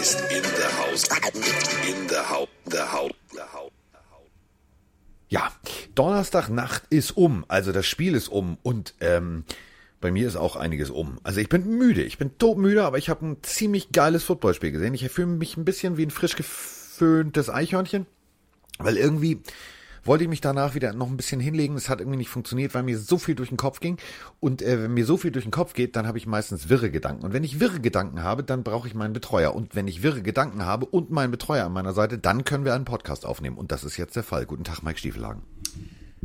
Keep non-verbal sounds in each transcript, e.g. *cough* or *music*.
Ist in der Haus. In. Der Haut. Der Haut. Ja, Donnerstagnacht ist um, also das Spiel ist um und ähm, bei mir ist auch einiges um. Also ich bin müde, ich bin todmüde, aber ich habe ein ziemlich geiles Footballspiel gesehen. Ich fühle mich ein bisschen wie ein frisch geföhntes Eichhörnchen, weil irgendwie wollte ich mich danach wieder noch ein bisschen hinlegen. Es hat irgendwie nicht funktioniert, weil mir so viel durch den Kopf ging. Und äh, wenn mir so viel durch den Kopf geht, dann habe ich meistens wirre Gedanken. Und wenn ich wirre Gedanken habe, dann brauche ich meinen Betreuer. Und wenn ich wirre Gedanken habe und meinen Betreuer an meiner Seite, dann können wir einen Podcast aufnehmen. Und das ist jetzt der Fall. Guten Tag, Mike Stiefelhagen.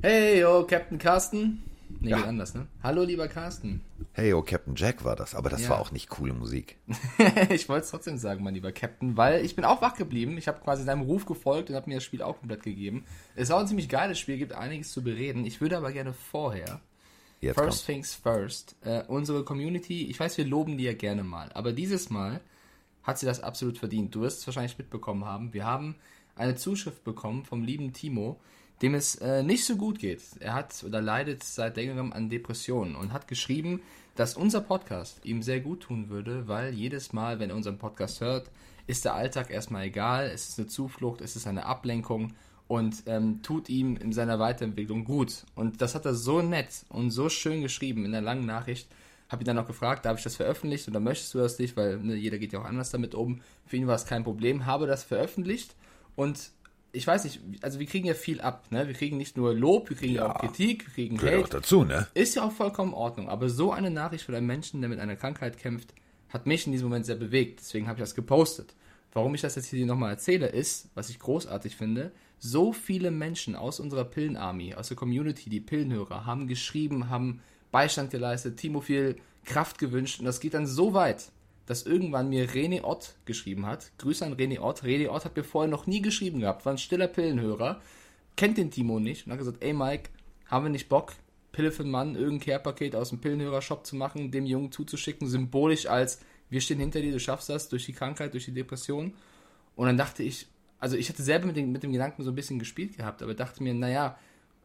Hey, yo, Captain Carsten. Nee, Ja. geht anders, ne? Hallo, lieber Carsten. Hey, oh, Captain Jack war das. Aber das Ja. war auch nicht coole Musik. *laughs* ich wollte es trotzdem sagen, mein lieber Captain, weil ich bin auch wach geblieben. Ich habe quasi deinem Ruf gefolgt und habe mir das Spiel auch komplett gegeben. Es war ein ziemlich geiles Spiel, gibt einiges zu bereden. Ich würde aber gerne vorher, Jetzt first kommt's. things first, äh, unsere Community, ich weiß, wir loben die ja gerne mal, aber dieses Mal hat sie das absolut verdient. Du wirst es wahrscheinlich mitbekommen haben. Wir haben eine Zuschrift bekommen vom lieben Timo, dem es äh, nicht so gut geht. Er hat oder leidet seit längerem an Depressionen und hat geschrieben, dass unser Podcast ihm sehr gut tun würde, weil jedes Mal, wenn er unseren Podcast hört, ist der Alltag erstmal egal, es ist eine Zuflucht, es ist eine Ablenkung und ähm, tut ihm in seiner Weiterentwicklung gut. Und das hat er so nett und so schön geschrieben in der langen Nachricht. Habe ihn dann auch gefragt, darf ich das veröffentlichen oder möchtest du das nicht, weil ne, jeder geht ja auch anders damit um. Für ihn war es kein Problem, habe das veröffentlicht und ich weiß nicht, also wir kriegen ja viel ab, ne? Wir kriegen nicht nur Lob, wir kriegen ja, auch Kritik, wir kriegen Gehört auch Hate. dazu, ne? Ist ja auch vollkommen in Ordnung. Aber so eine Nachricht von einem Menschen, der mit einer Krankheit kämpft, hat mich in diesem Moment sehr bewegt. Deswegen habe ich das gepostet. Warum ich das jetzt hier nochmal erzähle, ist, was ich großartig finde, so viele Menschen aus unserer Pillenarmy, aus der Community, die Pillenhörer, haben geschrieben, haben Beistand geleistet, Timo viel Kraft gewünscht. Und das geht dann so weit, dass irgendwann mir René Ott geschrieben hat. Grüße an René Ott. René Ott hat mir vorher noch nie geschrieben gehabt, war ein stiller Pillenhörer, kennt den Timo nicht und hat gesagt, ey Mike, haben wir nicht Bock, Pille für den Mann, irgendein Care-Paket aus dem Pillenhörer-Shop zu machen, dem Jungen zuzuschicken, symbolisch als, wir stehen hinter dir, du schaffst das, durch die Krankheit, durch die Depression. Und dann dachte ich, also ich hatte selber mit dem, mit dem Gedanken so ein bisschen gespielt gehabt, aber dachte mir, naja,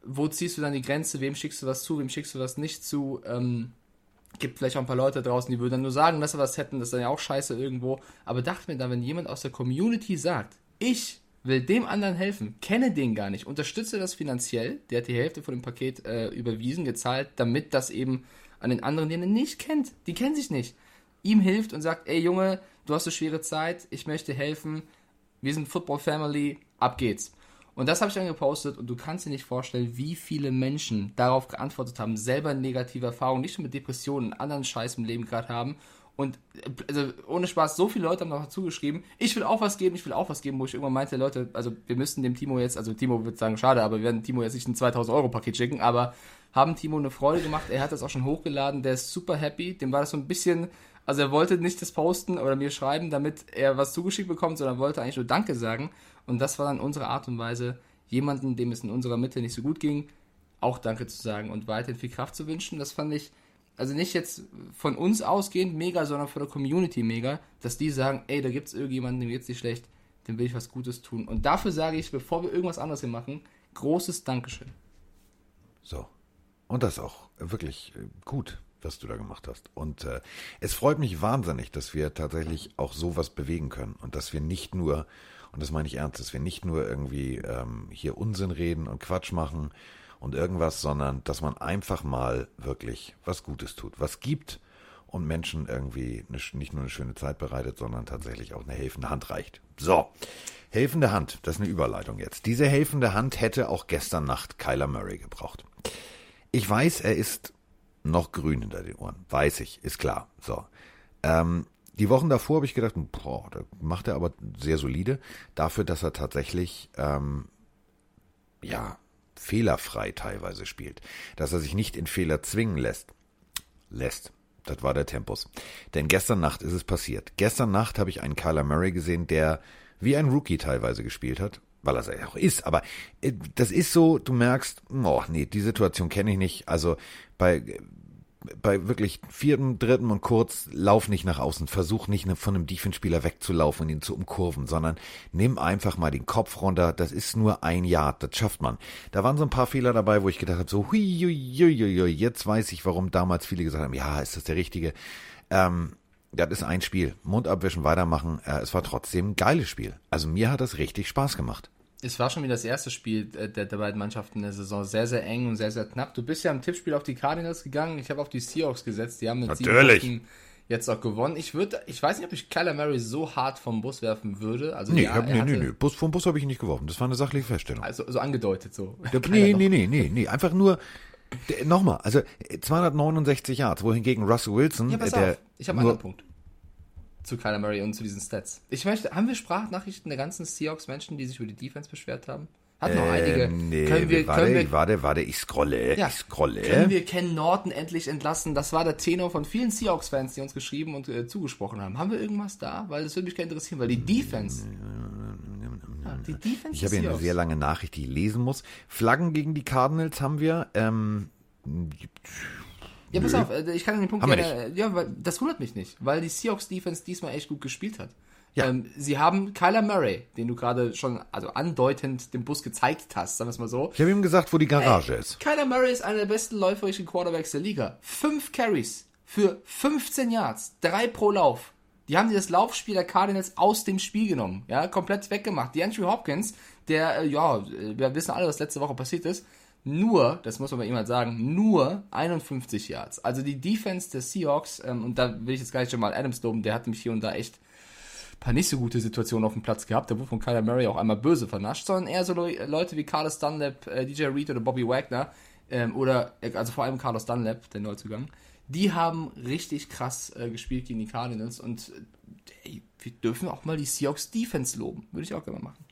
wo ziehst du dann die Grenze, wem schickst du was zu, wem schickst du was nicht zu, ähm, gibt vielleicht auch ein paar Leute draußen, die würden dann nur sagen, dass sie was hätten, das ist dann ja auch scheiße irgendwo, aber dachte mir dann, wenn jemand aus der Community sagt, ich will dem anderen helfen, kenne den gar nicht, unterstütze das finanziell, der hat die Hälfte von dem Paket äh, überwiesen, gezahlt, damit das eben an den anderen, den er nicht kennt, die kennen sich nicht, ihm hilft und sagt, ey Junge, du hast eine schwere Zeit, ich möchte helfen, wir sind Football Family, ab geht's. Und das habe ich dann gepostet und du kannst dir nicht vorstellen, wie viele Menschen darauf geantwortet haben, selber negative Erfahrungen, nicht nur mit Depressionen, anderen Scheiß im Leben gerade haben. Und also ohne Spaß, so viele Leute haben noch dazu geschrieben, ich will auch was geben, ich will auch was geben, wo ich irgendwann meinte, Leute, also wir müssten dem Timo jetzt, also Timo wird sagen, schade, aber wir werden Timo jetzt nicht ein 2000 Euro Paket schicken, aber haben Timo eine Freude gemacht, er hat das auch schon hochgeladen, der ist super happy, dem war das so ein bisschen, also er wollte nicht das posten oder mir schreiben, damit er was zugeschickt bekommt, sondern wollte eigentlich nur Danke sagen. Und das war dann unsere Art und Weise, jemanden, dem es in unserer Mitte nicht so gut ging, auch Danke zu sagen und weiterhin viel Kraft zu wünschen. Das fand ich, also nicht jetzt von uns ausgehend mega, sondern von der Community mega, dass die sagen, ey, da gibt es irgendjemanden, dem geht's nicht schlecht, dem will ich was Gutes tun. Und dafür sage ich, bevor wir irgendwas anderes hier machen, großes Dankeschön. So. Und das auch wirklich äh, gut, was du da gemacht hast. Und äh, es freut mich wahnsinnig, dass wir tatsächlich auch sowas bewegen können und dass wir nicht nur, und das meine ich ernst, dass wir nicht nur irgendwie ähm, hier Unsinn reden und Quatsch machen und irgendwas, sondern dass man einfach mal wirklich was Gutes tut, was gibt und Menschen irgendwie eine, nicht nur eine schöne Zeit bereitet, sondern tatsächlich auch eine helfende Hand reicht. So, helfende Hand, das ist eine Überleitung jetzt. Diese helfende Hand hätte auch gestern Nacht Kyler Murray gebraucht. Ich weiß, er ist noch grün hinter den Ohren. Weiß ich, ist klar. So. Ähm, die Wochen davor habe ich gedacht, boah, da macht er aber sehr solide. Dafür, dass er tatsächlich, ähm, ja, fehlerfrei teilweise spielt. Dass er sich nicht in Fehler zwingen lässt. Lässt. Das war der Tempus. Denn gestern Nacht ist es passiert. Gestern Nacht habe ich einen Kyler Murray gesehen, der wie ein Rookie teilweise gespielt hat, weil er es ja auch ist. Aber äh, das ist so, du merkst, oh nee, die Situation kenne ich nicht. Also bei bei wirklich vierten, dritten und kurz, lauf nicht nach außen. Versuch nicht ne, von einem Defense-Spieler wegzulaufen und ihn zu umkurven, sondern nimm einfach mal den Kopf runter. Das ist nur ein Yard, das schafft man. Da waren so ein paar Fehler dabei, wo ich gedacht habe, so, hui, hui, hui, hui, jetzt weiß ich, warum damals viele gesagt haben, ja, ist das der richtige. Ähm, das ist ein Spiel. Mund abwischen, weitermachen. Äh, es war trotzdem ein geiles Spiel. Also mir hat das richtig Spaß gemacht. Es war schon wieder das erste Spiel äh, der, der beiden Mannschaften in der Saison. Sehr, sehr eng und sehr, sehr knapp. Du bist ja im Tippspiel auf die Cardinals gegangen. Ich habe auf die Seahawks gesetzt. Die haben mit Natürlich. sieben Punkten jetzt auch gewonnen. Ich würde, ich weiß nicht, ob ich Kyler Murray so hart vom Bus werfen würde. Also Nee, ja, hab, nee, hatte, nee, nee. Bus, vom Bus habe ich ihn nicht geworfen. Das war eine sachliche Feststellung. Also so angedeutet so. *laughs* Nee, nee, nee, nee, nee. Einfach nur, der- nochmal, also äh, 269 Yards, wohingegen Russell Wilson, Ja, pass äh, der auf. Ich habe einen anderen Punkt. Zu Kyler Murray und zu diesen Stats. Ich möchte, haben wir Sprachnachrichten der ganzen Seahawks-Menschen, die sich über die Defense beschwert haben? Hat noch einige. äh, nee, können wir, warte, können wir, warte, warte, ich scrolle, ja, ich scrolle. können wir Ken Norton endlich entlassen? Das war der Tenor von vielen Seahawks-Fans, die uns geschrieben und äh, zugesprochen haben. Haben wir irgendwas da? Weil das würde mich gerne interessieren, weil die Defense. Ja, die Defense ich habe hier eine sehr lange Nachricht, die ich lesen muss. Flaggen gegen die Cardinals haben wir. Ähm, Ja, pass auf, äh, ich kann den Punkt gerne, ja, weil das wundert mich nicht, weil die Seahawks Defense diesmal echt gut gespielt hat. Ja. Ähm, sie haben Kyler Murray, den du gerade schon, also andeutend dem Bus gezeigt hast, sagen wir es mal so. ich habe ihm gesagt, wo die Garage ist. Kyler Murray ist einer der besten läuferischen Quarterbacks der Liga. Fünf Carries für 15 Yards, drei pro Lauf. Die haben dir das Laufspiel der Cardinals aus dem Spiel genommen, ja, komplett weggemacht. Die Andrew Hopkins, der, äh, ja, äh, wir wissen alle, was letzte Woche passiert ist, nur, das muss man bei ihm halt sagen, nur 51 Yards. Also die Defense der Seahawks, ähm, und da will ich jetzt gar nicht schon mal Adams loben, der hat mich hier und da echt ein paar nicht so gute Situationen auf dem Platz gehabt. Der wurde von Kyler Murray auch einmal böse vernascht, sondern eher so Le Leute wie Carlos Dunlap, äh, DJ Reed oder Bobby Wagner, ähm, oder, äh, also vor allem Carlos Dunlap, der Neuzugang, die haben richtig krass äh, gespielt gegen die Cardinals und äh, ey, wir dürfen auch mal die Seahawks Defense loben. Würde ich auch gerne machen.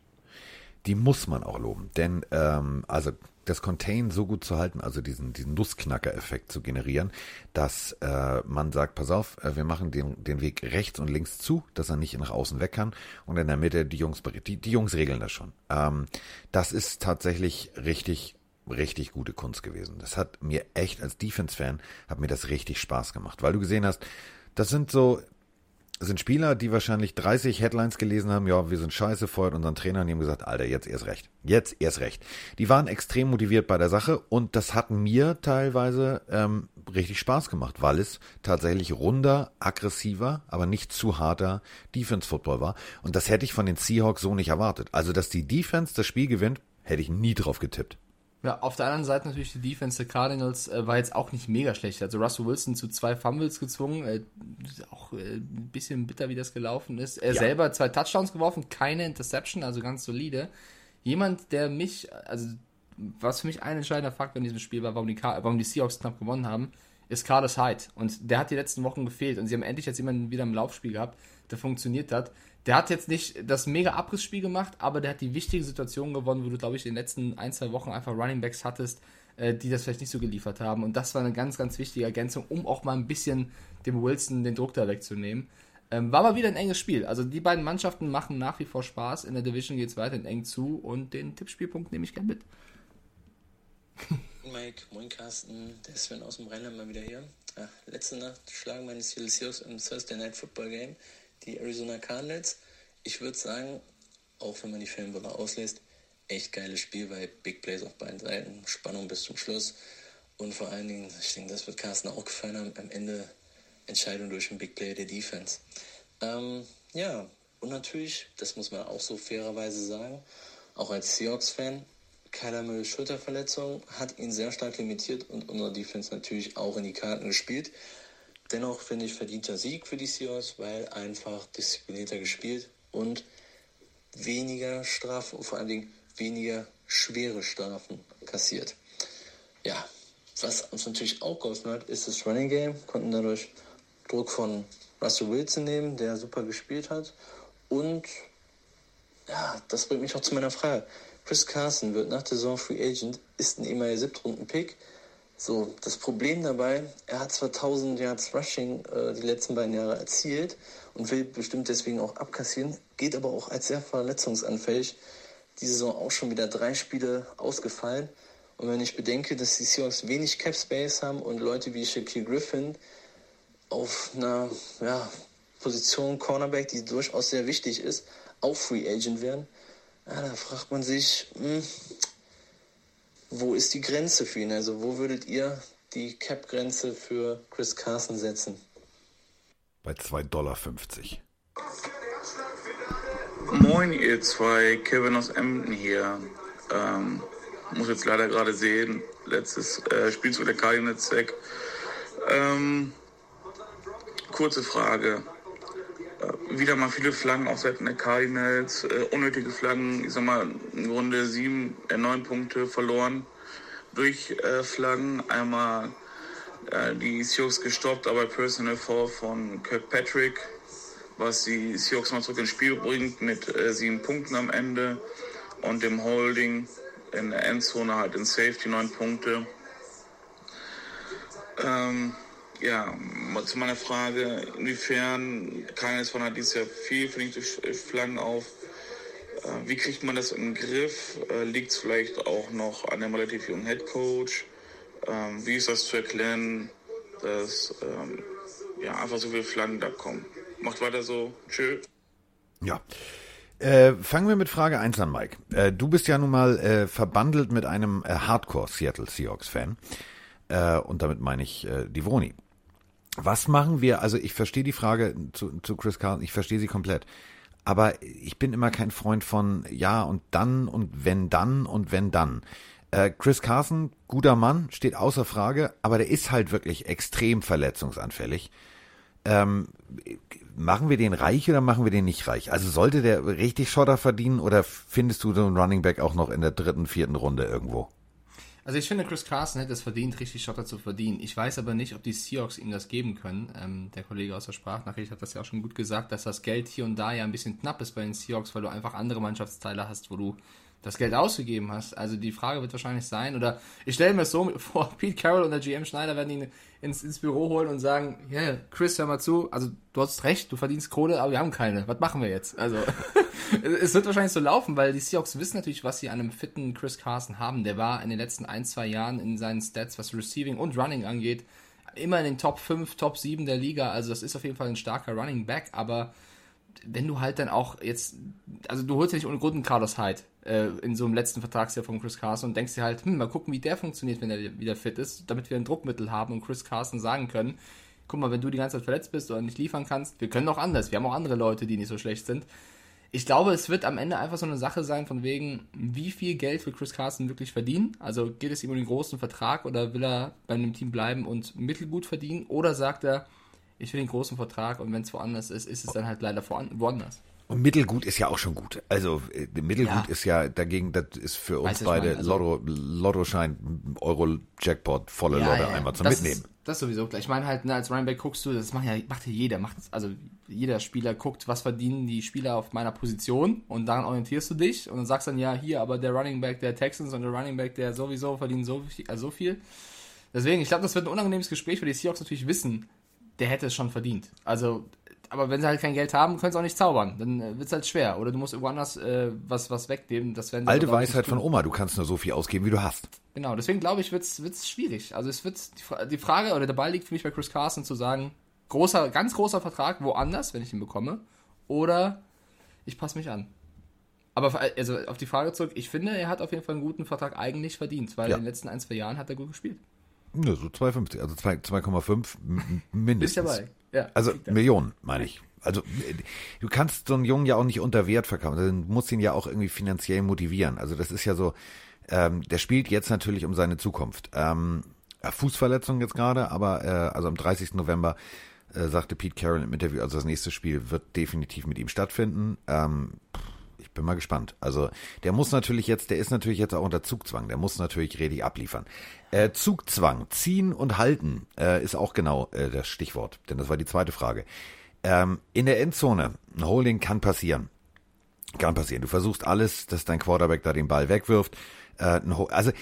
Die muss man auch loben, denn ähm, also das Contain so gut zu halten, also diesen, diesen Nussknacker-Effekt zu generieren, dass äh, man sagt, pass auf, äh, wir machen den, den Weg rechts und links zu, dass er nicht nach außen weg kann und in der Mitte die Jungs, die, die Jungs regeln das schon. Ähm, das ist tatsächlich richtig, richtig gute Kunst gewesen. Das hat mir echt als Defense-Fan, hat mir das richtig Spaß gemacht, weil du gesehen hast, das sind so, sind Spieler, die wahrscheinlich 30 Headlines gelesen haben, ja, wir sind scheiße, feuert unseren Trainer und die haben gesagt, Alter, jetzt erst recht. Jetzt erst recht. Die waren extrem motiviert bei der Sache und das hat mir teilweise ähm, richtig Spaß gemacht, weil es tatsächlich runder, aggressiver, aber nicht zu harter Defense-Football war. Und das hätte ich von den Seahawks so nicht erwartet. Also, dass die Defense das Spiel gewinnt, hätte ich nie drauf getippt. Ja, auf der anderen Seite natürlich die Defense der Cardinals äh, war jetzt auch nicht mega schlecht. Also Russell Wilson zu zwei Fumbles gezwungen, äh, auch äh, ein bisschen bitter, wie das gelaufen ist. Er Ja. selber zwei Touchdowns geworfen, keine Interception, also ganz solide. Jemand, der mich, also was für mich ein entscheidender Faktor in diesem Spiel war, warum die, Car warum die Seahawks knapp gewonnen haben, ist Carlos Hyde. Und der hat die letzten Wochen gefehlt. Und sie haben endlich jetzt jemanden wieder im Laufspiel gehabt, der funktioniert hat. Der hat jetzt nicht das mega Abrissspiel gemacht, aber der hat die wichtige Situation gewonnen, wo du, glaube ich, in den letzten ein, zwei Wochen einfach Running Backs hattest, äh, die das vielleicht nicht so geliefert haben. Und das war eine ganz, ganz wichtige Ergänzung, um auch mal ein bisschen dem Wilson den Druck da wegzunehmen. Ähm, war aber wieder ein enges Spiel. Also die beiden Mannschaften machen nach wie vor Spaß. In der Division geht es weiterhin eng zu und den Tippspielpunkt nehme ich gern mit. Mike, moin Carsten, der Sven aus dem Rheinland mal wieder hier. Ja, letzte Nacht schlagen meine Seattle im Thursday Night Football Game die Arizona Cardinals. Ich würde sagen, auch wenn man die Filmbrille auslässt, echt geiles Spiel, weil Big Plays auf beiden Seiten, Spannung bis zum Schluss und vor allen Dingen, ich denke, das wird Carsten auch gefallen haben, am Ende Entscheidung durch einen Big Play der Defense. Ähm, ja, und natürlich, das muss man auch so fairerweise sagen, auch als Seahawks-Fan, Kyler Murrays Schulterverletzung hat ihn sehr stark limitiert und unsere Defense natürlich auch in die Karten gespielt. Dennoch finde ich verdienter Sieg für die Seahawks, weil einfach disziplinierter gespielt und weniger Strafen vor allen Dingen weniger schwere Strafen kassiert. Ja, was uns natürlich auch geholfen hat, ist das Running Game. Konnten dadurch Druck von Russell Wilson nehmen, der super gespielt hat. Und ja, das bringt mich auch zu meiner Frage. Chris Carson wird nach der Saison Free Agent, ist ein ehemaliger Siebtrunden-Pick. So, das Problem dabei, er hat zwar 1000 Yards Rushing äh, die letzten beiden Jahre erzielt und will bestimmt deswegen auch abkassieren, geht aber auch als sehr verletzungsanfällig. Diese Saison auch schon wieder drei Spiele ausgefallen Und wenn ich bedenke, dass die Seahawks wenig Cap Space haben und Leute wie Shaquille Griffin auf einer ja, Position Cornerback, die durchaus sehr wichtig ist, auch Free Agent werden, ja, da fragt man sich, mh, hm, wo ist die Grenze für ihn? Also wo würdet ihr die Cap-Grenze für Chris Carson setzen? Bei 2,50 Dollar. Moin, ihr zwei, Kevin aus Emden hier. Ähm, muss jetzt leider gerade sehen, letztes äh, Spielzug der Cardinals weg. Ähm, kurze Frage. Wieder mal viele Flaggen auf Seiten der Cardinals, äh, unnötige Flaggen, ich sag mal, in Runde sieben, äh, neun Punkte verloren durch äh, Flaggen. Einmal äh, die Seahawks gestoppt, aber Personal Foul von Kirkpatrick, was die Seahawks mal zurück ins Spiel bringt mit äh, sieben Punkten am Ende und dem Holding in der Endzone halt in Safety neun Punkte. Ähm, ja, zu meiner Frage, inwiefern keines von hat dieses Jahr viel verlinkte Flaggen auf. Äh, wie kriegt man das im Griff? Äh, Liegt es vielleicht auch noch an dem relativ jungen Head Coach? Ähm, wie ist das zu erklären, dass ähm, ja, einfach so viele Flaggen da kommen? Macht weiter so. Tschö. Ja. Äh, fangen wir mit Frage 1 an, Mike. Äh, du bist ja nun mal äh, verbandelt mit einem äh, Hardcore Seattle Seahawks Fan. Äh, und damit meine ich äh, die Vroni. Was machen wir? Also ich verstehe die Frage zu, zu Chris Carson, ich verstehe sie komplett. Aber ich bin immer kein Freund von ja und dann und wenn dann und wenn dann. Äh, Chris Carson, guter Mann, steht außer Frage, aber der ist halt wirklich extrem verletzungsanfällig. Ähm, machen wir den reich oder machen wir den nicht reich? Also sollte der richtig Schotter verdienen oder findest du so einen Running Back auch noch in der dritten, vierten Runde irgendwo? Also ich finde, Chris Carson hätte es verdient, richtig Schotter zu verdienen. Ich weiß aber nicht, ob die Seahawks ihm das geben können. Ähm, der Kollege aus der Sprachnachricht hat das ja auch schon gut gesagt, dass das Geld hier und da ja ein bisschen knapp ist bei den Seahawks, weil du einfach andere Mannschaftsteile hast, wo du das Geld ausgegeben hast. Also die Frage wird wahrscheinlich sein, oder ich stelle mir so *laughs* vor, Pete Carroll und der GM Schneider werden ihn ins, ins Büro holen und sagen, yeah, Chris, hör mal zu, also du hast recht, du verdienst Kohle, aber wir haben keine. Was machen wir jetzt? Also *laughs* es wird wahrscheinlich so laufen, weil die Seahawks wissen natürlich, was sie an einem fitten Chris Carson haben. Der war in den letzten ein, zwei Jahren in seinen Stats, was Receiving und Running angeht, immer in den Top 5, Top 7 der Liga. Also das ist auf jeden Fall ein starker Running Back, aber wenn du halt dann auch jetzt, also du holst ja nicht ohne Grund einen Carlos Hyde äh, in so einem letzten Vertragsjahr von Chris Carson und denkst dir halt, hm, mal gucken, wie der funktioniert, wenn er wieder fit ist, damit wir ein Druckmittel haben und Chris Carson sagen können, guck mal, wenn du die ganze Zeit verletzt bist oder nicht liefern kannst, wir können auch anders, wir haben auch andere Leute, die nicht so schlecht sind. Ich glaube, es wird am Ende einfach so eine Sache sein, von wegen, wie viel Geld will Chris Carson wirklich verdienen? Also geht es ihm um den großen Vertrag oder will er bei einem Team bleiben und mittelgut verdienen? Oder sagt er, ich will den großen Vertrag und wenn es woanders ist, ist es dann halt leider woanders. Und Mittelgut ist ja auch schon gut. Also äh, Mittelgut ja. ist ja dagegen, das ist für uns weißt, beide also, Lotto, Lottoschein, Euro Jackpot, volle ja, Leute ja, einmal zum das Mitnehmen. Ist, das sowieso klar. Ich meine halt, ne, als Running guckst du, das macht ja, macht ja jeder, macht, also jeder Spieler guckt, was verdienen die Spieler auf meiner Position und daran orientierst du dich und dann sagst dann ja hier, aber der Running Back der Texans und der Running Back der sowieso verdienen so viel, also so viel. Deswegen, ich glaube, das wird ein unangenehmes Gespräch, weil die Seahawks natürlich wissen, der hätte es schon verdient. Also, aber wenn sie halt kein Geld haben, können sie auch nicht zaubern. Dann äh, wird es halt schwer. Oder du musst woanders äh, was, was wegnehmen. Das werden Alte Weisheit von Oma, du kannst nur so viel ausgeben, wie du hast. Genau, deswegen glaube ich, wird es schwierig. Also es wird die, die Frage, oder der Ball liegt für mich bei Chris Carson zu sagen, großer, ganz großer Vertrag, woanders, wenn ich ihn bekomme. Oder ich passe mich an. Aber also auf die Frage zurück, ich finde, er hat auf jeden Fall einen guten Vertrag eigentlich verdient, weil ja. in den letzten ein, zwei Jahren hat er gut gespielt. Ja, so 2,50, also 2,5 mindestens. Bist dabei. Ja, also Millionen, meine ich. Also du kannst so einen Jungen ja auch nicht unter Wert verkaufen. Du musst ihn ja auch irgendwie finanziell motivieren. Also das ist ja so, ähm, der spielt jetzt natürlich um seine Zukunft. Ähm, Fußverletzung jetzt gerade, aber äh, also am 30. November äh, sagte Pete Carroll im Interview, also das nächste Spiel wird definitiv mit ihm stattfinden. Ähm, ich bin mal gespannt. Also der muss natürlich jetzt, der ist natürlich jetzt auch unter Zugzwang, der muss natürlich richtig abliefern. Äh, Zugzwang, ziehen und halten äh, ist auch genau äh, das Stichwort, denn das war die zweite Frage. Ähm, in der Endzone, ein Holding kann passieren. Kann passieren. Du versuchst alles, dass dein Quarterback da den Ball wegwirft. Äh, also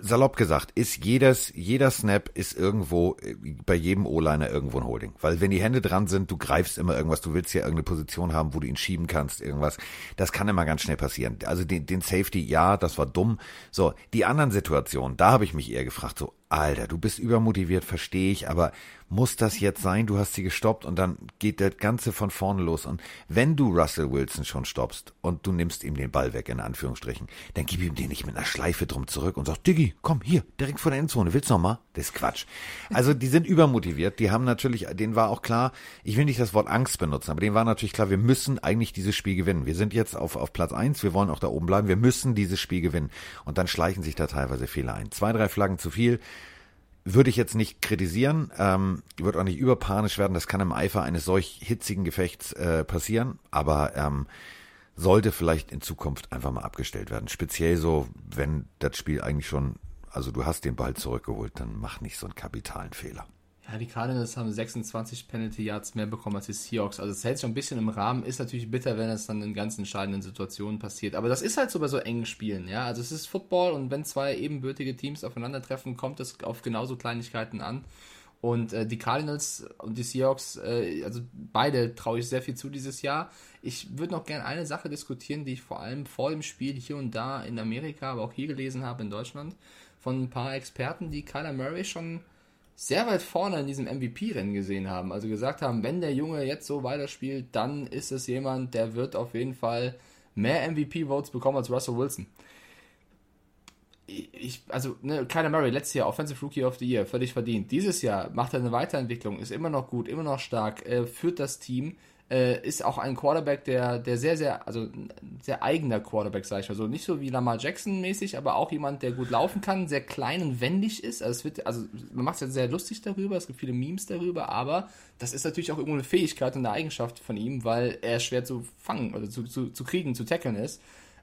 salopp gesagt, ist jedes, jeder Snap ist irgendwo, äh, bei jedem O-Liner irgendwo ein Holding. Weil wenn die Hände dran sind, du greifst immer irgendwas, du willst ja irgendeine Position haben, wo du ihn schieben kannst, irgendwas. Das kann immer ganz schnell passieren. Also den, den Safety, ja, das war dumm. So, die anderen Situationen, da habe ich mich eher gefragt, so, Alter, du bist übermotiviert, verstehe ich, aber muss das jetzt sein? Du hast sie gestoppt und dann geht das Ganze von vorne los. Und wenn du Russell Wilson schon stoppst und du nimmst ihm den Ball weg, in Anführungsstrichen, dann gib ihm den nicht mit einer Schleife drum zurück und sag, Diggi, komm, hier, direkt vor der Endzone, willst du noch mal? Das ist Quatsch. Also, die sind übermotiviert, die haben natürlich, denen war auch klar, ich will nicht das Wort Angst benutzen, aber denen war natürlich klar, wir müssen eigentlich dieses Spiel gewinnen. Wir sind jetzt auf, auf Platz eins, wir wollen auch da oben bleiben, wir müssen dieses Spiel gewinnen. Und dann schleichen sich da teilweise Fehler ein. Zwei, drei Flaggen zu viel würde ich jetzt nicht kritisieren, ähm, würde auch nicht überpanisch werden, das kann im Eifer eines solch hitzigen Gefechts äh, passieren, aber ähm, sollte vielleicht in Zukunft einfach mal abgestellt werden. Speziell so, wenn das Spiel eigentlich schon, also du hast den Ball zurückgeholt, dann mach nicht so einen kapitalen Fehler. Ja, die Cardinals haben 26 Penalty Yards mehr bekommen als die Seahawks. Also es hält schon ein bisschen im Rahmen. Ist natürlich bitter, wenn es dann in ganz entscheidenden Situationen passiert. Aber das ist halt so bei so engen Spielen, ja. Also es ist Football und wenn zwei ebenbürtige Teams aufeinandertreffen, kommt es auf genauso Kleinigkeiten an. Und äh, die Cardinals und die Seahawks, äh, also beide traue ich sehr viel zu dieses Jahr. Ich würde noch gerne eine Sache diskutieren, die ich vor allem vor dem Spiel hier und da in Amerika, aber auch hier gelesen habe in Deutschland, von ein paar Experten, die Kyler Murray schon sehr weit vorne in diesem MVP-Rennen gesehen haben. Also gesagt haben, wenn der Junge jetzt so weiterspielt, dann ist es jemand, der wird auf jeden Fall mehr MVP-Votes bekommen als Russell Wilson. Ich, also, ne, Kyler Murray, letztes Jahr Offensive Rookie of the Year, völlig verdient. Dieses Jahr macht er eine Weiterentwicklung, ist immer noch gut, immer noch stark, äh, führt das Team äh, ist auch ein Quarterback, der, der sehr, sehr, also sehr eigener Quarterback, sag ich mal so. Nicht so wie Lamar Jackson mäßig, aber auch jemand, der gut laufen kann, sehr klein und wendig ist. Also, es wird, also man macht es ja sehr lustig darüber, es gibt viele Memes darüber, aber das ist natürlich auch irgendwo eine Fähigkeit und eine Eigenschaft von ihm, weil er schwer zu fangen oder zu, zu, zu kriegen, zu tackeln ist.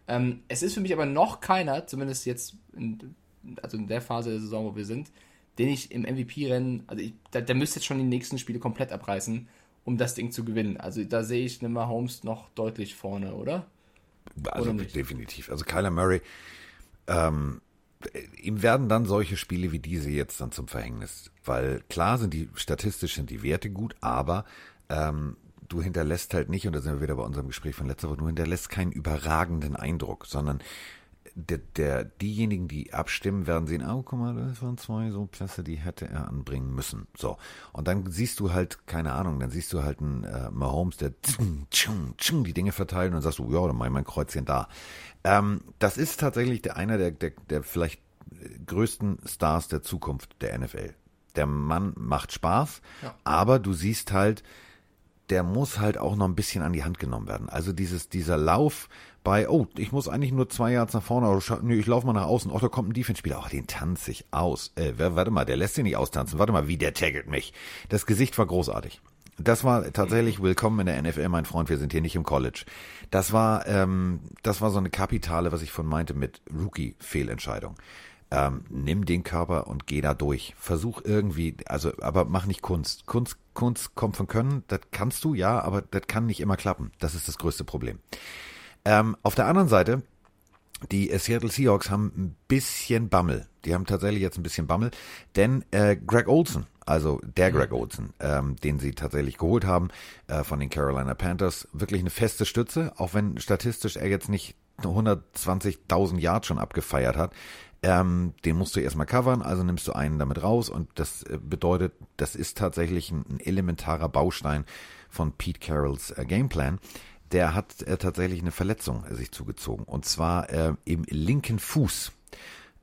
Ähm, es ist für mich aber noch keiner, zumindest jetzt in, also in der Phase der Saison, wo wir sind, den ich im MVP-Rennen, also ich, der, der müsste jetzt schon die nächsten Spiele komplett abreißen um das Ding zu gewinnen. Also da sehe ich Nimmer Holmes noch deutlich vorne, oder? Also oder definitiv. Also Kyler Murray, ähm, ihm werden dann solche Spiele wie diese jetzt dann zum Verhängnis. Weil klar sind die, statistisch sind die Werte gut, aber ähm, du hinterlässt halt nicht, und da sind wir wieder bei unserem Gespräch von letzter Woche, du hinterlässt keinen überragenden Eindruck, sondern der, der, diejenigen, die abstimmen, werden sehen, oh, guck mal, das waren zwei so Pässe, die hätte er anbringen müssen. So. Und dann siehst du halt, keine Ahnung, dann siehst du halt einen äh, Mahomes, der die Dinge verteilt und sagst du, ja, dann mach ich mein Kreuzchen da. Ähm, das ist tatsächlich der, einer der, der, der vielleicht größten Stars der Zukunft der NFL. Der Mann macht Spaß, ja. aber du siehst halt, der muss halt auch noch ein bisschen an die Hand genommen werden. Also dieses, dieser Lauf, bei, oh, ich muss eigentlich nur zwei Yards nach vorne, oder nö, ich laufe mal nach außen, oh, da kommt ein Defense-Spieler, oh, den tanze ich aus. Äh, warte mal, der lässt sich nicht austanzen, warte mal, wie der taggelt mich. Das Gesicht war großartig. Das war tatsächlich willkommen in der NFL, mein Freund. Wir sind hier nicht im College. Das war, ähm, das war so eine Kapitale, was ich von meinte mit Rookie-Fehlentscheidung. Ähm, nimm den Körper und geh da durch. Versuch irgendwie, also, aber mach nicht Kunst. Kunst, Kunst kommt von Können. Das kannst du, ja, aber das kann nicht immer klappen. Das ist das größte Problem. Ähm, auf der anderen Seite, die Seattle Seahawks haben ein bisschen Bammel. Die haben tatsächlich jetzt ein bisschen Bammel, denn äh, Greg Olson, also der mhm. Greg Olson, ähm, den sie tatsächlich geholt haben äh, von den Carolina Panthers, wirklich eine feste Stütze, auch wenn statistisch er jetzt nicht 120.000 Yards schon abgefeiert hat. Ähm, den musst du erstmal covern, also nimmst du einen damit raus und das äh, bedeutet, das ist tatsächlich ein, ein elementarer Baustein von Pete Carrolls äh, Gameplan der hat äh, tatsächlich eine Verletzung äh, sich zugezogen. Und zwar äh, im linken Fuß.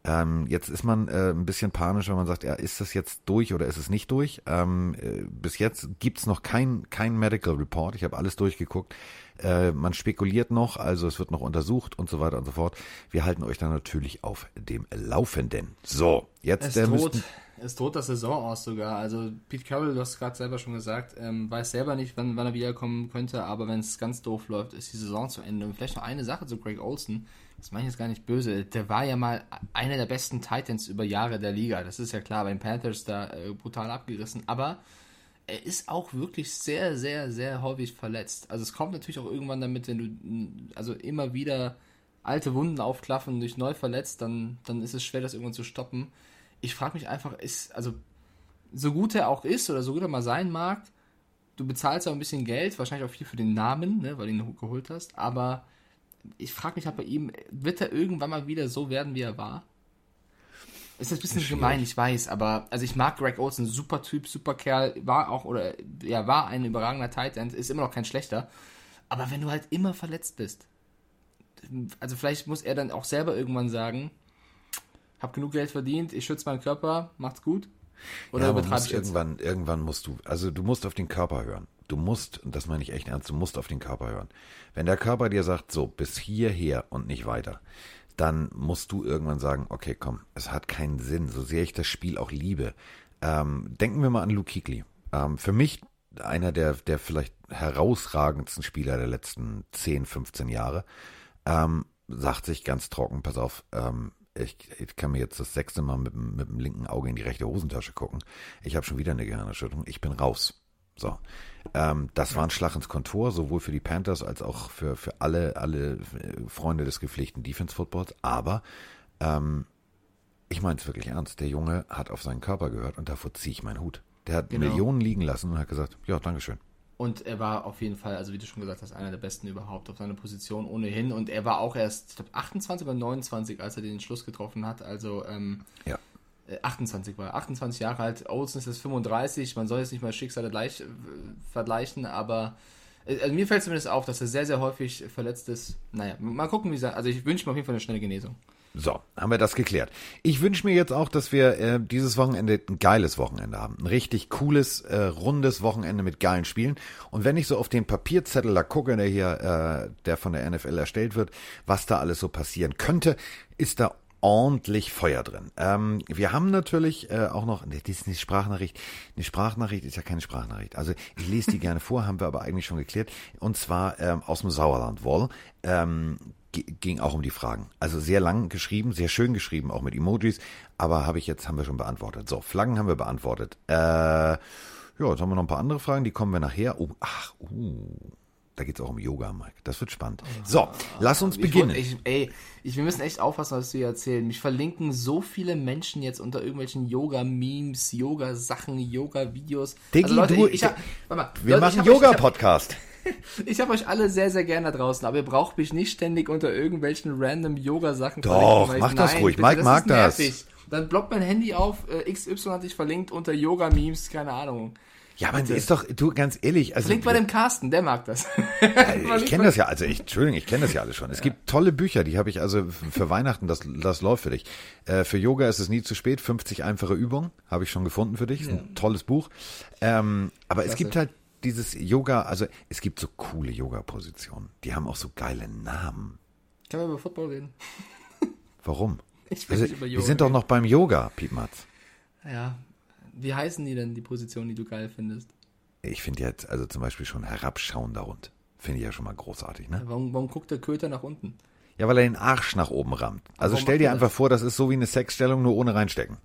Ähm, jetzt ist man äh, ein bisschen panisch, wenn man sagt, ja, ist das jetzt durch oder ist es nicht durch? Ähm, äh, bis jetzt gibt's noch kein, kein Medical Report. Ich habe alles durchgeguckt. Äh, man spekuliert noch, also es wird noch untersucht und so weiter und so fort. Wir halten euch dann natürlich auf dem Laufenden. So, jetzt es äh, droht, es droht das Saison aus sogar. Also Pete Carroll, du hast gerade selber schon gesagt, ähm, weiß selber nicht, wann, wann er wiederkommen könnte, aber wenn es ganz doof läuft, ist die Saison zu Ende. Und vielleicht noch eine Sache zu Greg Olson. Das meine ich jetzt gar nicht böse. Der war ja mal einer der besten Titans über Jahre der Liga. Das ist ja klar, beim Panthers da äh, brutal abgerissen. Aber er ist auch wirklich sehr, sehr, sehr häufig verletzt. Also es kommt natürlich auch irgendwann damit, wenn du also immer wieder alte Wunden aufklaffen und dich neu verletzt, dann, dann ist es schwer, das irgendwann zu stoppen. Ich frage mich einfach, ist, also, so gut er auch ist oder so gut er mal sein mag, du bezahlst auch ein bisschen Geld, wahrscheinlich auch viel für den Namen, ne, weil du ihn geholt hast, aber ich frage mich halt bei ihm, wird er irgendwann mal wieder so werden, wie er war? Ist ein bisschen gemein, ich weiß, aber also ich mag Greg Olsen, super Typ, super Kerl, war auch oder ja, war ein überragender Tight End, ist immer noch kein schlechter. Aber wenn du halt immer verletzt bist, also vielleicht muss er dann auch selber irgendwann sagen, hab genug Geld verdient, ich schütze meinen Körper, macht's gut. Oder ja, übertreibe ich jetzt? irgendwann, irgendwann musst du, also du musst auf den Körper hören. Du musst, und das meine ich echt ernst, du musst auf den Körper hören. Wenn der Körper dir sagt, so, bis hierher und nicht weiter, dann musst du irgendwann sagen, okay, komm, es hat keinen Sinn, so sehr ich das Spiel auch liebe. Ähm, denken wir mal an Luke Kuechly. Ähm, für mich einer der, der vielleicht herausragendsten Spieler der letzten 10, 15 Jahre, ähm, sagt sich ganz trocken, pass auf, ähm, ich, ich kann mir jetzt das sechste Mal mit, dem- mit dem linken Auge in die rechte Hosentasche gucken. Ich habe schon wieder eine Gehirnerschütterung. Ich bin raus. So. Ähm, das war ein Schlag ins Kontor, sowohl für die Panthers als auch für, für alle, alle äh, Freunde des gepflegten Defense Footballs. Aber ähm, ich meine es wirklich ernst. Der Junge hat auf seinen Körper gehört und davor ziehe ich meinen Hut. Der hat Genau. Millionen liegen lassen und hat gesagt, ja, Dankeschön. Und er war auf jeden Fall, also wie du schon gesagt hast, einer der besten überhaupt auf seiner Position ohnehin. Und er war auch erst, ich glaube, 28 oder 29, als er den Entschluss getroffen hat. Also ähm, Ja. Äh, 28 war er, 28 Jahre alt. Olsen ist jetzt 35. Man soll jetzt nicht mal Schicksale gleich äh, vergleichen, aber äh, also mir fällt zumindest auf, dass er sehr, sehr häufig verletzt ist. Naja, mal gucken, wie sein. Also ich wünsche mir auf jeden Fall eine schnelle Genesung. So, haben wir das geklärt. Ich wünsche mir jetzt auch, dass wir äh, dieses Wochenende ein geiles Wochenende haben. Ein richtig cooles, äh, rundes Wochenende mit geilen Spielen. Und wenn ich so auf den Papierzettel da gucke, der hier, äh, der von der NFL erstellt wird, was da alles so passieren könnte, ist da ordentlich Feuer drin. Ähm, wir haben natürlich äh, auch noch, das ist eine Sprachnachricht. Eine Sprachnachricht ist ja keine Sprachnachricht. Also ich lese die *laughs* gerne vor, haben wir aber eigentlich schon geklärt. Und zwar ähm, aus dem Sauerland Woll. Ähm, ging auch um die Fragen. Also sehr lang geschrieben, sehr schön geschrieben, auch mit Emojis. Aber habe ich jetzt, haben wir schon beantwortet. So, Flaggen haben wir beantwortet. Äh, ja, jetzt haben wir noch ein paar andere Fragen, die kommen wir nachher. Oh, ach, uh, da geht's auch um Yoga, Mike. Das wird spannend. So, lass uns Ich beginnen. Ich, ey, ich, wir müssen echt aufpassen, was wir hier erzählen. Mich verlinken so viele Menschen jetzt unter irgendwelchen Yoga-Memes, Yoga-Sachen, Yoga-Videos. Diggi, Leute, du- ich, ich mal, wir Leute, machen Yoga-Podcast. *laughs* Ich habe hab euch alle sehr, sehr gerne da draußen, aber ihr braucht mich nicht ständig unter irgendwelchen random Yoga-Sachen Doch, mach das nein, ruhig. bitte, Mike mag ist das. nervig. Dann blockt mein Handy auf, äh, XY hat dich verlinkt unter Yoga-Memes, keine Ahnung. Ja, aber ist doch, du, ganz ehrlich, also. Verlinkt bei dem Carsten, der mag das. Ich kenne das ja, also ich, Entschuldigung, ich kenne das ja alles schon. Es gibt tolle Bücher, die habe ich also für Weihnachten, das, das läuft für dich. Äh, für Yoga ist es nie zu spät, 50 einfache Übungen, habe ich schon gefunden für dich, ist ein tolles Buch. Ähm, aber es gibt halt dieses Yoga, also es gibt so coole Yoga-Positionen, die haben auch so geile Namen. Können wir über Football reden? Warum? *laughs* Ich will Also, nicht über wir Yoga sind doch noch beim Yoga, Piepmatz. Ja. Wie heißen die denn, die Positionen, die du geil findest? Ich finde jetzt also zum Beispiel schon herabschauender Hund. Finde ich ja schon mal großartig, ne? Warum, warum guckt der Köter nach unten? Ja, weil er den Arsch nach oben rammt. Also Warum stell dir einfach das? vor, das ist so wie eine Sexstellung, nur ohne reinstecken.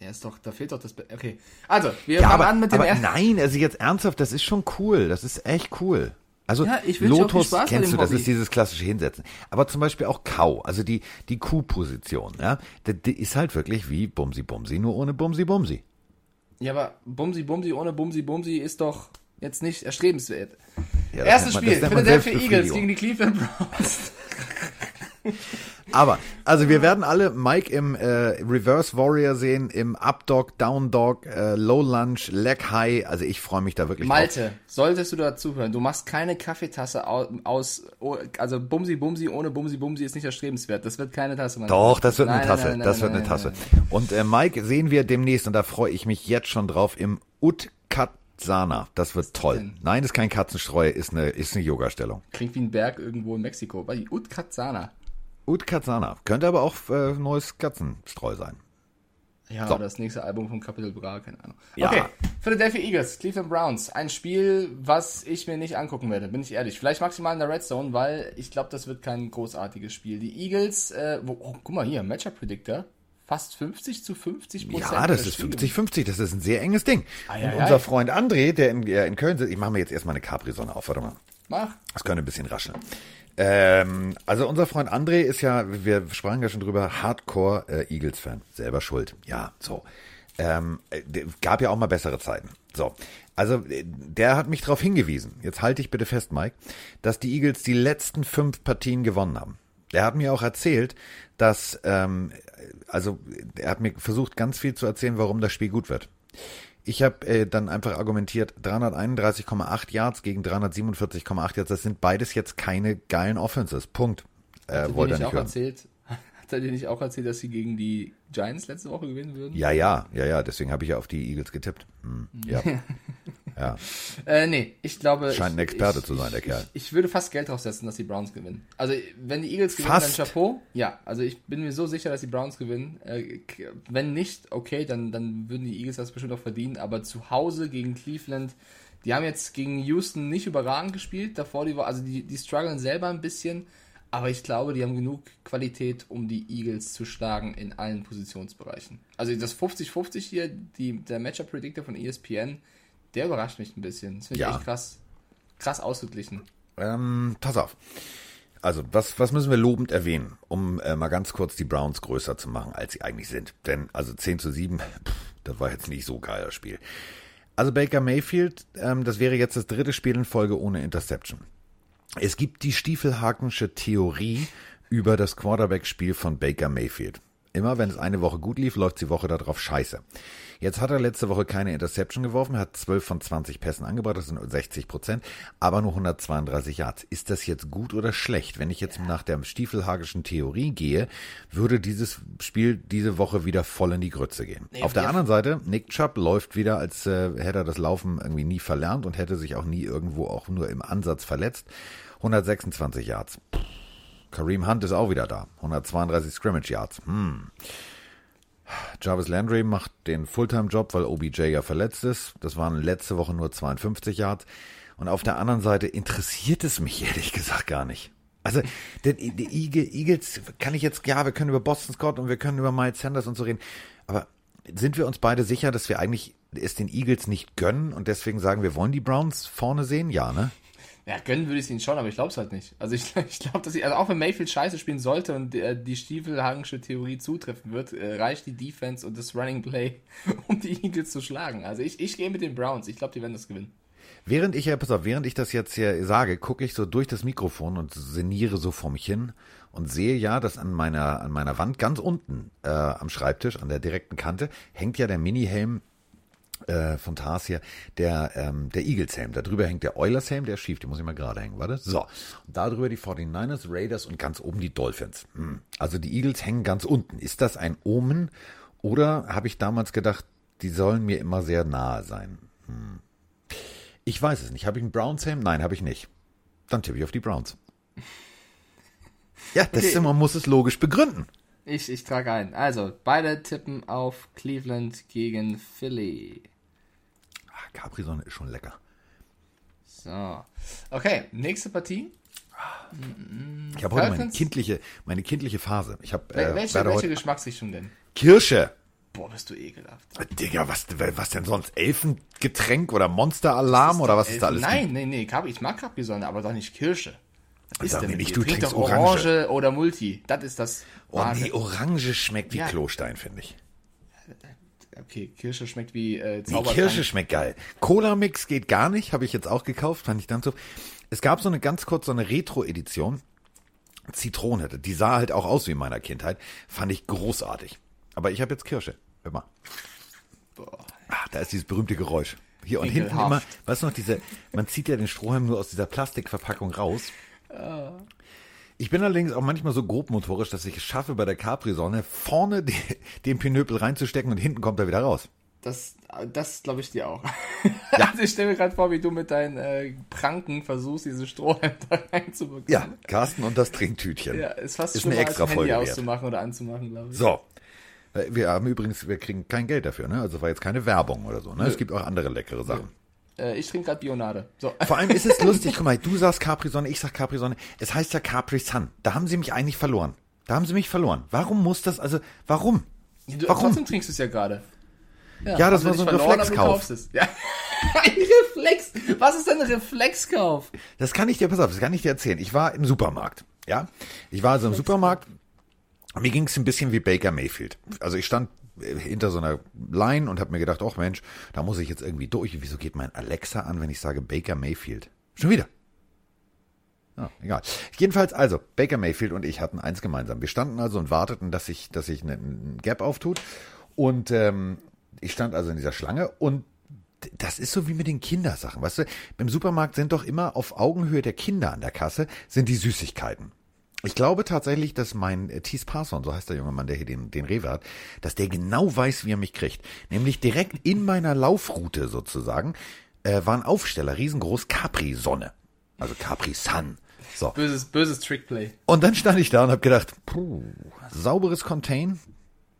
Ja, ist doch, da fehlt doch das. Be okay. Also, wir Ja, fangen aber, an mit dem aber ersten. nein, also jetzt ernsthaft, das ist schon cool. Das ist echt cool. Also Ja, Lotus kennst du, das Hobby. ist dieses klassische Hinsetzen. Aber zum Beispiel auch Kau, also die die Kuhposition, ja, die, die ist halt wirklich wie Bumsi Bumsi, nur ohne Bumsi Bumsi. Ja, aber Bumsi Bumsi ohne Bumsi Bumsi ist doch jetzt nicht erstrebenswert. Ja, Erstes man- Spiel, Philadelphia Eagles gegen die Cleveland Browns. *laughs* Aber, also wir werden alle Mike im äh, Reverse Warrior sehen, im Up Dog, Down Dog, äh, Low Lunge, Leg High. Also ich freue mich da wirklich drauf. Malte, solltest du dazuhören, du machst keine Kaffeetasse au- aus, oh, also Bumsi Bumsi ohne Bumsi Bumsi ist nicht erstrebenswert. Das wird keine Tasse, Mann. Doch, das wird eine Nein, nein, Tasse. nein, nein, das wird eine Tasse. Und äh, Mike sehen wir demnächst und da freue ich mich jetzt schon drauf im Utkatsana. Das wird toll. denn? Nein, ist kein Katzenstreu, ist eine ist eine Yoga-Stellung. Klingt wie ein Berg irgendwo in Mexiko. Bei Utkatsana. Utkatsana könnte aber auch äh, neues Katzenstreu sein. Ja, So. oder das nächste Album von Capital Bra, keine Ahnung. Ja. Okay, Philadelphia Eagles, Cleveland Browns. Ein Spiel, was ich mir nicht angucken werde, bin ich ehrlich. Vielleicht maximal in der Red Zone, weil ich glaube, das wird kein großartiges Spiel. Die Eagles, äh, wo, oh, guck mal hier, Matchup Predictor. Fast 50 zu 50 Prozent. Ja, das ist 50-50, das ist ein sehr enges Ding. Ei, und ei, unser ei. Freund André, der in, der in Köln sitzt, ich mache mir jetzt erstmal eine Capri-Sonne auf, warte mal. Mach. Das könnte ein bisschen rascheln. Ähm, also unser Freund André ist ja, wir sprachen ja schon drüber, Hardcore äh. Selber schuld. Ja, so. Ähm, äh, gab ja auch mal bessere Zeiten. So. Also äh, der hat mich darauf hingewiesen, jetzt halte ich bitte fest, Mike, dass die Eagles die letzten fünf Partien gewonnen haben. Er hat mir auch erzählt, dass, ähm, also er hat mir versucht, ganz viel zu erzählen, warum das Spiel gut wird. Ich habe äh, dann einfach argumentiert, 331,8 Yards gegen 347,8 Yards, das sind beides jetzt keine geilen Offenses. Punkt. Äh, wollte er nicht auch hören. erzählt, hat er dir nicht auch erzählt, dass sie gegen die Giants letzte Woche gewinnen würden? Ja, ja, ja, ja. Deswegen habe ich ja auf die Eagles getippt. Hm, ja. *laughs* *laughs* ja. *laughs* Äh, nee, ich glaube. Scheint ein Experte ich, zu sein, der ich, Kerl. Ich, ich, würde fast Geld draufsetzen, dass die Browns gewinnen. Also, wenn die Eagles gewinnen, fast? dann Chapeau. Ja, also ich bin mir so sicher, dass die Browns gewinnen. Äh, wenn nicht, okay, dann, dann würden die Eagles das bestimmt auch verdienen. Aber zu Hause gegen Cleveland. Die haben jetzt gegen Houston nicht überragend gespielt. Davor, die, also die, die strugglen selber ein bisschen. Aber ich glaube, die haben genug Qualität, um die Eagles zu schlagen in allen Positionsbereichen. Also das 50-50 hier, die, der Matchup-Predictor von ESPN, der überrascht mich ein bisschen. Das finde ich ja. echt krass. Krass ausgeglichen. Ähm, pass auf. Also, was, was müssen wir lobend erwähnen, um äh, mal ganz kurz die Browns größer zu machen, als sie eigentlich sind? Denn, also 10 zu 7, *laughs* pff, das war jetzt nicht so geil, das Spiel. Also Baker Mayfield, ähm, das wäre jetzt das dritte Spiel in Folge ohne Interception. Es gibt die Stiefelhakensche Theorie über das Quarterback-Spiel von Baker Mayfield. Immer wenn es eine Woche gut lief, läuft die Woche darauf scheiße. Jetzt hat er letzte Woche keine Interception geworfen, hat 12 von 20 Pässen angebracht, das sind 60 Prozent, aber nur 132 Yards. Ist das jetzt gut oder schlecht? Wenn ich jetzt nach der Stiefelhagischen Theorie gehe, würde dieses Spiel diese Woche wieder voll in die Grütze gehen. Nee, Auf der anderen Seite, Nick Chubb läuft wieder, als äh, hätte er das Laufen irgendwie nie verlernt und hätte sich auch nie irgendwo auch nur im Ansatz verletzt. 126 Yards. Kareem Hunt ist auch wieder da. 132 Scrimmage Yards. Hm. Jarvis Landry macht den Fulltime-Job, weil OBJ ja verletzt ist. Das waren letzte Woche nur 52 Yards. Und auf der anderen Seite interessiert es mich *laughs* ehrlich gesagt gar nicht. Also, die, die Eagles kann ich jetzt, ja, wir können über Boston Scott und wir können über Miles Sanders und so reden. Aber sind wir uns beide sicher, dass wir eigentlich es den Eagles nicht gönnen und deswegen sagen, wir wollen die Browns vorne sehen? Ja, ne? Ja, gönnen würde ich es ihnen schon, aber ich glaube es halt nicht. Also ich, *laughs* ich glaube, dass ich, also auch wenn Mayfield scheiße spielen sollte und äh, die Stiefelhagensche Theorie zutreffen wird, äh, reicht die Defense und das Running Play, *laughs* um die Eagles zu schlagen. Also ich, ich gehe mit den Browns. Ich glaube, die werden das gewinnen. Während ich, ja, pass auf, während ich das jetzt hier sage, gucke ich so durch das Mikrofon und sinniere so vor mich hin und sehe ja, dass an meiner, an meiner Wand ganz unten äh, am Schreibtisch, an der direkten Kante, hängt ja der Mini-Helm äh, von Tars hier, der, ähm, der Eagles-Helm. Da drüber hängt der Oilers-Helm, der ist schief, den muss ich mal gerade hängen, warte. So, und da drüber die 49ers, Raiders und ganz oben die Dolphins. Hm. Also die Eagles hängen ganz unten. Ist das ein Omen oder habe ich damals gedacht, die sollen mir immer sehr nahe sein? Hm. Ich weiß es nicht. Habe ich einen Browns-Helm? Nein, habe ich nicht. Dann tippe ich auf die Browns. Ja, das okay. ist, man muss es logisch begründen. Ich, ich trage ein. Also, beide tippen auf Cleveland gegen Philly. Ah, Capri-Sonne ist schon lecker. So. Okay, nächste Partie. Ich habe heute meine kindliche, meine kindliche Phase. Ich hab, äh, welche welche Geschmacksrichtung denn? Kirsche. Boah, bist du ekelhaft. Digga, was, was denn sonst? Elfengetränk oder Monsteralarm oder was ist da alles? Nein, nee, nee, ich mag Capri-Sonne, aber doch nicht Kirsche. Ist denn nicht, du trinkst Orange. Orange oder Multi. Das ist das. Oh nee, Orange schmeckt wie ja. Klostein, finde ich. Okay, Kirsche schmeckt wie äh, Nee, Kirsche schmeckt geil. Cola-Mix geht gar nicht, habe ich jetzt auch gekauft, fand ich dann so. Es gab so eine ganz kurz so eine Retro-Edition. Zitrone, die sah halt auch aus wie in meiner Kindheit. Fand ich großartig. Aber ich habe jetzt Kirsche. Hör mal. Boah. Ach, da ist dieses berühmte Geräusch. Hier und hinten immer, weißt du noch, diese, man zieht ja den Strohhalm nur aus dieser Plastikverpackung raus. Ich bin allerdings auch manchmal so grobmotorisch, dass ich es schaffe, bei der Capri-Sonne vorne die, den Pinöpel reinzustecken und hinten kommt er wieder raus. Das, das glaube ich dir auch. Ja. *laughs* Also ich stelle mir gerade vor, wie du mit deinen äh, Pranken versuchst, diese Strohhalm *laughs* da reinzubekommen. Ja, Carsten und das Trinktütchen. Ja, ist fast ist eine extra als Handy Folge auszumachen oder anzumachen, glaube ich. So. Äh, wir haben übrigens, wir kriegen kein Geld dafür, ne? Also war jetzt keine Werbung oder so, ne? Nö. Es gibt auch andere leckere Sachen. Nö. Äh, ich trinke gerade Bionade. So. Vor allem ist es *laughs* lustig, guck mal, du sagst Capri-Sonne, ich sag Capri-Sonne. Es heißt ja Capri-Sun. Da haben sie mich eigentlich verloren. Da haben sie mich verloren. Warum muss das, also, warum? Du, warum? Trotzdem trinkst du es ja gerade. Ja, ja, das war so ein Reflexkauf. Ja. *laughs* Ein Reflex. Was ist denn ein Reflexkauf? Das kann ich dir, pass auf, das kann ich dir erzählen. Ich war im Supermarkt, ja. Ich war also im Supermarkt. Mir ging es ein bisschen wie Baker Mayfield. Also ich stand hinter so einer Line und habe mir gedacht, ach Mensch, da muss ich jetzt irgendwie durch. Wieso geht mein Alexa an, wenn ich sage Baker Mayfield? Schon wieder. Ja, egal. Jedenfalls also, Baker Mayfield und ich hatten eins gemeinsam. Wir standen also und warteten, dass sich, dass sich ein Gap auftut. Und ähm, ich stand also in dieser Schlange und das ist so wie mit den Kindersachen, weißt du? Beim Supermarkt sind doch immer auf Augenhöhe der Kinder an der Kasse sind die Süßigkeiten. Ich glaube tatsächlich, dass mein äh, Thies Parson, so heißt der junge Mann, der hier den, den Rewe hat, dass der genau weiß, wie er mich kriegt. Nämlich direkt in meiner Laufroute sozusagen äh, war ein Aufsteller, riesengroß, Capri-Sonne. Also Capri-Sun. So. Böses, böses Trickplay. Und dann stand ich da und habe gedacht, puh, sauberes Contain,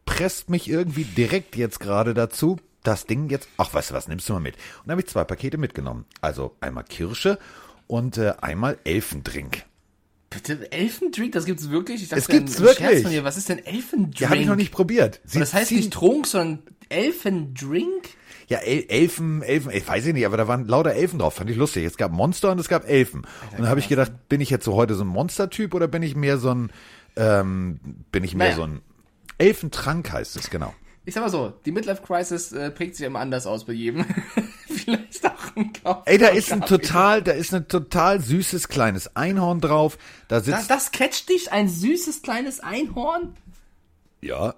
presst mich irgendwie direkt jetzt gerade dazu, das Ding jetzt, ach weißt du was, nimmst du mal mit. Und dann habe ich zwei Pakete mitgenommen. Also einmal Kirsche und äh, einmal Elfendrink. Bitte, Elfendrink, das gibt's wirklich? Ich dachte, Das gibt's ein Scherz wirklich. Von dir. Was ist denn Elfendrink? Die habe ich noch nicht probiert. Das heißt nicht Trunk, sondern Elfendrink? Ja, El Elfen, Elfen, ich weiß ich nicht, aber da waren lauter Elfen drauf, fand ich lustig. Es gab Monster und es gab Elfen. Und dann habe ich gedacht, bin ich jetzt so heute so ein Monstertyp oder bin ich mehr so ein, ähm, bin ich mehr Naja. so ein Elfentrank heißt es, genau. Ich sag mal so, die Midlife Crisis äh, prägt sich immer anders aus bei jedem. *laughs* Vielleicht auch ein Kauf. Ey, da ist ein total, da ist ein total süßes kleines Einhorn drauf. Da Das, sitzt, das catcht dich, ein süßes kleines Einhorn? ja.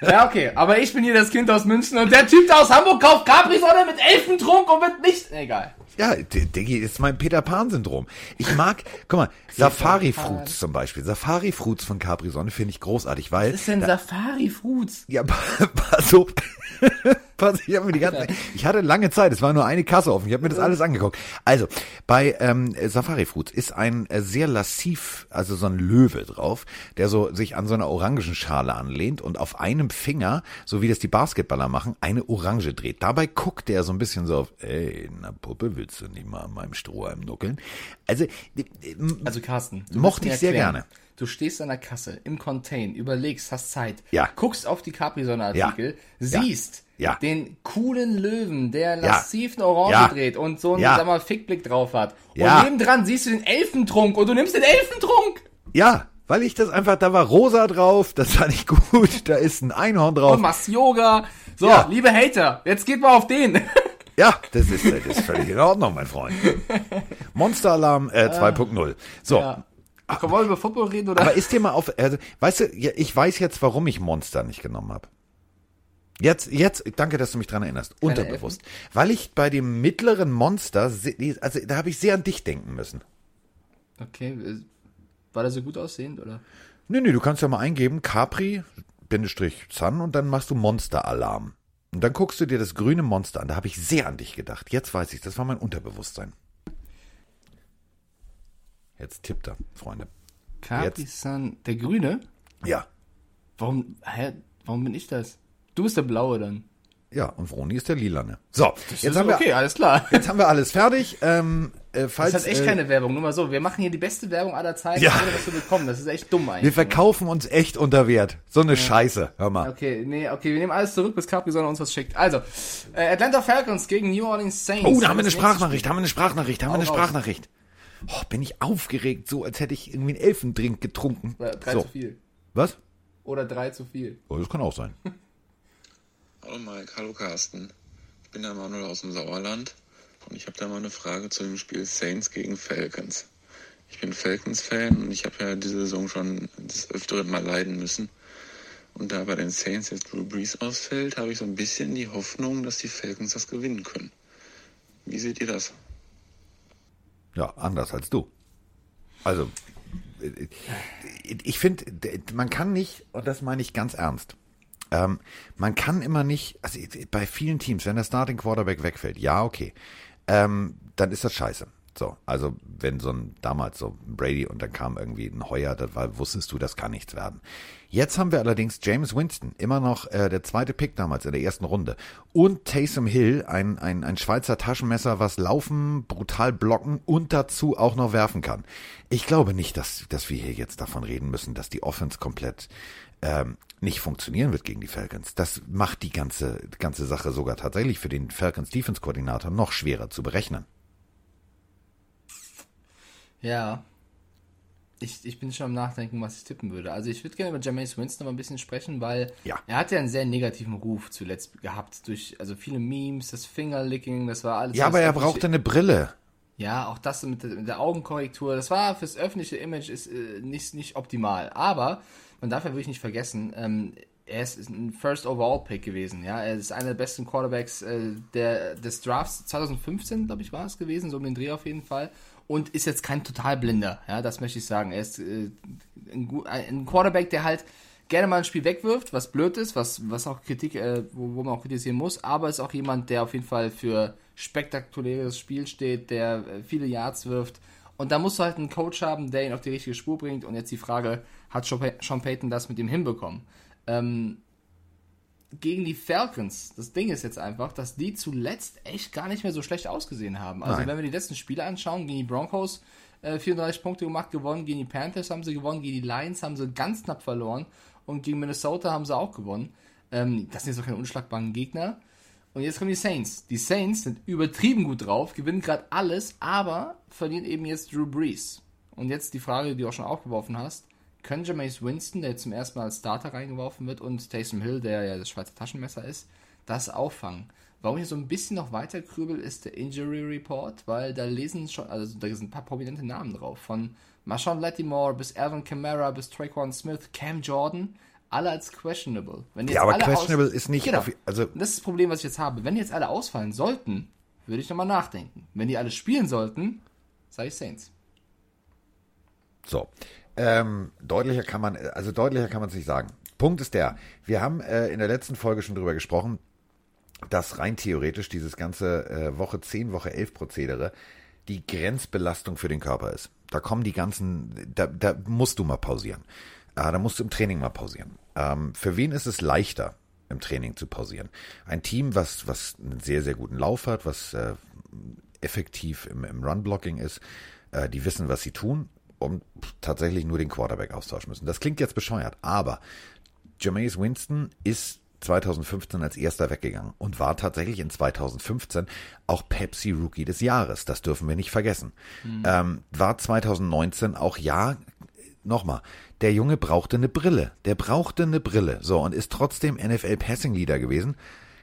Ja, okay, aber ich bin hier das Kind aus München und der Typ da aus Hamburg kauft Capri-Sonne mit Elfentrunk und wird nicht... Egal. Ja, Diggi, ist mein Peter Pan-Syndrom. Ich mag, guck mal, Safari Fruits zum Beispiel. Safari Fruits von Capri Sonne finde ich großartig, weil. Was ist denn Safari-Fruits? Ja, *laughs* pass auf. Ich, hab mir die ganze, ich hatte lange Zeit, es war nur eine Kasse offen, ich habe mir das alles angeguckt. Also, bei ähm, Safari Fruits ist ein äh, sehr lassiv, also so ein Löwe drauf, der so sich an so einer Orangenschale anlehnt und auf einem Finger, so wie das die Basketballer machen, eine Orange dreht. Dabei guckt der so ein bisschen so auf, ey, na Puppe, willst du nicht mal an meinem Strohhalm nuckeln? Also, äh, äh, Also Carsten, Mochte ich sehr gerne. Du stehst an der Kasse im Contain, überlegst, hast Zeit, Ja. guckst auf die Capri-Sonne-Artikel, Ja. siehst Ja. Den coolen Löwen, der lassiv eine Orange Ja. dreht und so einen, Ja. sag mal, Fickblick drauf hat. Ja. Und nebendran siehst du den Elfentrunk und du nimmst den Elfentrunk. ja, weil ich das einfach, da war rosa drauf, das fand ich gut, da ist ein Einhorn drauf. Und machst Yoga. So, Ja. liebe Hater, jetzt geht mal auf den. Ja, das ist, das ist völlig in Ordnung, mein Freund. Monsteralarm äh, 2.0. So. Ja. Komm, wollen wir über Football reden oder? Aber ist dir mal auf, also, weißt du, ja, ich weiß jetzt, warum ich Monster nicht genommen habe. Jetzt, jetzt, danke, dass du mich dran erinnerst. Unterbewusst. Weil ich bei dem mittleren Monster, also da habe ich sehr an dich denken müssen. okay, war der so gut aussehend oder? Nee, nee, du kannst ja mal eingeben, Capri, Bindestrich Sun und dann machst du Monsteralarm. Und dann guckst du dir das grüne Monster an. Da habe ich sehr an dich gedacht. Jetzt weiß ich, das war mein Unterbewusstsein. Jetzt tippt er, Freunde. Capri-Sun, der Grüne? Ja. Warum, hä, warum bin ich das? Du bist der Blaue dann. Ja, und Vroni ist der Lilane. So, Das jetzt ist haben, wir, okay, alles klar. jetzt haben wir alles fertig. Ähm, äh, falls, Das hat echt äh, keine Werbung, nur mal so. Wir machen hier die beste Werbung aller Zeiten, Ja. ohne was zu bekommen. Das ist echt dumm Wir eigentlich. verkaufen uns echt unter Wert. So eine Scheiße, hör mal. Okay, nee, okay, wir nehmen alles zurück, bis Capri-Sonne uns was schickt. Also, äh, Atlanta Falcons gegen New Orleans Saints. Oh, da haben wir eine Sprachnachricht, haben wir eine Sprachnachricht, haben wir eine. Sprachnachricht. Oh, bin ich aufgeregt, so als hätte ich irgendwie einen Elfendrink getrunken. Oder drei so. zu viel. Was? Oder drei zu viel. Oh, das kann auch sein. *laughs* Hallo Mike, hallo Carsten. Ich bin der Manuel aus dem Sauerland und ich habe da mal eine Frage zu dem Spiel Saints gegen Falcons. Ich bin Falcons-Fan und ich habe ja diese Saison schon das öfteren Mal leiden müssen. Und da bei den Saints jetzt Drew Brees ausfällt, habe ich so ein bisschen die Hoffnung, dass die Falcons das gewinnen können. Wie seht ihr das? Ja, anders als du. Also, ich finde, man kann nicht, und das meine ich ganz ernst, ähm, man kann immer nicht, also bei vielen Teams, wenn der Starting Quarterback wegfällt, ja, okay, ähm, dann ist das scheiße. So, also wenn so ein damals so Brady und dann kam irgendwie ein Heuer, das war, wusstest du, das kann nichts werden. Jetzt haben wir allerdings James Winston, immer noch äh, der zweite Pick damals in der ersten Runde. Und Taysom Hill, ein, ein, ein Schweizer Taschenmesser, was laufen, brutal blocken und dazu auch noch werfen kann. Ich glaube nicht, dass, dass wir hier jetzt davon reden müssen, dass die Offense komplett ähm, nicht funktionieren wird gegen die Falcons. Das macht die ganze, ganze Sache sogar tatsächlich für den Falcons Defense Koordinator noch schwerer zu berechnen. Ja. Ich, ich bin schon am Nachdenken, was ich tippen würde. Also ich würde gerne über Jameis Winston noch ein bisschen sprechen, weil Ja. er hat ja einen sehr negativen Ruf zuletzt gehabt durch also viele Memes, das Fingerlicking, das war alles. Ja, aber er brauchte eine Brille. Ja, auch das mit der, mit der Augenkorrektur, das war fürs öffentliche Image ist äh, nicht, nicht optimal. Aber man darf ja wirklich nicht vergessen, ähm, er ist, ein First Overall Pick gewesen. Ja, er ist einer der besten Quarterbacks äh, der, des Drafts 2015, glaube ich, war es gewesen, so um den Dreh auf jeden Fall. Und ist jetzt kein Totalblinder. Ja, das möchte ich sagen. Er ist äh, ein, ein Quarterback, der halt gerne mal ein Spiel wegwirft, was blöd ist, was, was auch Kritik, äh, wo, wo man auch kritisieren muss, aber ist auch jemand, der auf jeden Fall für spektakuläres Spiel steht, der äh, viele Yards wirft. Und da musst du halt einen Coach haben, der ihn auf die richtige Spur bringt. Und jetzt die Frage, hat Sean Pay- Sean Payton das mit ihm hinbekommen? Ähm, gegen die Falcons, das Ding ist jetzt einfach, dass die zuletzt echt gar nicht mehr so schlecht ausgesehen haben. Also Nein. wenn wir die letzten Spiele anschauen, gegen die Broncos äh, 34 Punkte gemacht, gewonnen, gegen die Panthers haben sie gewonnen, gegen die Lions haben sie ganz knapp verloren und gegen Minnesota haben sie auch gewonnen. Ähm, das sind jetzt auch keine unschlagbaren Gegner. Und jetzt kommen die Saints. Die Saints sind übertrieben gut drauf, gewinnen gerade alles, aber verlieren eben jetzt Drew Brees. Und jetzt die Frage, die du auch schon aufgeworfen hast. Können Jameis Winston, der jetzt zum ersten Mal als Starter reingeworfen wird, und Taysom Hill, der ja das Schweizer Taschenmesser ist, das auffangen? Warum ich so ein bisschen noch weiter grübel, ist der Injury Report, weil da lesen schon, also da sind ein paar prominente Namen drauf. Von Marshawn Lattimore bis Alvin Kamara bis Traquan Smith, Cam Jordan, alle als questionable. Wenn die Ja, jetzt aber alle questionable ist nicht Genau. auf- also- das ist das Problem, was ich jetzt habe. Wenn jetzt alle ausfallen sollten, würde ich nochmal nachdenken. Wenn die alle spielen sollten, sage ich Saints. So. Ähm, deutlicher kann man, also deutlicher kann man es nicht sagen. Punkt ist der, wir haben äh, in der letzten Folge schon drüber gesprochen, dass rein theoretisch dieses ganze äh, Woche 10, Woche 11 Prozedere die Grenzbelastung für den Körper ist. Da kommen die ganzen, da, da musst du mal pausieren. Äh, da musst du im Training mal pausieren. Ähm, für wen ist es leichter, im Training zu pausieren? Ein Team, was, was einen sehr, sehr guten Lauf hat, was äh, effektiv im, im Run-Blocking ist, äh, die wissen, was sie tun und tatsächlich nur den Quarterback austauschen müssen. Das klingt jetzt bescheuert, aber Jameis Winston ist 2015 als erster weggegangen und war tatsächlich in 2015 auch Pepsi Rookie des Jahres. Das dürfen wir nicht vergessen. Ähm, war 2019 auch ja, nochmal, der Junge brauchte eine Brille. Der brauchte eine Brille. So, und ist trotzdem NFL Passing Leader gewesen.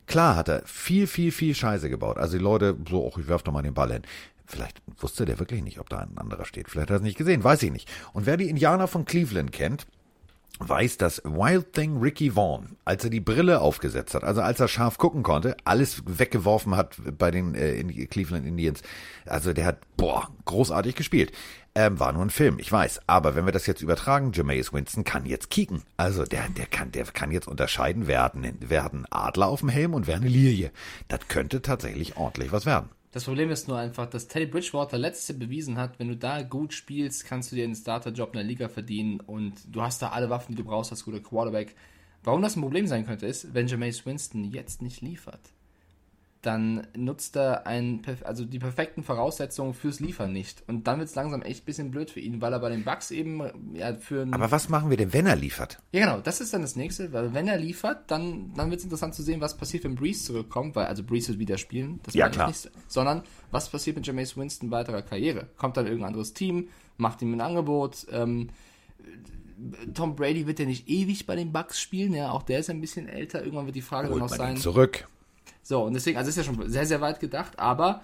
Klar hat er viel, viel, viel Scheiße gebaut. Also die Leute, so, ach, ich werf doch mal den Ball hin. Vielleicht wusste der wirklich nicht, ob da ein anderer steht. Vielleicht hat er es nicht gesehen, weiß ich nicht. Und wer die Indianer von Cleveland kennt, weiß, dass Wild Thing Ricky Vaughn, als er die Brille aufgesetzt hat, also als er scharf gucken konnte, alles weggeworfen hat bei den äh, in Cleveland Indians. Also der hat, boah, großartig gespielt. Ähm, war nur ein Film, ich weiß. Aber wenn wir das jetzt übertragen, Jameis Winston kann jetzt kicken. Also der, der kann, der kann jetzt unterscheiden, wer hat, einen, wer hat einen Adler auf dem Helm und wer eine Lilie. Das könnte tatsächlich ordentlich was werden. Das Problem ist nur einfach, dass Teddy Bridgewater letzte bewiesen hat, wenn du da gut spielst, kannst du dir einen Starterjob in der Liga verdienen und du hast da alle Waffen, die du brauchst als guter Quarterback. Warum das ein Problem sein könnte, ist, wenn Jameis Winston jetzt nicht liefert, dann nutzt er ein, also die perfekten Voraussetzungen fürs Liefern nicht. Und dann wird es langsam echt ein bisschen blöd für ihn, weil er bei den Bucks eben ja, für Aber was machen wir denn, wenn er liefert? ja, genau, das ist dann das nächste, weil wenn er liefert, dann, dann wird es interessant zu sehen, was passiert, wenn Breeze zurückkommt, weil also Breeze wird wieder spielen, das Ja, klar. nicht, sondern was passiert mit Jameis Winston weiterer Karriere? Kommt dann irgendein anderes Team, macht ihm ein Angebot, ähm, Tom Brady wird ja nicht ewig bei den Bucks spielen, ja, auch der ist ein bisschen älter, irgendwann wird die Frage dann Holt noch man ihn sein. zurück. So, und deswegen, also ist ja schon sehr, sehr weit gedacht, aber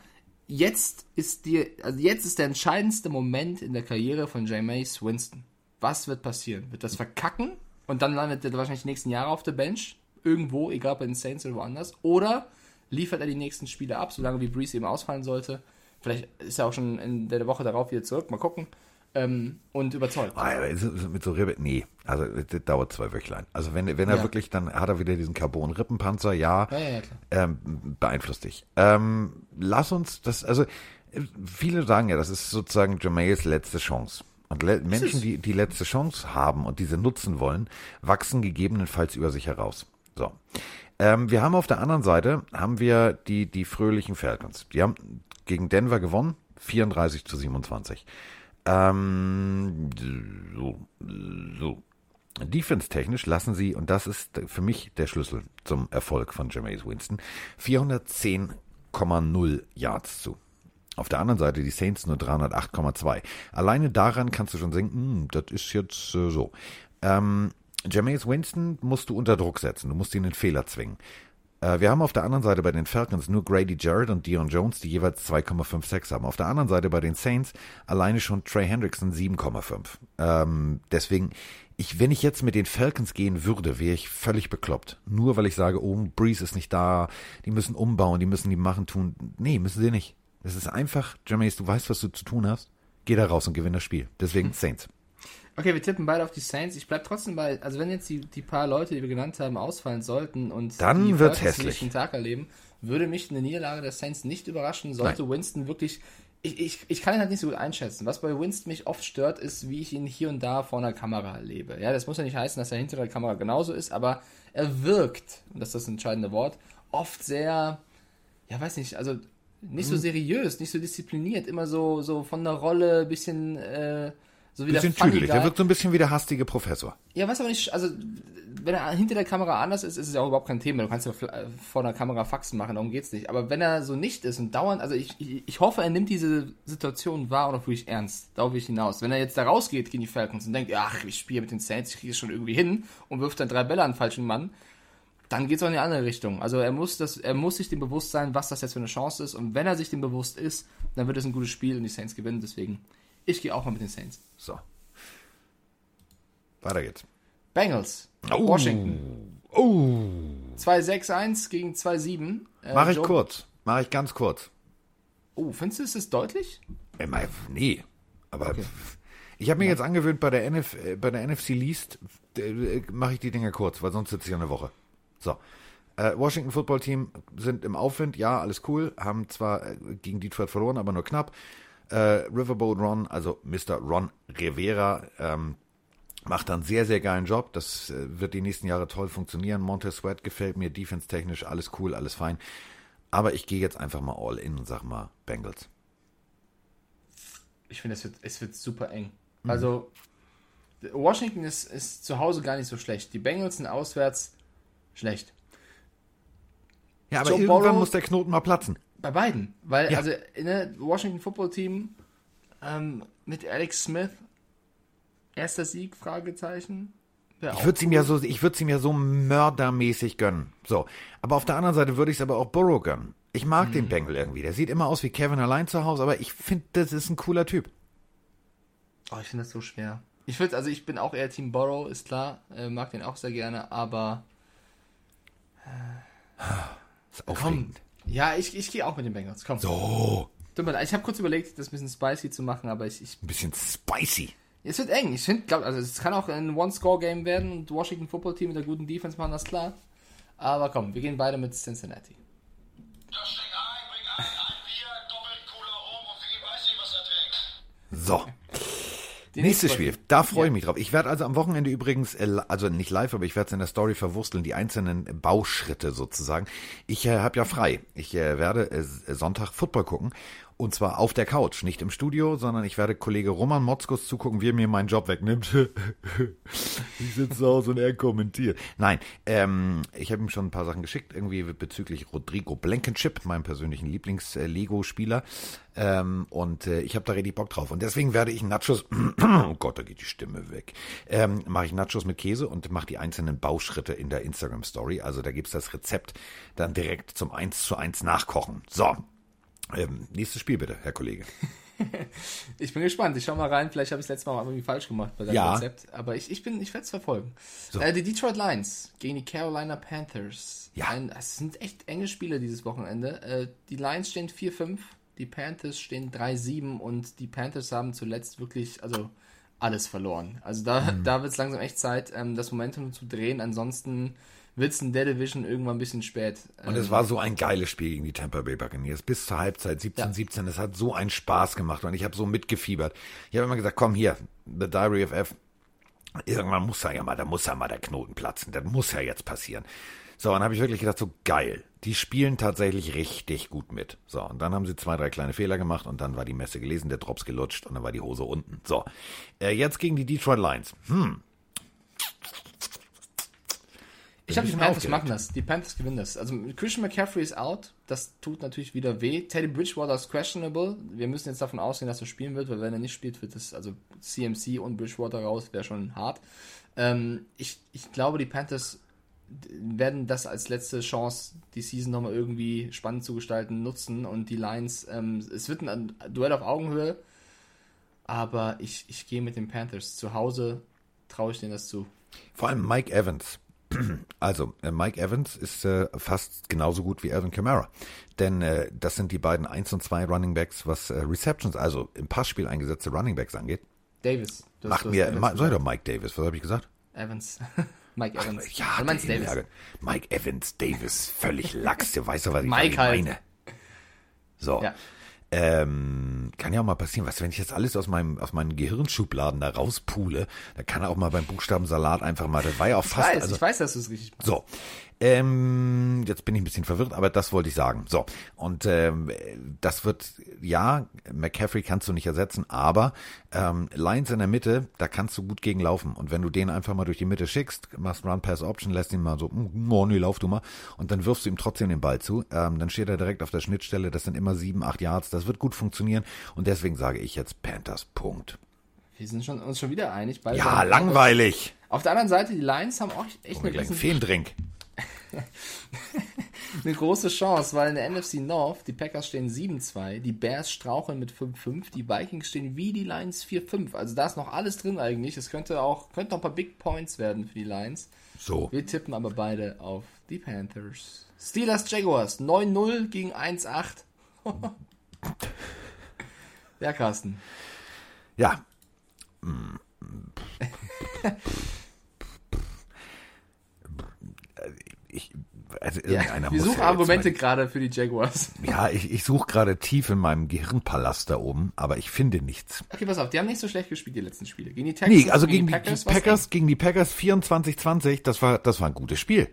jetzt ist die, also jetzt ist der entscheidendste Moment in der Karriere von Jameis Winston. Was wird passieren? Wird das verkacken und dann landet er wahrscheinlich die nächsten Jahre auf der Bench? Irgendwo, egal bei den Saints oder woanders. Oder liefert er die nächsten Spiele ab, solange wie Breeze eben ausfallen sollte. Vielleicht ist er auch schon in der Woche darauf wieder zurück, mal gucken. Ähm, und überzeugt. Ah, ja, so- so- mit so Rippe, nee, also das dauert zwei Wöchlein. Also wenn, wenn er Ja. wirklich, dann hat er wieder diesen Carbon-Rippenpanzer, ja, Ja, ja, ähm, beeinflusst dich. Ähm, lass uns das, also viele sagen ja, das ist sozusagen Jamails letzte Chance. Und le Menschen, die die letzte Chance haben und diese nutzen wollen, wachsen gegebenenfalls über sich heraus. So. Ähm, wir haben auf der anderen Seite, haben wir die, die fröhlichen Falcons. Die haben gegen Denver gewonnen, 34 zu 27. Ähm, so, so. Defense-technisch lassen sie, und das ist für mich der Schlüssel zum Erfolg von Jameis Winston, 410,0 Yards zu. Auf der anderen Seite die Saints nur 308,2. Alleine daran kannst du schon denken, hm, das ist jetzt äh, so. Ähm, Jameis Winston musst du unter Druck setzen, du musst ihn in Fehler zwingen. Äh, wir haben auf der anderen Seite bei den Falcons nur Grady Jarrett und Dion Jones, die jeweils 2,56 haben. Auf der anderen Seite bei den Saints alleine schon Trey Hendrickson 7,5. Ähm, deswegen, ich, wenn ich jetzt mit den Falcons gehen würde, wäre ich völlig bekloppt. Nur weil ich sage, oh, Breeze ist nicht da, die müssen umbauen, die müssen die machen, tun. Nee, müssen sie nicht. Es ist einfach, Jermaine, du weißt, was du zu tun hast. Geh da raus und gewinn das Spiel. Deswegen hm. Saints. Okay, wir tippen beide auf die Saints. Ich bleib trotzdem bei, also wenn jetzt die, die paar Leute, die wir genannt haben, ausfallen sollten und dann die wird's hässlich. den Tag erleben, würde mich eine Niederlage der Saints nicht überraschen, sollte Nein. Winston wirklich ich, ich, ich kann ihn halt nicht so gut einschätzen. Was bei Winston mich oft stört, ist, wie ich ihn hier und da vor einer Kamera erlebe. Ja, das muss ja nicht heißen, dass er hinter der Kamera genauso ist, aber er wirkt, und das ist das entscheidende Wort, oft sehr, ja, weiß nicht, also nicht so mhm. seriös, nicht so diszipliniert, immer so, so von der Rolle, bisschen, äh, so wie bisschen der tüdelig. Der wirkt so ein bisschen wie der hastige Professor. Ja, weiß aber nicht, also wenn er hinter der Kamera anders ist, ist es ja auch überhaupt kein Thema. Du kannst ja äh, vor der Kamera Faxen machen, darum geht's nicht. Aber wenn er so nicht ist und dauernd, also ich, ich, hoffe, er nimmt diese Situation wahr und auch wirklich ernst. Darauf will ich hinaus. Wenn er jetzt da rausgeht gegen die Falcons und denkt, ach, ich spiele mit den Saints, ich kriege es schon irgendwie hin und wirft dann drei Bälle an den falschen Mann, dann geht es auch in die andere Richtung. Also er muss, das, er muss sich dem bewusst sein, was das jetzt für eine Chance ist. Und wenn er sich dem bewusst ist, dann wird es ein gutes Spiel und die Saints gewinnen. Deswegen, ich gehe auch mal mit den Saints. So. Weiter geht's. Bengals. Oh. Washington. Oh. 2-6-1 gegen 2-7. Äh, Mach ich Joe kurz. Mach ich ganz kurz. Oh, findest du, ist es deutlich? Äh, nee. Aber okay. ich habe mir ja. jetzt angewöhnt, bei der, NF, äh, bei der NFC Least äh, mache ich die Dinge kurz, weil sonst sitze ich eine Woche. So. Äh, Washington Football Team sind im Aufwind, ja, alles cool, haben zwar gegen Detroit verloren, aber nur knapp. Äh, Riverboat Ron, also Mr. Ron Rivera, ähm, macht einen sehr, sehr geilen Job. Das äh, wird die nächsten Jahre toll funktionieren. Montez Sweat gefällt mir, defense-technisch, alles cool, alles fein. Aber ich gehe jetzt einfach mal all in und sag mal Bengals. Ich finde, es wird, es wird super eng. Mhm. Also, Washington ist, ist zu Hause gar nicht so schlecht. Die Bengals sind auswärts schlecht. Ja, aber Joe irgendwann Borrow, muss der Knoten mal platzen. Bei beiden. Weil, ja. also, ne, Washington Football Team ähm, mit Alex Smith, erster Sieg, Fragezeichen. Ich würde es ihm ja so, ich würde ihm ja so mördermäßig gönnen. So. Aber auf der anderen Seite würde ich es aber auch Burrow gönnen. Ich mag hm. den Bengal irgendwie. Der sieht immer aus wie Kevin allein zu Hause, aber ich finde, das ist ein cooler Typ. Oh, ich finde das so schwer. Ich würde, also ich bin auch eher Team Borrow, ist klar. Äh, mag den auch sehr gerne, aber ist aufregend. Komm. Ja, ich, ich gehe auch mit den Bengals. Komm. So. Ich habe kurz überlegt, das ein bisschen spicy zu machen, aber ich. ich ein bisschen spicy. Es wird eng. Ich finde, also es kann auch ein One-Score-Game werden und Washington Football Team mit der guten Defense machen das klar. Aber komm, wir gehen beide mit Cincinnati. So. Die Nächstes Spiel, da freue ich mich drauf. Ich werde also am Wochenende übrigens, äh, also nicht live, aber ich werde es in der Story verwursteln, die einzelnen Bauschritte sozusagen. Ich äh, habe ja frei. Ich äh, werde äh, Sonntag Football gucken und zwar auf der Couch, nicht im Studio, sondern ich werde Kollege Roman Motzkus zugucken, wie er mir meinen Job wegnimmt. *laughs* ich sitze zu Hause und er kommentiert. Nein, ähm, ich habe ihm schon ein paar Sachen geschickt, irgendwie bezüglich Rodrigo Blankenship, meinem persönlichen Lieblings-Lego-Spieler. Ähm, und äh, ich habe da richtig Bock drauf. Und deswegen werde ich Nachos, *clears throat* oh Gott, da geht die Stimme weg, ähm, mache ich Nachos mit Käse und mache die einzelnen Bauschritte in der Instagram-Story. Also da gibt's das Rezept dann direkt zum 1 zu 1 nachkochen. So, ähm, nächstes Spiel bitte, Herr Kollege. *laughs* ich bin gespannt. Ich schau mal rein. Vielleicht habe ich es letztes Mal auch irgendwie falsch gemacht bei deinem ja. Rezept. Aber ich, ich, ich werde es verfolgen. So. Äh, die Detroit Lions gegen die Carolina Panthers. Ja. Ein, es sind echt enge Spiele dieses Wochenende. Äh, die Lions stehen 4-5, die Panthers stehen 3-7 und die Panthers haben zuletzt wirklich, also alles verloren. Also da, mhm. da wird es langsam echt Zeit, ähm, das Momentum zu drehen. Ansonsten wird es in der Division irgendwann ein bisschen spät. Und es war so ein geiles Spiel gegen die Tampa Bay Buccaneers. Bis zur Halbzeit 17, ja. 17. Es hat so einen Spaß gemacht und ich habe so mitgefiebert. Ich habe immer gesagt, komm hier, The Diary of F. Irgendwann muss ja mal, da muss ja mal der Knoten platzen. Das muss ja jetzt passieren. So, dann habe ich wirklich gedacht, so geil. Die spielen tatsächlich richtig gut mit. So, und dann haben sie zwei, drei kleine Fehler gemacht und dann war die Messe gelesen, der Drops gelutscht und dann war die Hose unten. So, äh, jetzt gegen die Detroit Lions. Hm, Ich habe die Panthers machen das. Die Panthers gewinnen das. Also Christian McCaffrey ist out. Das tut natürlich wieder weh. Teddy Bridgewater ist questionable. Wir müssen jetzt davon ausgehen, dass er spielen wird, weil wenn er nicht spielt, wird das also CMC und Bridgewater raus, wäre schon hart. Ähm, ich, ich glaube, die Panthers werden das als letzte Chance, die Season nochmal irgendwie spannend zu gestalten, nutzen und die Lions, ähm, es wird ein Duell auf Augenhöhe, aber ich, ich gehe mit den Panthers. Zu Hause traue ich denen das zu. Vor allem Mike Evans. Also, äh, Mike Evans ist äh, fast genauso gut wie Alvin Kamara. Denn äh, das sind die beiden 1 und 2 Running Backs, was äh, Receptions, also im Passspiel eingesetzte Running Backs angeht. Davis. du Macht mir, ma, sag doch Mike Davis, was habe ich gesagt? Evans. *laughs* Mike Evans. Ja, du meinst Davis. Hinlage. Mike Evans, Davis, völlig lax, der weiß doch, was ich *laughs* Mike halt. meine. So. Ja. Ähm, kann ja auch mal passieren, was, wenn ich jetzt alles aus meinem, aus meinen Gehirnschubladen da rauspule, da kann auch mal beim Buchstabensalat einfach mal, das war ja auch Ich fast, weiß, also, ich weiß, dass du es richtig machst. so. Ähm, jetzt bin ich ein bisschen verwirrt, aber das wollte ich sagen. So. Und ähm, das wird, ja, McCaffrey kannst du nicht ersetzen, aber ähm, Lions in der Mitte, da kannst du gut gegen laufen. Und wenn du den einfach mal durch die Mitte schickst, machst Run-Pass-Option, lässt ihn mal so, mm, oh nee, lauf du mal, und dann wirfst du ihm trotzdem den Ball zu, ähm, dann steht er direkt auf der Schnittstelle, das sind immer sieben, acht Yards, das wird gut funktionieren. Und deswegen sage ich jetzt Panthers, Punkt. Wir sind schon, uns schon wieder einig. Ja, langweilig. Auf der anderen Seite, die Lions haben auch echt eine, Gleich ein riesen- Feendrink. Eine große Chance, weil in der NFC North die Packers stehen 7-2, die Bears straucheln mit 5-5, die Vikings stehen wie die Lions 4-5. Also da ist noch alles drin eigentlich. Es könnte auch könnte noch ein paar Big Points werden für die Lions. So. Wir tippen aber beide auf die Panthers. Steelers Jaguars 9-0 gegen 1-8. *laughs* ja, Carsten. Ja. *laughs* Ich, also irgendeiner Wir muss suchen ja Argumente gerade für die Jaguars. *laughs* Ja, ich, ich suche gerade tief in meinem Gehirnpalast da oben, aber ich finde nichts. Okay, pass auf, die haben nicht so schlecht gespielt, die letzten Spiele. Gegen die Texans Nee, also und gegen die Packers, Packers gegen die Packers 24-20, das war, das war ein gutes Spiel.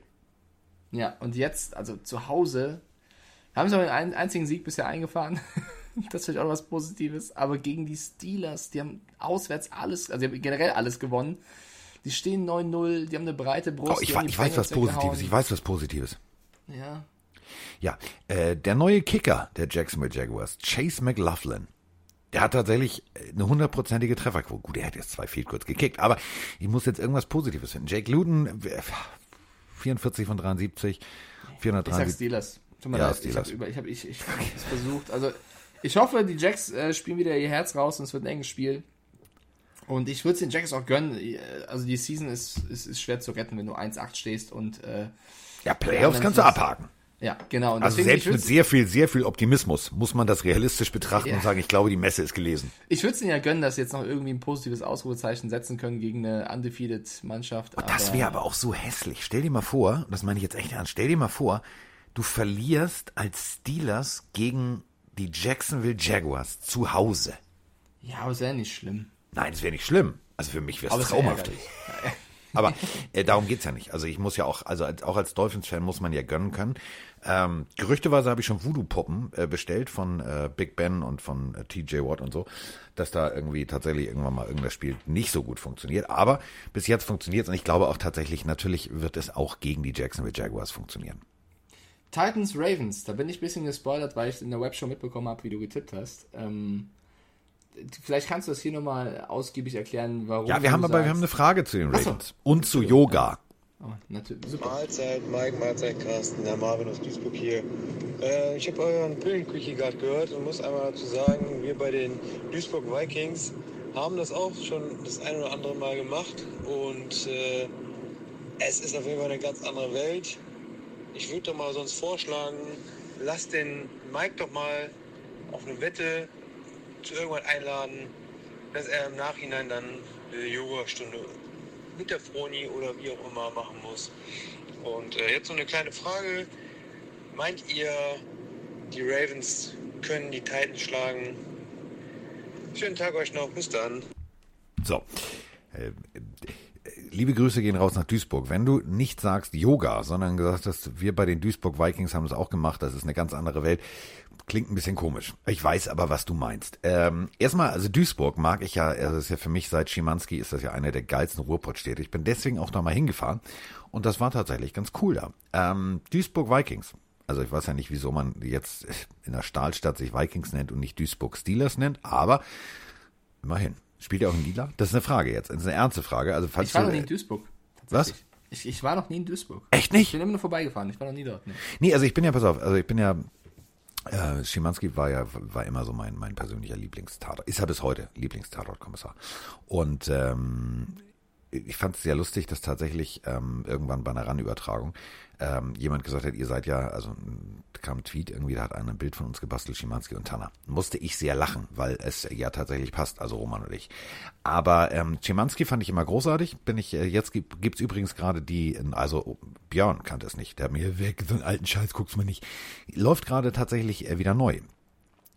Ja, und jetzt, also zu Hause, haben sie auch einen einzigen Sieg bisher eingefahren. *laughs* das ist vielleicht auch was Positives. Aber gegen die Steelers, die haben auswärts alles, also die haben generell alles gewonnen. Die stehen 9-0, die haben eine breite Brust. Oh, ich, wa- ich weiß was. Positives, ich weiß was Positives. Ja, Ja, äh, der neue Kicker der Jacksonville Jaguars, Chase McLaughlin, der hat tatsächlich äh, eine hundertprozentige Trefferquote. Gut, er hat jetzt zwei Feed kurz gekickt, aber ich muss jetzt irgendwas Positives finden. Jake Luton, äh, 44 von 73, ich sag 473. Steelers. Tut mir Ja, leid, Steelers. ich habe ich hab, ich, ich, ich versucht. Also, ich hoffe, die Jacks äh, spielen wieder ihr Herz raus und es wird ein enges Spiel. Und ich würde es den Jacks auch gönnen. Äh, Also, die Season ist, ist, ist schwer zu retten, wenn du 1-8 stehst und äh, Ja, Playoffs Ja, kannst du abhaken. ja, genau. Und Also selbst mit sehr viel, sehr viel Optimismus muss man das realistisch betrachten Ja. und sagen, ich glaube, die Messe ist gelesen. Ich würde es ihnen ja gönnen, dass sie jetzt noch irgendwie ein positives Ausrufezeichen setzen können gegen eine undefeated Mannschaft. Das wäre aber auch so hässlich. Stell dir mal vor, und das meine ich jetzt echt ernst, stell dir mal vor, du verlierst als Steelers gegen die Jacksonville Jaguars zu Hause. Ja, aber es wäre nicht schlimm. Nein, es wäre nicht schlimm. Also für mich wäre es es traumhaft. *laughs* Aber äh, darum geht's ja nicht. Also ich muss ja auch, also als, auch als Dolphins-Fan muss man ja gönnen können. Ähm, gerüchteweise habe ich schon Voodoo-Puppen äh, bestellt von äh, Big Ben und von äh, TJ Watt und so, dass da irgendwie tatsächlich irgendwann mal irgendwas Spiel nicht so gut funktioniert. Aber bis jetzt funktioniert und ich glaube auch tatsächlich, natürlich wird es auch gegen die Jacksonville Jaguars funktionieren. Titans Ravens, da bin ich ein bisschen gespoilert, weil ich in der Webshow mitbekommen habe, wie du getippt hast. Ähm, vielleicht kannst du das hier nochmal ausgiebig erklären, warum. Ja, wir haben aber wir haben eine Frage zu den Ach so. Ravens und zu Yoga. Oh, natürlich, super. Mahlzeit, Mike, Mahlzeit, Carsten, der Marvin aus Duisburg hier. Äh, ich habe euren Pillenquickie gerade gehört und muss einmal dazu sagen, wir bei den Duisburg Vikings haben das auch schon das ein oder andere Mal gemacht und äh, es ist auf jeden Fall eine ganz andere Welt. Ich würde doch mal sonst vorschlagen, lass den Mike doch mal auf eine Wette zu irgendwann einladen, dass er im Nachhinein dann eine Yoga-Stunde mit der Froni oder wie auch immer machen muss. Und äh, jetzt so eine kleine Frage. Meint ihr, die Ravens können die Titans schlagen? Schönen Tag euch noch. Bis dann. So. Äh, liebe Grüße gehen raus nach Duisburg. Wenn du nicht sagst Yoga, sondern gesagt hast, wir bei den Duisburg Vikings haben es auch gemacht, das ist eine ganz andere Welt, klingt ein bisschen komisch. Ich weiß aber, was du meinst. Ähm, erstmal, also Duisburg mag ich ja, also ist ja für mich seit Schimanski ist das ja eine der geilsten Ruhrpottstädte. Ich bin deswegen auch da mal hingefahren und das war tatsächlich ganz cool da. Ähm, Duisburg Vikings. Also ich weiß ja nicht, wieso man jetzt in der Stahlstadt sich Vikings nennt und nicht Duisburg Steelers nennt, aber immerhin. Spielt er auch in Lila? Das ist eine Frage jetzt. Das ist eine ernste Frage. Also falls Ich war du, noch nie in Duisburg. Was? Ich, ich war noch nie in Duisburg. Echt Ich nicht? bin immer nur vorbeigefahren. Ich war noch nie dort. Ne. Nee, also ich bin ja, pass auf, also ich bin ja, äh, Schimanski war ja, war immer so mein, mein persönlicher Lieblingstatort. Ist er bis heute Lieblingstatortkommissar. Und ähm, ich fand es sehr lustig, dass tatsächlich ähm, irgendwann bei einer RAN-Übertragung ähm, jemand gesagt hat, ihr seid ja, also kam ein Tweet irgendwie, da hat einer ein Bild von uns gebastelt, Schimanski und Tanner. Musste ich sehr lachen, weil es ja tatsächlich passt, also Roman und ich. Aber ähm, Schimanski fand ich immer großartig. Bin ich, äh, jetzt gibt, gibt's übrigens gerade die, also Björn kannte es nicht, der hat mir weg, so einen alten Scheiß guckst du mir nicht. Läuft gerade tatsächlich äh, wieder neu.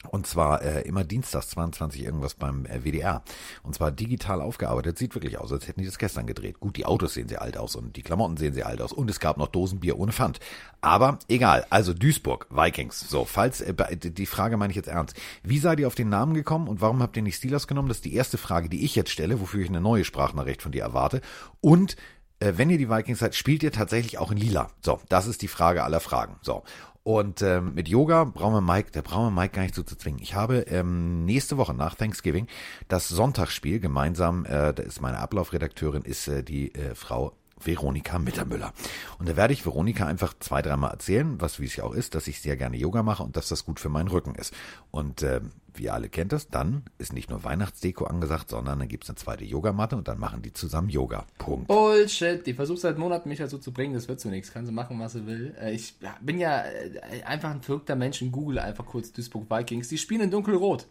Und zwar äh, immer dienstags 22 irgendwas beim äh, WDR. Und zwar digital aufgearbeitet. Sieht wirklich aus, als hätten die das gestern gedreht. Gut, die Autos sehen sehr alt aus und die Klamotten sehen sehr alt aus. Und es gab noch Dosenbier ohne Pfand. Aber egal. Also Duisburg, Vikings. So, falls, äh, die Frage meine ich jetzt ernst. Wie seid ihr auf den Namen gekommen und warum habt ihr nicht Steelers genommen? Das ist die erste Frage, die ich jetzt stelle, wofür ich eine neue Sprachnachricht von dir erwarte. Und äh, wenn ihr die Vikings seid, spielt ihr tatsächlich auch in Lila? So, das ist die Frage aller Fragen. So. Und ähm, mit Yoga brauchen wir Mike, der brauchen wir Mike gar nicht so zu zwingen. Ich habe ähm, nächste Woche nach Thanksgiving das Sonntagsspiel gemeinsam, äh, da ist meine Ablaufredakteurin, ist äh, die äh, Frau Veronika Mittermüller. Und da werde ich Veronika einfach zwei, dreimal erzählen, was wie es ja auch ist, dass ich sehr gerne Yoga mache und dass das gut für meinen Rücken ist. Und äh, wie ihr alle kennt das, dann ist nicht nur Weihnachtsdeko angesagt, sondern dann gibt's eine zweite Yogamatte und dann machen die zusammen Yoga. Punkt. Bullshit. Die versucht seit Monaten, mich dazu zu bringen. Das wird so nichts. Kann sie machen, was sie will. Äh, Ich bin ja äh, einfach ein verrückter Mensch. In Google einfach kurz Duisburg Vikings. Die spielen in dunkelrot.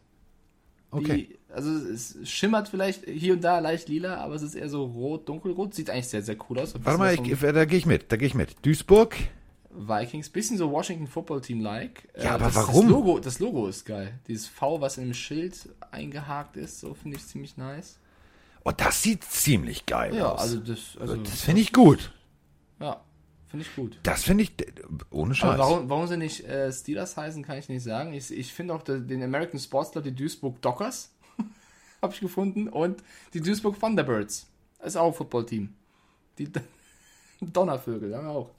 Die, Okay. Also es schimmert vielleicht hier und da leicht lila, aber es ist eher so rot, dunkelrot. Sieht eigentlich sehr, sehr cool aus. Warte mal, ich, da gehe ich mit, da gehe ich mit. Duisburg, Vikings, bisschen so Washington Football Team like. Ja, aber das, warum? Das Logo, das Logo ist geil. Dieses V, was in dem Schild eingehakt ist, so finde ich ziemlich nice. oh, das sieht ziemlich geil Ja, aus. also das, also das finde ich gut. ja, finde ich gut. Das finde ich, ohne Scheiß. Aber warum, warum sie nicht äh, Steelers heißen, kann ich nicht sagen. Ich, ich finde auch den American Sports Club die Duisburg Dockers, *laughs* habe ich gefunden, und die Duisburg Thunderbirds. Das ist auch ein Footballteam. Die *laughs* Donnervögel, haben wir auch.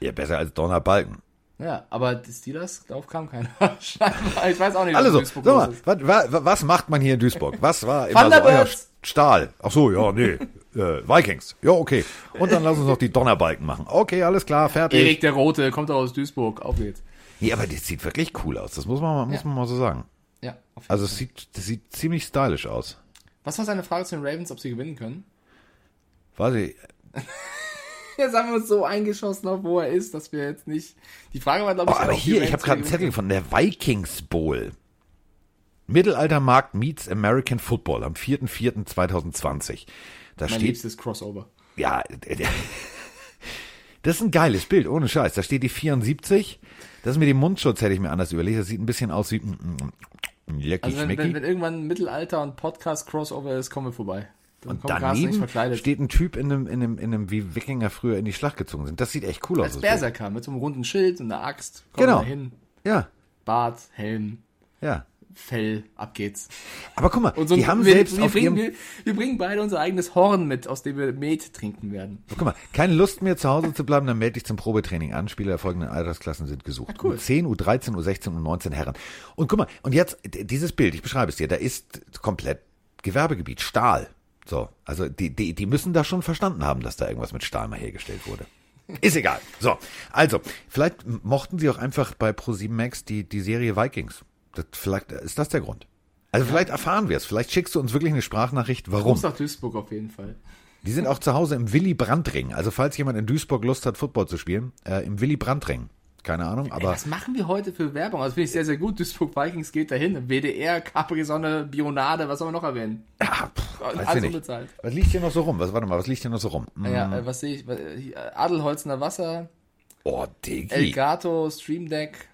Ja, besser als Donnerbalken. Ja, aber die Steelers, darauf kam keiner. *laughs* Scheinbar, ich weiß auch nicht, was Also, sag Duisburg los mal, ist. was, was, was macht man hier in Duisburg? Was war immer so euer! Stahl? Ach so, ja, nee. Äh, Vikings. Ja, okay. Und dann lass uns noch die Donnerbalken machen. Okay, alles klar, fertig. Erik der Rote kommt aus Duisburg. Auf geht's. Nee, aber das sieht wirklich cool aus. Das muss man, mal- muss Ja. man mal so sagen. Ja, auf jeden Also es sieht, das sieht ziemlich stylisch aus. Was war seine Frage zu den Ravens, ob sie gewinnen können? Weiß ich. *laughs* Jetzt haben wir uns so eingeschossen auf, wo er ist, dass wir jetzt nicht. Die Frage war, glaube Oh, ich, aber ob die hier, ich habe gerade einen Zettel von der Vikings Bowl. Mittelaltermarkt meets American Football am 4.4.2020. Da Mein steht, liebstes Crossover. ja, das ist ein geiles Bild, ohne Scheiß. Da steht die 74. Das mit dem Mundschutz hätte ich mir anders überlegt. Das sieht ein bisschen aus wie mm, mm, lecky Also wenn, wenn, wenn irgendwann Mittelalter und Podcast Crossover ist, kommen wir vorbei. Dann Und kommt daneben steht ein Typ in einem, in einem, in einem, wie Wikinger früher in die Schlacht gezogen sind. Das sieht echt cool aus. als das Bild. Berserker mit so einem runden Schild und einer Axt. Kommen Genau. hin. Ja, Bart, Helm, ja. Fell, ab geht's. Aber guck mal, Und so die haben wir, selbst wir, auf bringen, ihrem, wir, wir bringen beide unser eigenes Horn mit, aus dem wir Met trinken werden. guck mal, keine Lust mehr zu Hause zu bleiben, dann melde dich zum Probetraining an. Spieler der folgenden Altersklassen sind gesucht. cool. U10, U13, U16 und 19 Herren. Und guck mal, und jetzt dieses Bild, ich beschreibe es dir, da ist komplett Gewerbegebiet, Stahl. So, also die, die, die müssen da schon verstanden haben, dass da irgendwas mit Stahl mal hergestellt wurde. Ist egal. So, also, vielleicht mochten sie auch einfach bei Pro7 Max die, die Serie Vikings. Das, vielleicht ist das der Grund. Also vielleicht erfahren wir es. Vielleicht schickst du uns wirklich eine Sprachnachricht, warum. Gruß nach Duisburg auf jeden Fall. Die sind auch zu Hause im Willy Brandt-Ring. Also falls jemand in Duisburg Lust hat, Football zu spielen, äh, im Willy Brandt-Ring. Keine Ahnung, Ey, aber was machen wir heute für Werbung? Also finde ich sehr, sehr gut. Duisburg Vikings geht dahin. WDR, Capri-Sonne, Bionade, was soll man noch erwähnen? ja, pff, weiß Alles ich nicht. unbezahlt. Was liegt hier noch so rum? Was, warte mal, was liegt hier noch so rum? Hm, Ja, äh, was sehe ich? Äh, Adelholzner Wasser, Oh, Diggi. Elgato, Stream Deck.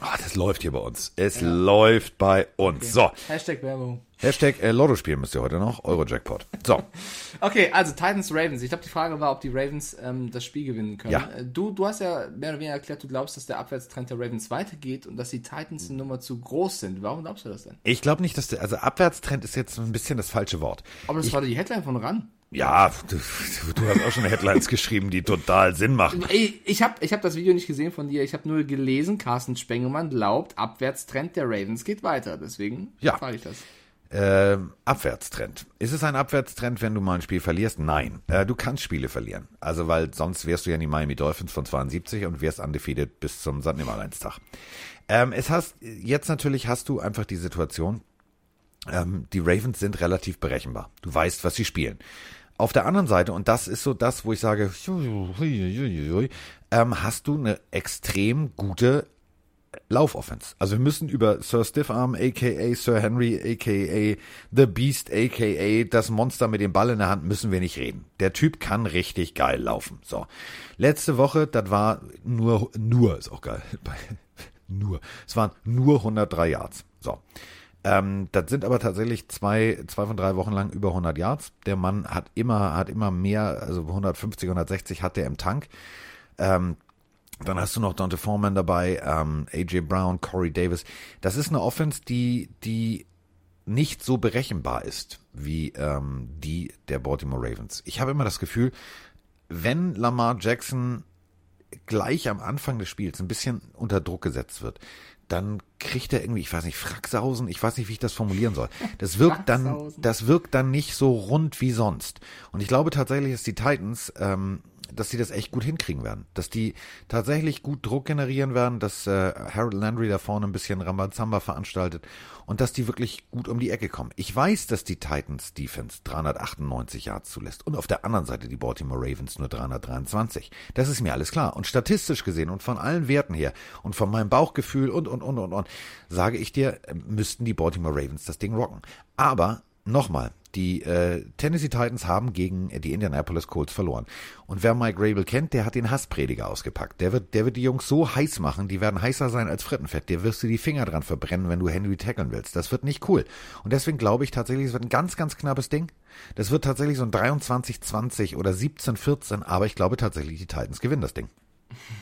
Ah, das läuft hier bei uns. Es läuft bei uns. So, Hashtag Werbung. Hashtag äh, Lotto spielen müsst ihr heute noch. Euro-Jackpot. So, *laughs* Okay, also Titans Ravens. Ich glaube, die Frage war, ob die Ravens ähm, das Spiel gewinnen können. Ja. Äh, Du, du hast ja mehr oder weniger erklärt, du glaubst, dass der Abwärtstrend der Ravens weitergeht und dass die Titans eine Nummer zu groß sind. Warum glaubst du das denn? ich glaube nicht, dass der, also Abwärtstrend ist jetzt ein bisschen das falsche Wort. Aber das war die Headline von RAN. Ja, du, du hast auch schon Headlines *laughs* geschrieben, die total Sinn machen. Ich habe ich hab das Video nicht gesehen von dir. Ich habe nur gelesen, Carsten Spengemann glaubt, Abwärtstrend der Ravens geht weiter. Deswegen Ja. frage ich das. Ähm, Abwärtstrend. Ist es ein Abwärtstrend, wenn du mal ein Spiel verlierst? Nein. Äh, du kannst Spiele verlieren. Also, weil sonst wärst du ja in die Miami Dolphins von 72 und wärst undefeated bis zum St. Nimmerleinstag. Ähm, es hast, jetzt natürlich hast du einfach die Situation, ähm, die Ravens sind relativ berechenbar. Du weißt, was sie spielen. Auf der anderen Seite, und das ist so das, wo ich sage, ähm, hast du eine extrem gute Laufoffense. Also wir müssen über Sir Stiffarm, aka Sir Henry, aka The Beast, aka das Monster mit dem Ball in der Hand, müssen wir nicht reden. Der Typ kann richtig geil laufen. So. Letzte Woche, das war nur, nur, ist auch geil. *laughs* nur. Es waren nur 103 Yards. So. Ähm, das sind aber tatsächlich zwei, zwei von drei Wochen lang über 100 Yards. Der Mann hat immer, hat immer mehr, also 150, 160 hat er im Tank. Ähm, dann hast du noch Dante Foreman dabei, ähm, AJ Brown, Corey Davis. Das ist eine Offense, die, die nicht so berechenbar ist wie ähm, die der Baltimore Ravens. Ich habe immer das Gefühl, wenn Lamar Jackson gleich am Anfang des Spiels ein bisschen unter Druck gesetzt wird, dann kriegt er irgendwie, ich weiß nicht, Fracksausen, ich weiß nicht, wie ich das formulieren soll. *laughs* Das wirkt dann, das wirkt dann nicht so rund wie sonst. Und ich glaube tatsächlich, dass die Titans, ähm, dass die das echt gut hinkriegen werden. Dass die tatsächlich gut Druck generieren werden, dass äh, Harold Landry da vorne ein bisschen Rambazamba veranstaltet und dass die wirklich gut um die Ecke kommen. Ich weiß, dass die Titans Defense 398 Yards zulässt und auf der anderen Seite die Baltimore Ravens nur 323. Das ist mir alles klar. Und statistisch gesehen und von allen Werten her und von meinem Bauchgefühl und, und, und, und, und, sage ich dir, äh, müssten die Baltimore Ravens das Ding rocken. Aber Nochmal, die äh, Tennessee Titans haben gegen die Indianapolis Colts verloren. Und wer Mike Rabel kennt, der hat den Hassprediger ausgepackt. Der wird, der wird die Jungs so heiß machen, die werden heißer sein als Frittenfett. Der wirst du die Finger dran verbrennen, wenn du Henry tackeln willst. Das wird nicht cool. Und deswegen glaube ich tatsächlich, es wird ein ganz, ganz knappes Ding. Das wird tatsächlich so ein 23-20 oder 17-14, aber ich glaube tatsächlich, die Titans gewinnen das Ding.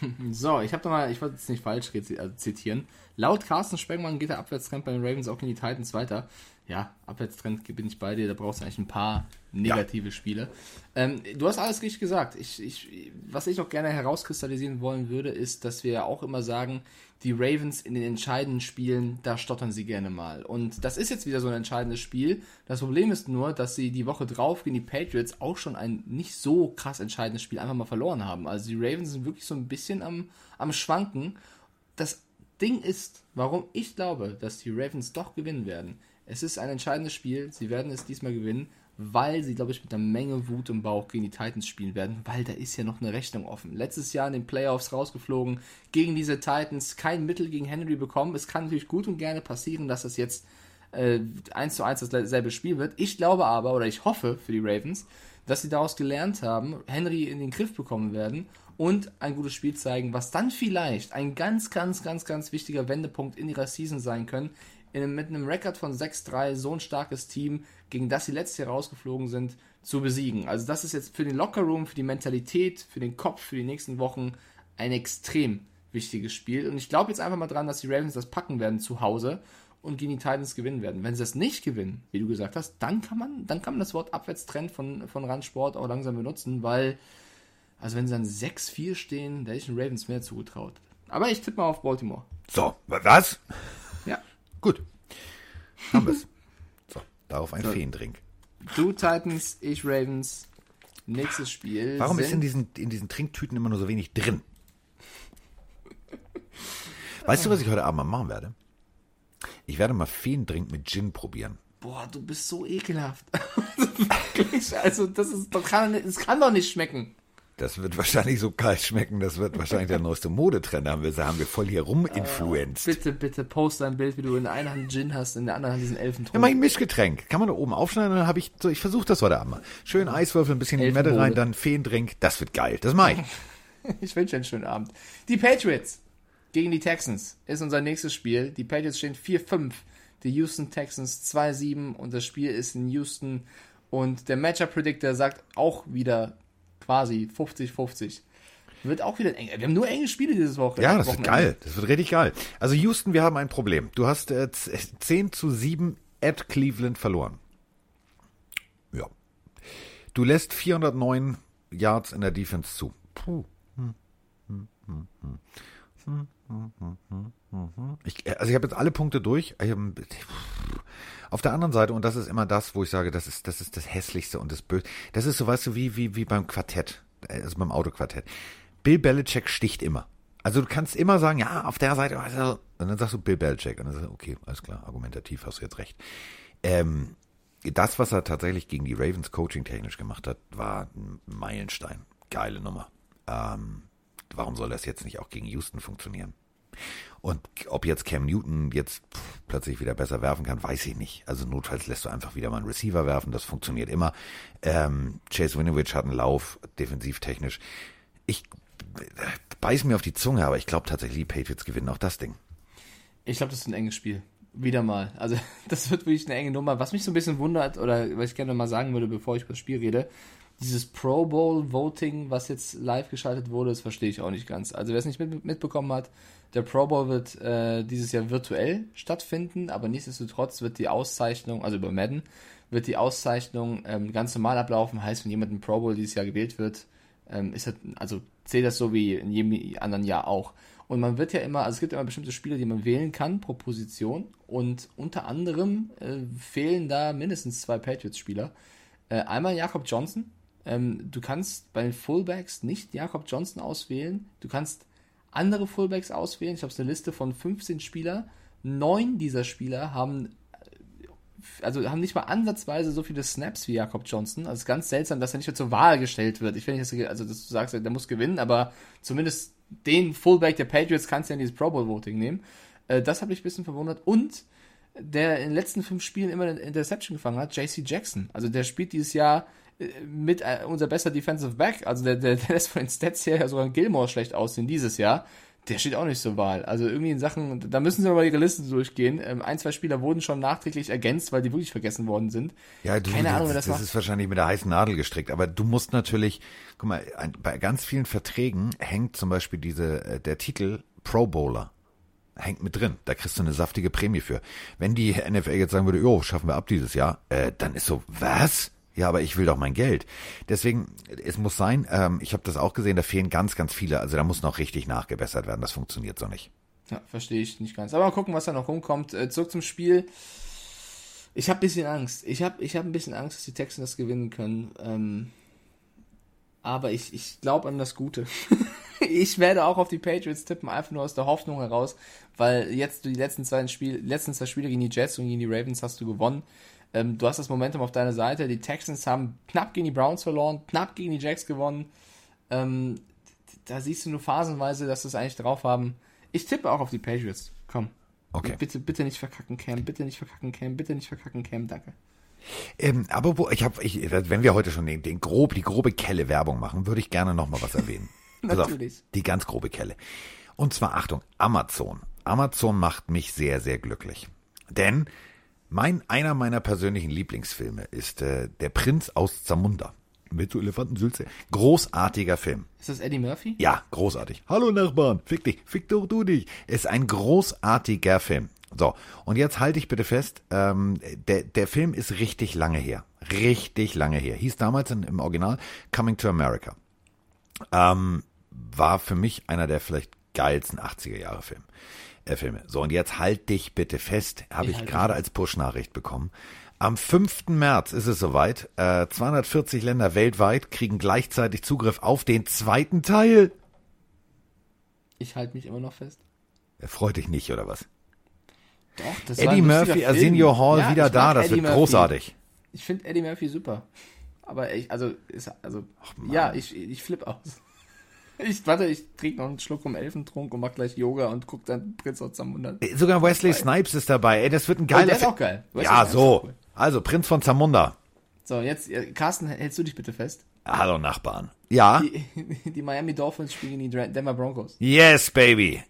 *laughs* So, ich habe da mal, ich wollte es nicht falsch äh, zitieren. Laut Carsten Spengmann geht der Abwärtstrend bei den Ravens auch in die Titans weiter. Ja, Abwärtstrend bin ich bei dir, da brauchst du eigentlich ein paar negative Spiele. Ähm, du hast alles richtig gesagt. Ich, ich, was ich noch gerne herauskristallisieren wollen würde, ist, dass wir auch immer sagen, die Ravens in den entscheidenden Spielen, da stottern sie gerne mal. Und das ist jetzt wieder so ein entscheidendes Spiel. Das Problem ist nur, dass sie die Woche drauf gegen die Patriots auch schon ein nicht so krass entscheidendes Spiel einfach mal verloren haben. Also die Ravens sind wirklich so ein bisschen am, am Schwanken. Das Ding ist, warum ich glaube, dass die Ravens doch gewinnen werden. Es ist ein entscheidendes Spiel. Sie werden es diesmal gewinnen, weil sie, glaube ich, mit einer Menge Wut im Bauch gegen die Titans spielen werden, weil da ist ja noch eine Rechnung offen. Letztes Jahr in den Playoffs rausgeflogen gegen diese Titans, kein Mittel gegen Henry bekommen. Es kann natürlich gut und gerne passieren, dass das jetzt äh, 1 zu 1 dasselbe Spiel wird. Ich glaube aber, oder ich hoffe für die Ravens, dass sie daraus gelernt haben, Henry in den Griff bekommen werden und ein gutes Spiel zeigen, was dann vielleicht ein ganz, ganz, ganz, ganz wichtiger Wendepunkt in ihrer Season sein können. In, mit einem Rekord von 6-3 so ein starkes Team, gegen das sie letztes Jahr rausgeflogen sind, zu besiegen. Also das ist jetzt für den Lockerroom, für die Mentalität, für den Kopf, für die nächsten Wochen ein extrem wichtiges Spiel. Und ich glaube jetzt einfach mal dran, dass die Ravens das packen werden zu Hause und gegen die Titans gewinnen werden. Wenn sie das nicht gewinnen, wie du gesagt hast, dann kann man, dann kann man das Wort Abwärtstrend von, von Randsport auch langsam benutzen, weil, also wenn sie dann 6-4 stehen, da hätte ich den Ravens mehr zugetraut. Aber ich tippe mal auf Baltimore. So, wa- was? Gut. Haben wir's. So, darauf ein Feendrink. Du Titans, ich Ravens. Nächstes Spiel. Warum ist in diesen, in diesen Trinktüten immer nur so wenig drin? Weißt du, was ich heute Abend mal machen werde? Ich werde mal Feendrink mit Gin probieren. Boah, du bist so ekelhaft. *laughs* Also das ist, das kann, das kann doch nicht schmecken. Das wird wahrscheinlich so kalt schmecken. Das wird wahrscheinlich der neueste Modetrend. Da haben wir, haben wir voll hier ruminfluenced. Bitte, bitte post ein Bild, wie du in einer Hand Gin hast, in der anderen Hand diesen Ja, Elfentrunk. mach ich ein Mischgetränk. Kann man da oben aufschneiden und dann habe ich so, ich versuche das heute Abend mal. Schön Eiswürfel, ein bisschen Limette rein, dann Feendrink. Das wird geil. Das mach ich. *laughs* Ich wünsche einen schönen Abend. Die Patriots gegen die Texans ist unser nächstes Spiel. Die Patriots stehen 4-5, die Houston Texans 2-7 und das Spiel ist in Houston. Und der Matchup Predictor sagt auch wieder quasi 50-50. Wird auch wieder eng. Wir haben nur enge Spiele dieses Woche. Ja, das wird Wochenende. geil. Das wird richtig geil. Also Houston, wir haben ein Problem. Du hast äh, z- 10 zu 7 at Cleveland verloren. Ja. Du lässt 409 Yards in der Defense zu. Puh. Hm, hm, hm, hm. Hm, hm, hm, hm, hm, hm. Ich, also ich habe jetzt alle Punkte durch. Ich auf der anderen Seite, und das ist immer das, wo ich sage, das ist das, ist das Hässlichste und das Böse. Das ist so, weißt du, wie, wie, wie beim Quartett, also beim Autoquartett. Bill Belichick sticht immer. Also du kannst immer sagen, ja, auf der Seite, also, und dann sagst du Bill Belichick. Und dann sagst du, okay, alles klar, argumentativ hast du jetzt recht. Ähm, das, was er tatsächlich gegen die Ravens coaching-technisch gemacht hat, war ein Meilenstein. Geile Nummer. Ähm, warum soll das jetzt nicht auch gegen Houston funktionieren? Und ob jetzt Cam Newton jetzt plötzlich wieder besser werfen kann, weiß ich nicht. Also notfalls lässt du einfach wieder mal einen Receiver werfen, das funktioniert immer. Ähm, Chase Winovich hat einen Lauf, defensivtechnisch. Ich äh, beiß mir auf die Zunge, aber ich glaube tatsächlich, die Patriots gewinnen auch das Ding. Ich glaube, das ist ein enges Spiel. Wieder mal. Also, *laughs* das wird wirklich eine enge Nummer. Was mich so ein bisschen wundert, oder was ich gerne mal sagen würde, bevor ich über das Spiel rede, dieses Pro Bowl Voting, was jetzt live geschaltet wurde, das verstehe ich auch nicht ganz. Also, wer es nicht mit, mitbekommen hat, der Pro Bowl wird äh, dieses Jahr virtuell stattfinden, aber nichtsdestotrotz wird die Auszeichnung, also über Madden, wird die Auszeichnung ähm, ganz normal ablaufen. Heißt, wenn jemand im Pro Bowl dieses Jahr gewählt wird, ähm, ist das, also zählt das so wie in jedem anderen Jahr auch. Und man wird ja immer, also es gibt immer bestimmte Spieler, die man wählen kann pro Position. Und unter anderem äh, fehlen da mindestens zwei Patriots-Spieler. Äh, einmal Jakob Johnson. Ähm, du kannst bei den Fullbacks nicht Jakob Johnson auswählen. Du kannst andere Fullbacks auswählen. Ich habe eine Liste von 15 Spieler. Neun dieser Spieler haben also haben nicht mal ansatzweise so viele Snaps wie Jakob Johnson. Also ganz seltsam, dass er nicht mehr zur Wahl gestellt wird. Ich finde nicht, also dass du sagst, der muss gewinnen, aber zumindest den Fullback der Patriots kannst du ja in dieses Pro Bowl Voting nehmen. Äh, das hat mich ein bisschen verwundert. Und der in den letzten fünf Spielen immer eine Interception gefangen hat, JC Jackson. Also der spielt dieses Jahr äh, mit äh, unser bester Defensive Back. Also der, der, der lässt von den Stats her ja sogar Gilmore schlecht aussehen dieses Jahr. Der steht auch nicht zur Wahl. Also irgendwie in Sachen, da müssen sie mal ihre Liste durchgehen. Ähm, ein, zwei Spieler wurden schon nachträglich ergänzt, weil die wirklich vergessen worden sind. Ja, du, Keine Ahnung, das, das das ist wahrscheinlich mit der heißen Nadel gestrickt. Aber du musst natürlich, guck mal, ein, bei ganz vielen Verträgen hängt zum Beispiel diese, äh, der Titel Pro Bowler hängt mit drin. Da kriegst du eine saftige Prämie für. Wenn die NFL jetzt sagen würde, jo, schaffen wir ab dieses Jahr, äh, dann ist so, was? Ja, aber ich will doch mein Geld. Deswegen, es muss sein, ähm, ich habe das auch gesehen, da fehlen ganz, ganz viele. Also da muss noch richtig nachgebessert werden. Das funktioniert so nicht. Ja, verstehe ich nicht ganz. Aber mal gucken, was da noch rumkommt. Äh, zurück zum Spiel. Ich habe ein bisschen Angst. Ich habe ich hab ein bisschen Angst, dass die Texans das gewinnen können. Ähm, aber ich, ich glaube an das Gute. *laughs* ich werde auch auf die Patriots tippen, einfach nur aus der Hoffnung heraus, weil jetzt die letzten zwei Spiele, letzten zwei Spiele gegen die Jets und gegen die Ravens hast du gewonnen. Ähm, du hast das Momentum auf deiner Seite. Die Texans haben knapp gegen die Browns verloren, knapp gegen die Jacks gewonnen. Ähm, da siehst du nur phasenweise, dass sie es eigentlich drauf haben. Ich tippe auch auf die Patriots. Komm. Okay. Bitte, bitte nicht verkacken, Cam. Bitte nicht verkacken, Cam. Bitte nicht verkacken, Cam. Danke. Ähm, aber wo, ich habe, ich, wenn wir heute schon den, den grob, die grobe Kelle Werbung machen, würde ich gerne noch mal was erwähnen. *laughs* Pass auf, Natürlich. die ganz grobe Kelle. Und zwar Achtung, Amazon. Amazon macht mich sehr, sehr glücklich. Denn mein, einer meiner persönlichen Lieblingsfilme ist äh, Der Prinz aus Zamunda. Mit so Elefantensülze. Großartiger Film. Ist das Eddie Murphy? Ja, großartig. Hallo Nachbarn, fick dich, fick doch du dich. Ist ein großartiger Film. So, und jetzt halte ich bitte fest, ähm, der, der Film ist richtig lange her. Richtig lange her. Hieß damals in, im Original Coming to America. Ähm, war für mich einer der vielleicht geilsten 80er Jahre Film, äh, Filme. So, und jetzt halt dich bitte fest, habe Ich ich gerade als Push-Nachricht bekommen. Am 5. März ist es soweit. Äh, 240 Länder weltweit kriegen gleichzeitig Zugriff auf den zweiten Teil. Ich halte mich immer noch fest. Er freut dich nicht, oder was? Doch, das Eddie Murphy, Arsenio Hall Ja, wieder da, das Eddie wird Murphy. großartig. Ich finde Eddie Murphy super. Aber ich, also, ist, also, ja, ich, ich flipp aus. Ich, warte, ich trinke noch einen Schluck vom Elfentrunk und mach gleich Yoga und guck dann Prinz aus Zamunda. Äh, Sogar Wesley Snipes ist dabei. Ey, das wird ein Oh, geiler der ist auch geil. Wesley Ja, Snipes so. cool. Also, Prinz von Zamunda. So, jetzt, äh, Carsten, hältst du dich bitte fest? Hallo, Nachbarn. Ja. Die, *laughs* die Miami Dolphins spielen die Denver Broncos. Yes, baby.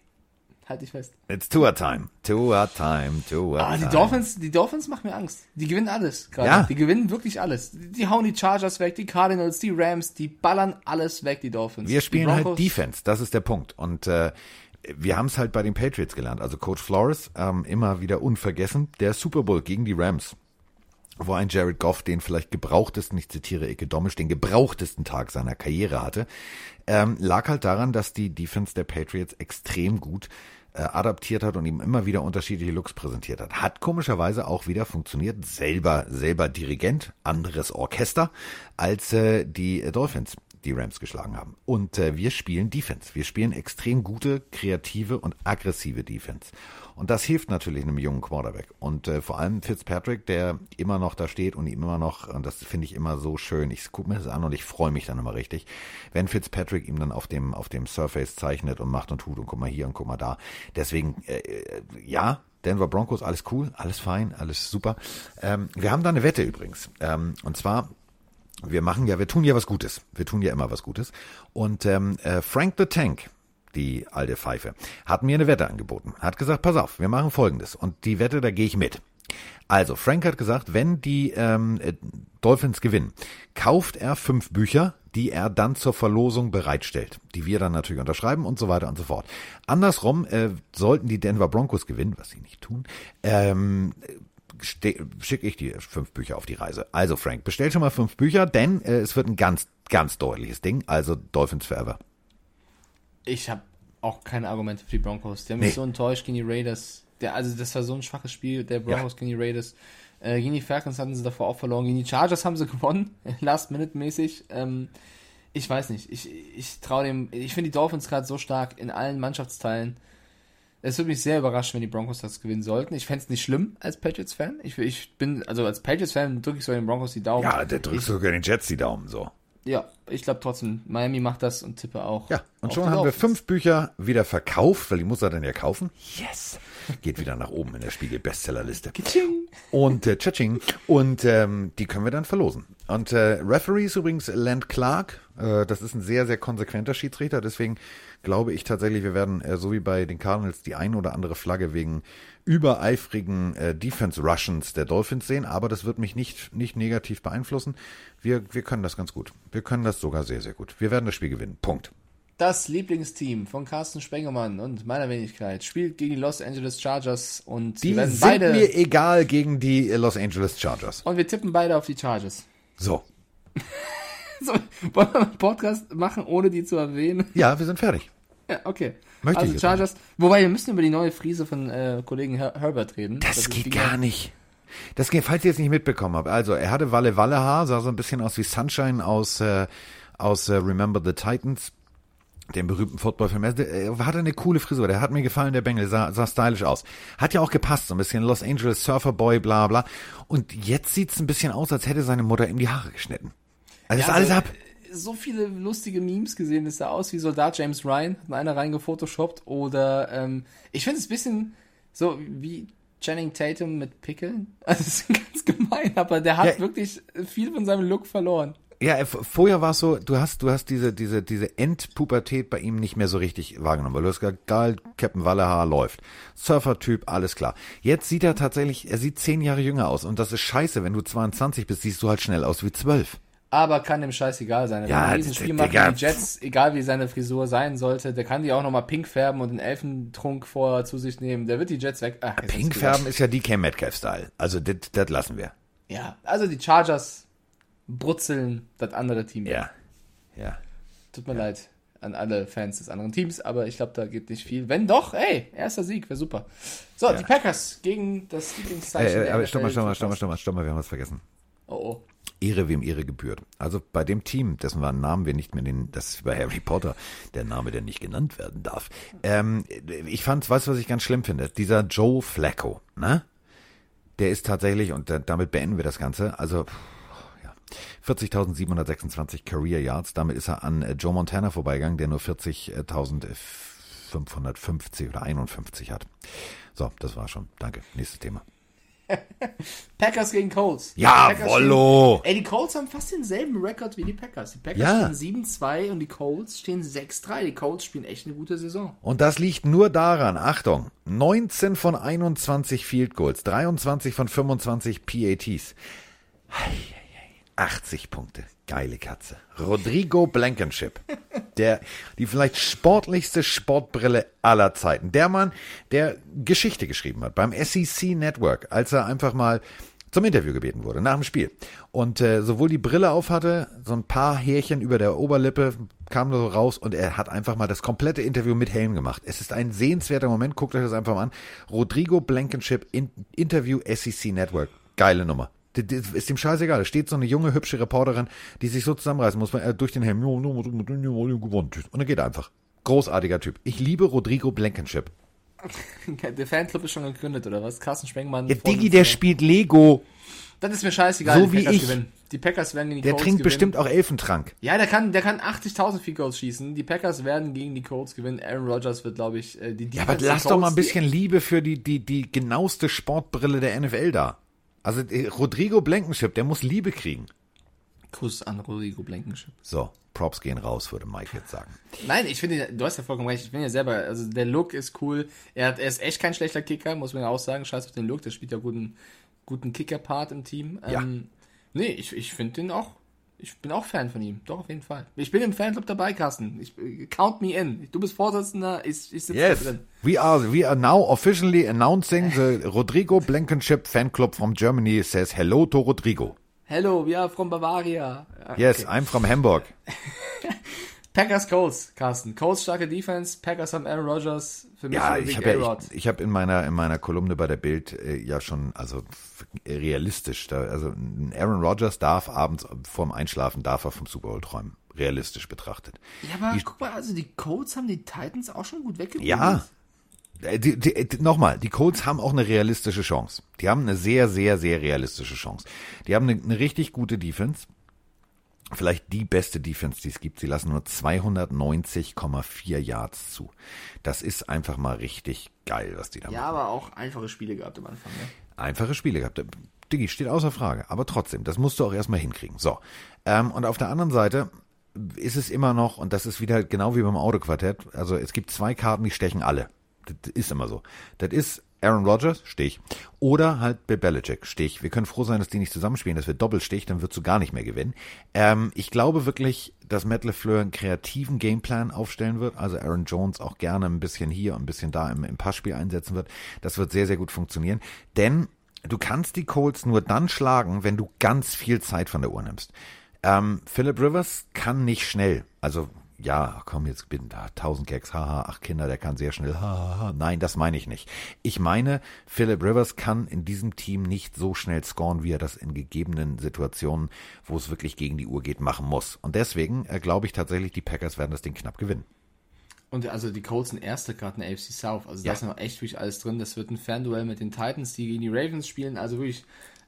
Halt dich fest. It's Tour Time. Tour Time. Tour Ah, die Time. Dolphins, die Dolphins machen mir Angst. Die gewinnen alles gerade. Ja. Die gewinnen wirklich alles. Die, die hauen die Chargers weg, die Cardinals, die Rams, die ballern alles weg, die Dolphins. Wir die spielen halt Defense, das ist der Punkt. Und äh, wir haben es halt bei den Patriots gelernt. Also Coach Flores, ähm, immer wieder unvergessen, der Super Bowl gegen die Rams, wo ein Jared Goff den vielleicht gebrauchtesten, ich zitiere Ike Domisch, den gebrauchtesten Tag seiner Karriere hatte, ähm, lag halt daran, dass die Defense der Patriots extrem gut äh, adaptiert hat und ihm immer wieder unterschiedliche Looks präsentiert hat. Hat komischerweise auch wieder funktioniert. Selber, selber Dirigent, anderes Orchester als äh, die Dolphins die Rams geschlagen haben. Und äh, wir spielen Defense. Wir spielen extrem gute, kreative und aggressive Defense. Und das hilft natürlich einem jungen Quarterback. Und äh, vor allem Fitzpatrick, der immer noch da steht und ihm immer noch, und das finde ich immer so schön, ich gucke mir das an und ich freue mich dann immer richtig, wenn Fitzpatrick ihm dann auf dem, auf dem Surface zeichnet und macht und tut und guck mal hier und guck mal da. Deswegen, äh, äh, ja, Denver Broncos, alles cool, alles fein, alles super. Ähm, wir haben da eine Wette übrigens. Ähm, und zwar wir machen ja, wir tun ja was Gutes. Wir tun ja immer was Gutes. Und ähm, äh, Frank the Tank, die alte Pfeife, hat mir eine Wette angeboten. Hat gesagt, pass auf, wir machen folgendes. Und die Wette, da gehe ich mit. Also, Frank hat gesagt, wenn die ähm, äh, Dolphins gewinnen, kauft er fünf Bücher, die er dann zur Verlosung bereitstellt, die wir dann natürlich unterschreiben und so weiter und so fort. Andersrum, äh, sollten die Denver Broncos gewinnen, was sie nicht tun, ähm, schicke ich dir fünf Bücher auf die Reise. Also Frank, bestell schon mal fünf Bücher, denn äh, es wird ein ganz, ganz deutliches Ding. Also Dolphins Forever. Ich habe auch keine Argumente für die Broncos. Die haben Nee. mich so enttäuscht gegen die Raiders. Der, also das war so ein schwaches Spiel, der Broncos gegen die Raiders. Äh, gegen die Falcons hatten sie davor auch verloren. Gegen die Chargers haben sie *laughs* gewonnen, Last-Minute-mäßig. Ähm, ich weiß nicht. Ich, ich traue dem. Ich finde die Dolphins gerade so stark in allen Mannschaftsteilen. Es würde mich sehr überraschen, wenn die Broncos das gewinnen sollten. Ich fände es nicht schlimm als Patriots-Fan. Ich, ich bin, also als Patriots-Fan drücke ich so den Broncos die Daumen. Ja, der drückt sogar den Jets die Daumen so. Ja, ich glaube trotzdem, Miami macht das und tippe auch. Ja, und schon haben wir Dolphins. fünf Bücher wieder verkauft, weil die muss er dann ja kaufen. Yes. Geht wieder nach oben in der Spiegel-Bestsellerliste. Und äh, tschatsching. Und ähm, die können wir dann verlosen. Und äh, Referee ist übrigens Land Clark. Äh, das ist ein sehr, sehr konsequenter Schiedsrichter. Deswegen glaube ich tatsächlich, wir werden äh, so wie bei den Cardinals die ein oder andere Flagge wegen übereifrigen äh, Defense Russians der Dolphins sehen. Aber das wird mich nicht, nicht negativ beeinflussen. Wir, wir können das ganz gut. Wir können das sogar sehr, sehr gut. Wir werden das Spiel gewinnen. Punkt. Das Lieblingsteam von Carsten Spengemann und meiner Wenigkeit spielt gegen die Los Angeles Chargers und Die werden sind beide mir egal gegen die äh, Los Angeles Chargers. und wir tippen beide auf die Chargers. So. *laughs* So, wollen wir einen Podcast machen, ohne die zu erwähnen? Ja, wir sind fertig. Ja, okay. Möchte also ich Chargers. Wobei wir müssen über die neue Frise von äh, Kollegen Her Herbert reden. Das, ist geht gar nicht. Das geht, falls ihr es nicht mitbekommen habt. Also, er hatte Walle Walle Haar, sah so ein bisschen aus wie Sunshine aus, äh, aus äh, Remember the Titans, dem berühmten Footballfilm. Er äh, hatte eine coole Frisur, der hat mir gefallen, der Bengel, sah, sah stylisch aus. Hat ja auch gepasst, so ein bisschen Los Angeles Surfer Boy, bla bla. Und jetzt sieht's ein bisschen aus, als hätte seine Mutter ihm die Haare geschnitten. Also ist Ja, alles also, ab. So viele lustige Memes gesehen, das sah aus wie Soldat James Ryan, hat einer reingefotoshoppt. Oder ähm, ich finde es ein bisschen so wie Channing Tatum mit Pickeln. Also *laughs* das ist ganz gemein, aber der hat Ja. wirklich viel von seinem Look verloren. Ja, äh, vorher war es so, du hast, du hast diese, diese, diese Endpubertät bei ihm nicht mehr so richtig wahrgenommen, weil du hast gesagt, geil, Captain Wallehaar läuft. Surfer-Typ, alles klar. Jetzt sieht er tatsächlich, er sieht zehn Jahre jünger aus und das ist scheiße, wenn du 22 bist, siehst du halt schnell aus wie zwölf. Aber kann dem Scheiß egal sein. Er Ja, will ein machen gegen die Jets, egal wie seine Frisur sein sollte. Der kann die auch nochmal pink färben und den Elfentrunk vorher zu sich nehmen. Der wird die Jets weg. Ach, Pink ist färben ist ja DK Metcalf-Style. Also, das lassen wir. Ja, also die Chargers brutzeln das andere Team. Ja. Ja. Tut mir leid an alle Fans des anderen Teams, aber ich glaube, da geht nicht viel. Wenn doch, ey, erster Sieg, wäre super. So, die Packers gegen das Lieblingszeichen. Äh, aber stopp mal, stopp mal, stopp mal, stopp mal, stopp mal, wir haben was vergessen. Oh, oh. Ehre, wem Ehre gebührt. Also bei dem Team, dessen Namen wir nicht mehr den, das ist bei Harry Potter, der Name, der nicht genannt werden darf. Ähm, ich fand, weißt du, was ich ganz schlimm finde? Dieser Joe Flacco, ne? Der ist tatsächlich, und da- damit beenden wir das Ganze, also, pff, ja, 40.726 Career Yards, damit ist er an äh, Joe Montana vorbeigegangen, der nur 40.550 oder 51 hat. So, das war schon. Danke. Nächstes Thema. *laughs* Packers gegen Colts. Ja, Packers Wollo. Stehen, ey, die Colts haben fast denselben Rekord wie die Packers. Die Packers Ja. stehen 7-2 und die Colts stehen 6-3. Die Colts spielen echt eine gute Saison. Und das liegt nur daran, Achtung, 19 von 21 Field Goals, 23 von 25 PATs. Ei, 80 Punkte. Geile Katze. Rodrigo Blankenship. Der, die vielleicht sportlichste Sportbrille aller Zeiten. Der Mann, der Geschichte geschrieben hat beim SEC Network, als er einfach mal zum Interview gebeten wurde, nach dem Spiel. Und äh, sowohl die Brille auf hatte, so ein paar Härchen über der Oberlippe kam so raus und er hat einfach mal das komplette Interview mit Helm gemacht. Es ist ein sehenswerter Moment, guckt euch das einfach mal an. Rodrigo Blankenship in, Interview SEC Network. Geile Nummer. Ist ihm scheißegal. Da steht so eine junge, hübsche Reporterin, die sich so zusammenreißen muss, äh, durch den Helm. Ja. Und dann geht er einfach. Großartiger Typ. Ich liebe Rodrigo Blankenship. *laughs* Der Fanclub ist schon gegründet, oder was? Carsten Spengmann. Der Vorsitzender. Diggi, der spielt Lego. Das ist mir scheißegal. So die wie Packers ich. Gewinnen. Die Packers werden gegen die Der Colts trinkt gewinnen. bestimmt auch Elfentrank. Ja, der kann, der kann 80.000 Field Goals schießen. Die Packers werden gegen die Colts gewinnen. Aaron Rodgers wird, glaube ich, äh, die Ja, aber lass doch mal ein bisschen Liebe für die, die, die genaueste Sportbrille der NFL da. Also äh, Rodrigo Blankenship, der muss Liebe kriegen. Kuss an Rodrigo Blankenship. So, Props gehen raus, würde Mike jetzt sagen. Nein, ich finde, du hast ja vollkommen recht. Ich finde ja selber, also der Look ist cool. Er, hat, er ist echt kein schlechter Kicker, muss man ja auch sagen. Scheiß auf den Look, der spielt ja guten, guten Kicker-Part im Team. Ja. Ähm, nee, ich, ich finde den auch. Ich bin auch Fan von ihm. Doch, auf jeden Fall. Ich bin im Fanclub dabei, Carsten. Ich, count me in. Du bist Vorsitzender, ich, ich sitze Yes, drin. we are, we are now officially announcing the Rodrigo Blankenship fan club from Germany says hello to Rodrigo. Hello, we are from Bavaria. Yes, okay. I'm from Hamburg. *laughs* Packers Colts, Carsten. Colts starke Defense, Packers haben Aaron Rodgers. Für mich Ja, ich habe ja, ich, ich habe in meiner in meiner Kolumne bei der Bild äh, ja schon also realistisch, da, also ein Aaron Rodgers darf abends vorm Einschlafen darf er vom Super Bowl träumen, realistisch betrachtet. Ja, aber guck mal, also die Colts haben die Titans auch schon gut weggeholt. Ja. Äh, Die, die, die, Nochmal, die Colts haben auch eine realistische Chance. Die haben eine sehr, sehr, sehr realistische Chance. Die haben eine, eine richtig gute Defense. Vielleicht die beste Defense, die es gibt. Sie lassen nur 290,4 Yards zu. Das ist einfach mal richtig geil, was die da Ja, machen. aber auch einfache Spiele gehabt am Anfang, ne? Einfache Spiele gehabt. Diggi, steht außer Frage. Aber trotzdem, das musst du auch erstmal hinkriegen. So. Ähm, und auf der anderen Seite ist es immer noch, und das ist wieder genau wie beim Autoquartett, also es gibt zwei Karten, die stechen alle. Das ist immer so. Das ist Aaron Rodgers, Stich. Oder halt Bill Belichick, Stich. Wir können froh sein, dass die nicht zusammenspielen, dass wir Doppelstich, dann wirst du gar nicht mehr gewinnen. Ähm, ich glaube wirklich, dass Matt LeFleur einen kreativen Gameplan aufstellen wird, also Aaron Jones auch gerne ein bisschen hier und ein bisschen da im, im Passspiel einsetzen wird. Das wird sehr, sehr gut funktionieren. Denn du kannst die Colts nur dann schlagen, wenn du ganz viel Zeit von der Uhr nimmst. Ähm, Philip Rivers kann nicht schnell. Also, ja, komm, jetzt bin da, tausend Gags, haha, ach Kinder, der kann sehr schnell, haha, nein, das meine ich nicht. Ich meine, Philip Rivers kann in diesem Team nicht so schnell scoren, wie er das in gegebenen Situationen, wo es wirklich gegen die Uhr geht, machen muss. Und deswegen äh, glaube ich tatsächlich, die Packers werden das Ding knapp gewinnen. Und also die Colts sind erste gerade in der AFC South. Also da Ja. ist noch echt wirklich alles drin. Das wird ein Fernduell mit den Titans, die gegen die Ravens spielen. Also wirklich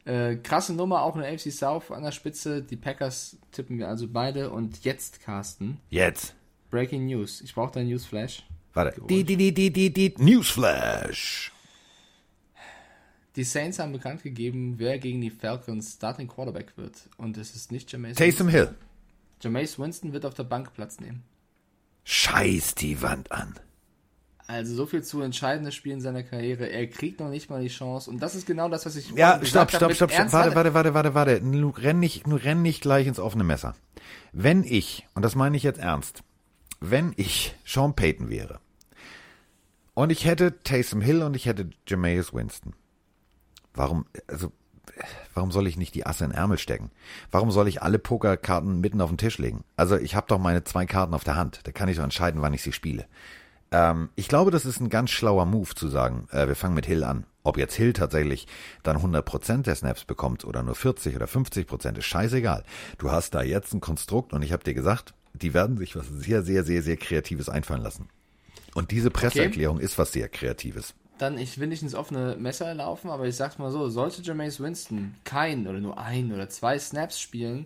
äh, krasse Nummer, auch in der AFC South an der Spitze. Die Packers tippen wir also beide. Und jetzt, Carsten, Jetzt. Breaking News. Ich brauche deinen Newsflash. Warte. Die, die, die, die, die, die, Newsflash. Die Saints haben bekannt gegeben, wer gegen die Falcons Starting Quarterback wird. Und es ist nicht Jameis Taysom Winston. Hill. Jameis Winston wird auf der Bank Platz nehmen. Scheiß die Wand an. Also so viel zu entscheidende Spielen seiner Karriere. Er kriegt noch nicht mal die Chance. Und das ist genau das, was ich Ja, stopp, stopp, stopp, stopp. Warte, warte, warte, warte, warte. Nu renn nicht, nu renn nicht gleich ins offene Messer. Wenn ich, und das meine ich jetzt ernst, wenn ich Sean Payton wäre und ich hätte Taysom Hill und ich hätte Jameis Winston, warum, also, warum soll ich nicht die Asse in den Ärmel stecken? Warum soll ich alle Pokerkarten mitten auf den Tisch legen? Also ich habe doch meine zwei Karten auf der Hand. Da kann ich doch entscheiden, wann ich sie spiele. Ähm, ich glaube, das ist ein ganz schlauer Move zu sagen, äh, wir fangen mit Hill an. Ob jetzt Hill tatsächlich dann 100% der Snaps bekommt oder nur 40 oder 50% ist scheißegal. Du hast da jetzt ein Konstrukt und ich habe dir gesagt, die werden sich was sehr, sehr, sehr, sehr Kreatives einfallen lassen. Und diese Presseerklärung ist was sehr Kreatives. Dann, ich will nicht ins offene Messer laufen, aber ich sag's mal so, sollte Jameis Winston kein oder nur ein oder zwei Snaps spielen,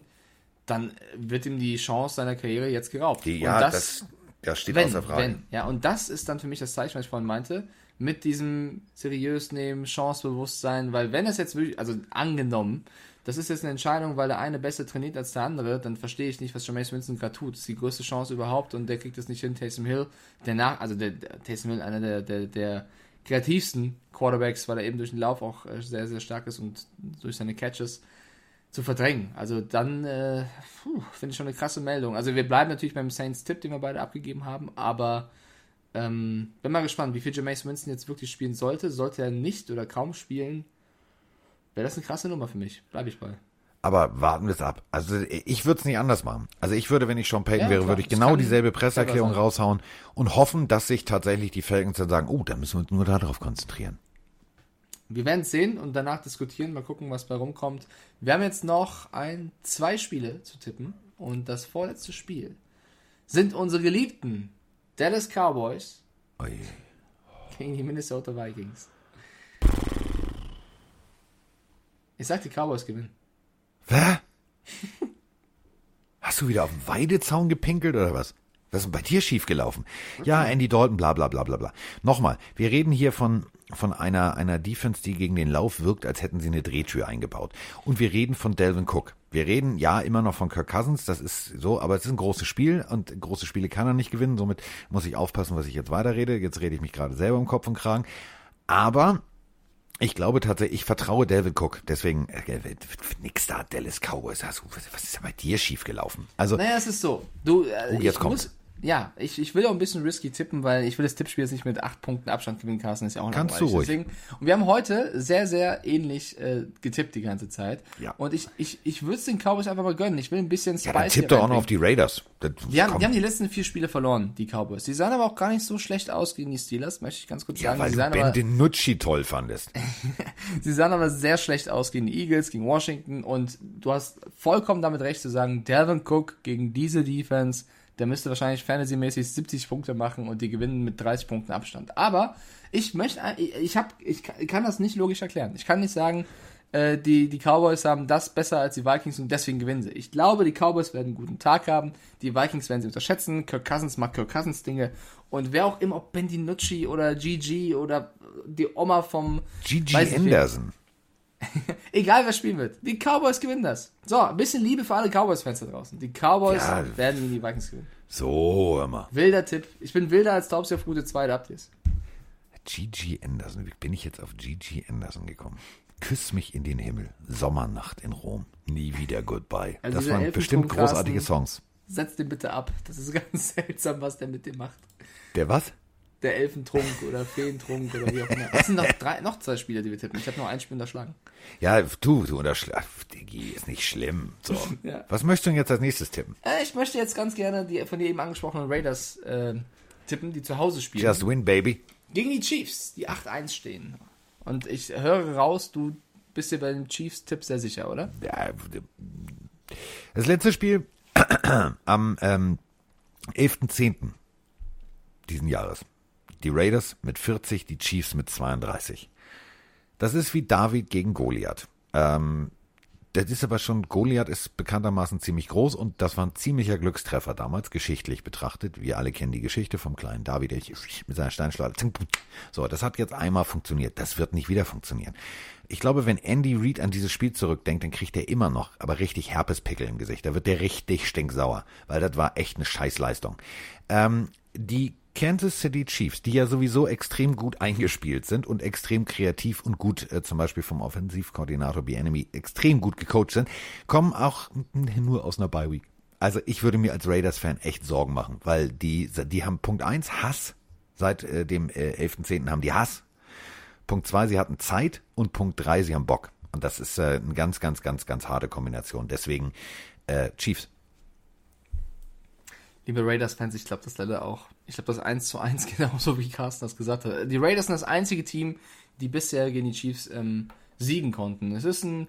dann wird ihm die Chance seiner Karriere jetzt geraubt. Die, Und ja, das, das steht wenn, außer Frage. wenn, ja, und das ist dann für mich das Zeichen, was ich vorhin meinte. mit diesem seriös nehmen, Chancebewusstsein, weil wenn es jetzt wirklich, also angenommen, das ist jetzt eine Entscheidung, weil der eine besser trainiert als der andere, dann verstehe ich nicht, was Jameis Winston gerade tut. Das ist die größte Chance überhaupt und der kriegt das nicht hin. Taysom Hill, der nach, also der, der Taysom Hill, einer der, der, der kreativsten Quarterbacks, weil er eben durch den Lauf auch äh, sehr, sehr stark ist und durch seine Catches zu verdrängen. Also dann äh, finde ich schon eine krasse Meldung. Also wir bleiben natürlich beim Saints-Tipp, den wir beide abgegeben haben, aber ähm, bin mal gespannt, wie viel Jameis Winston jetzt wirklich spielen sollte. Sollte er nicht oder kaum spielen, wäre das eine krasse Nummer für mich. Bleibe ich bei. Aber warten wir es ab. Also ich würde es nicht anders machen. Also ich würde, wenn ich Sean Payton Ja, wäre, klar. würde ich Das genau dieselbe Presseerklärung raushauen und hoffen, dass sich tatsächlich die Falcons dann sagen, oh, da müssen wir uns nur darauf konzentrieren. Wir werden es sehen und danach diskutieren, mal gucken, was bei rumkommt. Wir haben jetzt noch ein, zwei Spiele zu tippen und das vorletzte Spiel sind unsere geliebten Dallas Cowboys Ui. gegen die Minnesota Vikings. Ich sag, die Cowboys gewinnen. Hä? *laughs* Hast du wieder auf den Weidezaun gepinkelt oder was? Was ist denn bei dir schiefgelaufen? Ja, Andy Dalton, bla bla bla bla bla. Nochmal, wir reden hier von, von einer, einer Defense, die gegen den Lauf wirkt, als hätten sie eine Drehtür eingebaut. Und wir reden von Delvin Cook. Wir reden ja immer noch von Kirk Cousins, das ist so, aber es ist ein großes Spiel und große Spiele kann er nicht gewinnen. Somit muss ich aufpassen, was ich jetzt weiterrede. Jetzt rede ich mich gerade selber im Kopf und Kragen. Aber ich glaube tatsächlich, ich vertraue Delvin Cook. Deswegen, äh, nix da, Dallas Cowboys. Was ist da bei dir schiefgelaufen? Also, Naja, es ist so. Du, äh, Oh, jetzt ich kommt's. muss, ja, ich, ich will auch ein bisschen risky tippen, weil ich will das Tippspiel jetzt nicht mit acht Punkten Abstand gewinnen, Carsten, ist ja auch Kannst du ruhig. Deswegen, und wir haben heute sehr, sehr ähnlich äh, getippt die ganze Zeit. Ja. Und ich, ich, ich würde es den Cowboys einfach mal gönnen. Ich will ein bisschen ja, dann Spice tipp doch auch noch auf die Raiders. Das, Die haben, die haben die letzten vier Spiele verloren, die Cowboys. Die sahen aber auch gar nicht so schlecht aus gegen die Steelers, möchte ich ganz kurz ja, sagen. weil Sie du sahen, Ben aber, DiNucci toll fandest. *laughs* sie sahen aber sehr schlecht aus gegen die Eagles, gegen Washington und du hast vollkommen damit recht zu sagen, Dalvin Cook gegen diese Defense, der müsste wahrscheinlich fantasymäßig 70 Punkte machen und die gewinnen mit 30 Punkten Abstand. Aber ich möchte, ich, hab, ich kann- das nicht logisch erklären. Ich kann nicht sagen, äh, die, die Cowboys haben das besser als die Vikings und deswegen gewinnen sie. Ich glaube, die Cowboys werden einen guten Tag haben. Die Vikings werden sie unterschätzen. Kirk Cousins macht Kirk Cousins Dinge. Und wer auch immer, ob Ben DiNucci oder GG oder die Oma vom Gigi. Anderson. *laughs* Egal wer spielen wird. Die Cowboys gewinnen das. So, ein bisschen Liebe für alle Cowboys-Fans da draußen. Die Cowboys Ja. werden gegen die Vikings gewinnen. So, hör mal. Wilder Tipp. Ich bin wilder als Taubsi auf Route 2, da habt ihr's. Gigi Anderson. Wie bin ich jetzt auf Gigi Anderson gekommen? Küss mich in den Himmel. Sommernacht in Rom. Nie wieder Goodbye. Also das waren bestimmt großartige. Songs. Setz den bitte ab. Das ist ganz *laughs* seltsam, was der mit dem macht. Der was? Der Elfentrunk oder Feentrunk oder wie auch immer. Es sind noch, drei, noch zwei Spiele, die wir tippen. Ich habe noch ein Spiel unterschlagen. Ja, du, du unterschlagst. Diggi, ist nicht schlimm. So. *laughs* Ja. Was möchtest du denn jetzt als nächstes tippen? Äh, ich möchte jetzt ganz gerne die von dir eben angesprochenen Raiders äh, tippen, die zu Hause spielen. Just win, baby. Gegen die Chiefs, die 8-1 stehen. Und ich höre raus, du bist dir bei dem Chiefs-Tipp sehr sicher, oder? Ja, das letzte Spiel *clears throat* am ähm, 11.10. diesen Jahres. Die Raiders mit 40, die Chiefs mit 32. Das ist wie David gegen Goliath. Ähm, das ist aber schon, Goliath ist bekanntermaßen ziemlich groß und das war ein ziemlicher Glückstreffer damals, geschichtlich betrachtet. Wir alle kennen die Geschichte vom kleinen David, *laughs* mit seiner Steinschleuder. So, das hat jetzt einmal funktioniert. Das wird nicht wieder funktionieren. Ich glaube, wenn Andy Reid an dieses Spiel zurückdenkt, dann kriegt er immer noch, aber richtig Herpespickel im Gesicht. Da wird der richtig stinksauer, weil das war echt eine Scheißleistung. Ähm, die Kansas City Chiefs, die ja sowieso extrem gut eingespielt sind und extrem kreativ und gut, äh, zum Beispiel vom Offensivkoordinator Enemy extrem gut gecoacht sind, kommen auch nur aus einer Bye Week. Also ich würde mir als Raiders-Fan echt Sorgen machen, weil die, die haben Punkt eins Hass. Seit äh, dem äh, 11.10. haben die Hass. Punkt zwei, sie hatten Zeit und Punkt drei, sie haben Bock. Und das ist äh, eine ganz, ganz, ganz, ganz harte Kombination. Deswegen äh, Chiefs. Liebe Raiders-Fans, ich glaube das leider auch. Ich glaube das 1 zu 1 *laughs* genauso wie Carsten das gesagt hat. Die Raiders sind das einzige Team, die bisher gegen die Chiefs ähm, siegen konnten. Es ist ein,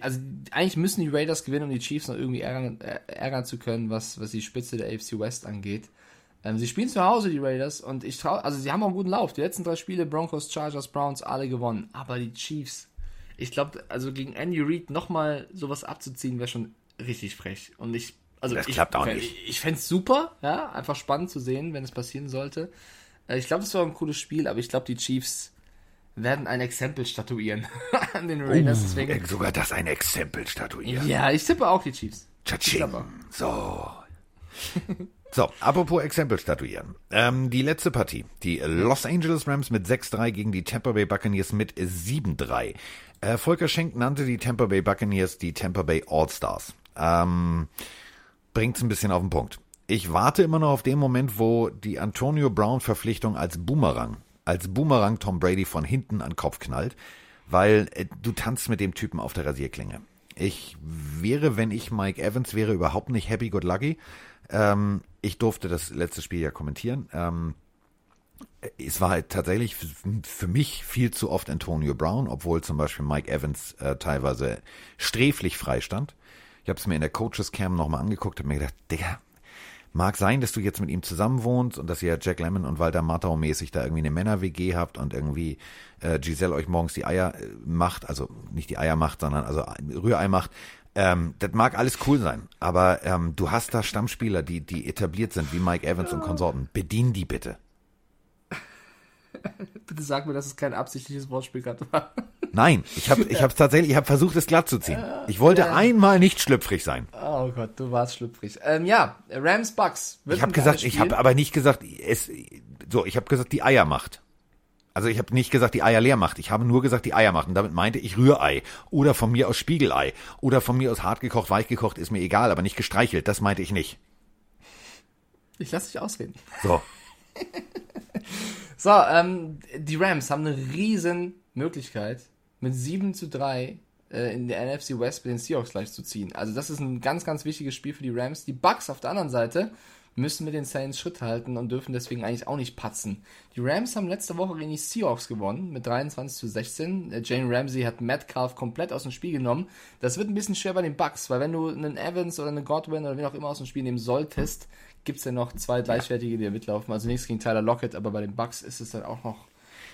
also eigentlich müssen die Raiders gewinnen, um die Chiefs noch irgendwie ärgern, äh, ärgern zu können, was, was die Spitze der AFC West angeht. Ähm, sie spielen zu Hause, die Raiders, und ich traue, also sie haben auch einen guten Lauf. Die letzten drei Spiele, Broncos, Chargers, Browns, alle gewonnen. Aber die Chiefs, ich glaube, also gegen Andy Reid nochmal sowas abzuziehen, wäre schon richtig frech. Und ich, also Das ich, klappt auch fänd- nicht. Ich, ich fände es super, ja, einfach spannend zu sehen, wenn es passieren sollte. Äh, Ich glaube, das war ein cooles Spiel, aber ich glaube, die Chiefs werden ein Exempel statuieren *laughs* an den Raiders. Deswegen, Äh, Sogar das ein Exempel statuieren. ja, ich tippe auch die Chiefs. Tschatsching. Ich. So. *laughs* So, apropos Exempel statuieren. Ähm, die letzte Partie. Die Los Angeles Rams mit 6-3 gegen die Tampa Bay Buccaneers mit 7-3. Äh, Volker Schenk nannte die Tampa Bay Buccaneers die Tampa Bay All-Stars. Ähm, bringt's ein bisschen auf den Punkt. Ich warte immer noch auf den Moment, wo die Antonio Brown Verpflichtung als Boomerang, als Boomerang Tom Brady von hinten an den Kopf knallt, weil äh, du tanzt mit dem Typen auf der Rasierklinge. Ich wäre, wenn ich Mike Evans wäre, überhaupt nicht happy good lucky. Ähm, ich durfte das letzte Spiel ja kommentieren. Ähm, es war halt tatsächlich für mich viel zu oft Antonio Brown, obwohl zum Beispiel Mike Evans äh, teilweise sträflich freistand. Ich habe es mir in der Coaches Cam nochmal angeguckt und mir gedacht, Digga, mag sein, dass du jetzt mit ihm zusammen wohnst und dass ihr Jack Lemmon und Walter Matthau mäßig da irgendwie eine Männer-WG habt und irgendwie äh, Giselle euch morgens die Eier äh, macht, also nicht die Eier macht, sondern also Rührei macht. Ähm, das mag alles cool sein, aber ähm, du hast da Stammspieler, die, die etabliert sind, wie Mike Evans und Konsorten. Bedien die bitte. *laughs* Bitte sag mir, dass es kein absichtliches Wortspiel gerade war. *laughs* Nein, ich habe ich hab's tatsächlich, ich habe versucht, es glatt zu ziehen. Ich wollte einmal nicht schlüpfrig sein. Oh Gott, du warst schlüpfrig. Ähm, ja, Rams Bucks. Ich habe gesagt, ich habe aber nicht gesagt, es so, ich habe gesagt, die Eier macht. Also ich habe nicht gesagt, die Eier leer macht. Ich habe nur gesagt, die Eier macht. Und damit meinte ich Rührei. Oder von mir aus Spiegelei. Oder von mir aus hart gekocht, weich gekocht, ist mir egal, aber nicht gestreichelt. Das meinte ich nicht. Ich lasse dich ausreden. So. *laughs* So, ähm, die Rams haben eine riesen Möglichkeit, mit 7 zu 3 äh, in der NFC West mit den Seahawks gleich zu ziehen. Also das ist ein ganz, ganz wichtiges Spiel für die Rams. Die Bucks auf der anderen Seite müssen mit den Saints Schritt halten und dürfen deswegen eigentlich auch nicht patzen. Die Rams haben letzte Woche gegen die Seahawks gewonnen mit 23 zu 16. Äh, Jane Ramsey hat Metcalf komplett aus dem Spiel genommen. Das wird ein bisschen schwer bei den Bucks, weil wenn du einen Evans oder einen Godwin oder wen auch immer aus dem Spiel nehmen solltest, gibt's ja noch zwei gleichwertige, die da mitlaufen. Also nichts gegen Tyler Lockett, aber bei den Bucks ist es dann auch noch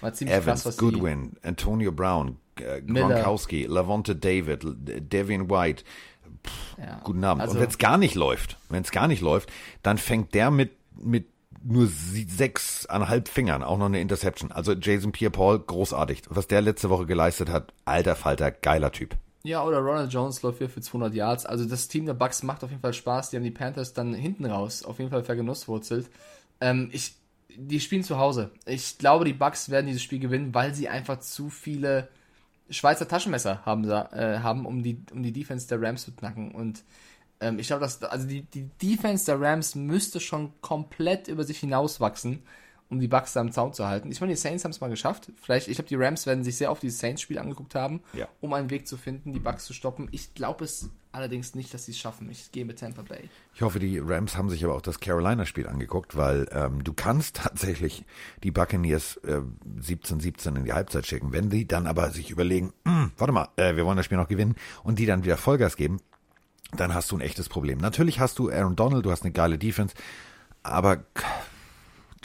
mal ziemlich Evans, krass, was Goodwin, Antonio Brown, äh. Gronkowski, Lavonte David, Devin White. die... Ja. Guten Abend. Also- Und wenn es gar nicht läuft, wenn es gar nicht läuft, dann fängt der mit, mit nur sechseinhalb Fingern auch noch eine Interception. Also Jason Pierre-Paul, großartig. Was der letzte Woche geleistet hat, alter Falter, geiler Typ. Ja, oder Ronald Jones läuft hier für 200 Yards. Also das Team der Bucks macht auf jeden Fall Spaß. Die haben die Panthers dann hinten raus auf jeden Fall vergenusswurzelt. Ähm, ich, die spielen zu Hause. Ich glaube, die Bucks werden dieses Spiel gewinnen, weil sie einfach zu viele Schweizer Taschenmesser haben, äh, haben um die um die Defense der Rams zu knacken. Und ähm, ich glaube, dass also die, die Defense der Rams müsste schon komplett über sich hinauswachsen, um die Bucks da am Zaun zu halten. Ich meine, die Saints haben es mal geschafft. Vielleicht, ich glaube, die Rams werden sich sehr auf dieses Saints-Spiel angeguckt haben, Ja. um einen Weg zu finden, die Bucks zu stoppen. Ich glaube es allerdings nicht, dass sie es schaffen. Ich gehe mit Tampa Bay. Ich hoffe, die Rams haben sich aber auch das Carolina-Spiel angeguckt, weil ähm, du kannst *laughs* tatsächlich die Buccaneers äh, 17-17 in die Halbzeit schicken. Wenn die dann aber sich überlegen, "Hm, warte mal, äh, wir wollen das Spiel noch gewinnen und die dann wieder Vollgas geben, dann hast du ein echtes Problem. Natürlich hast du Aaron Donald, du hast eine geile Defense, aber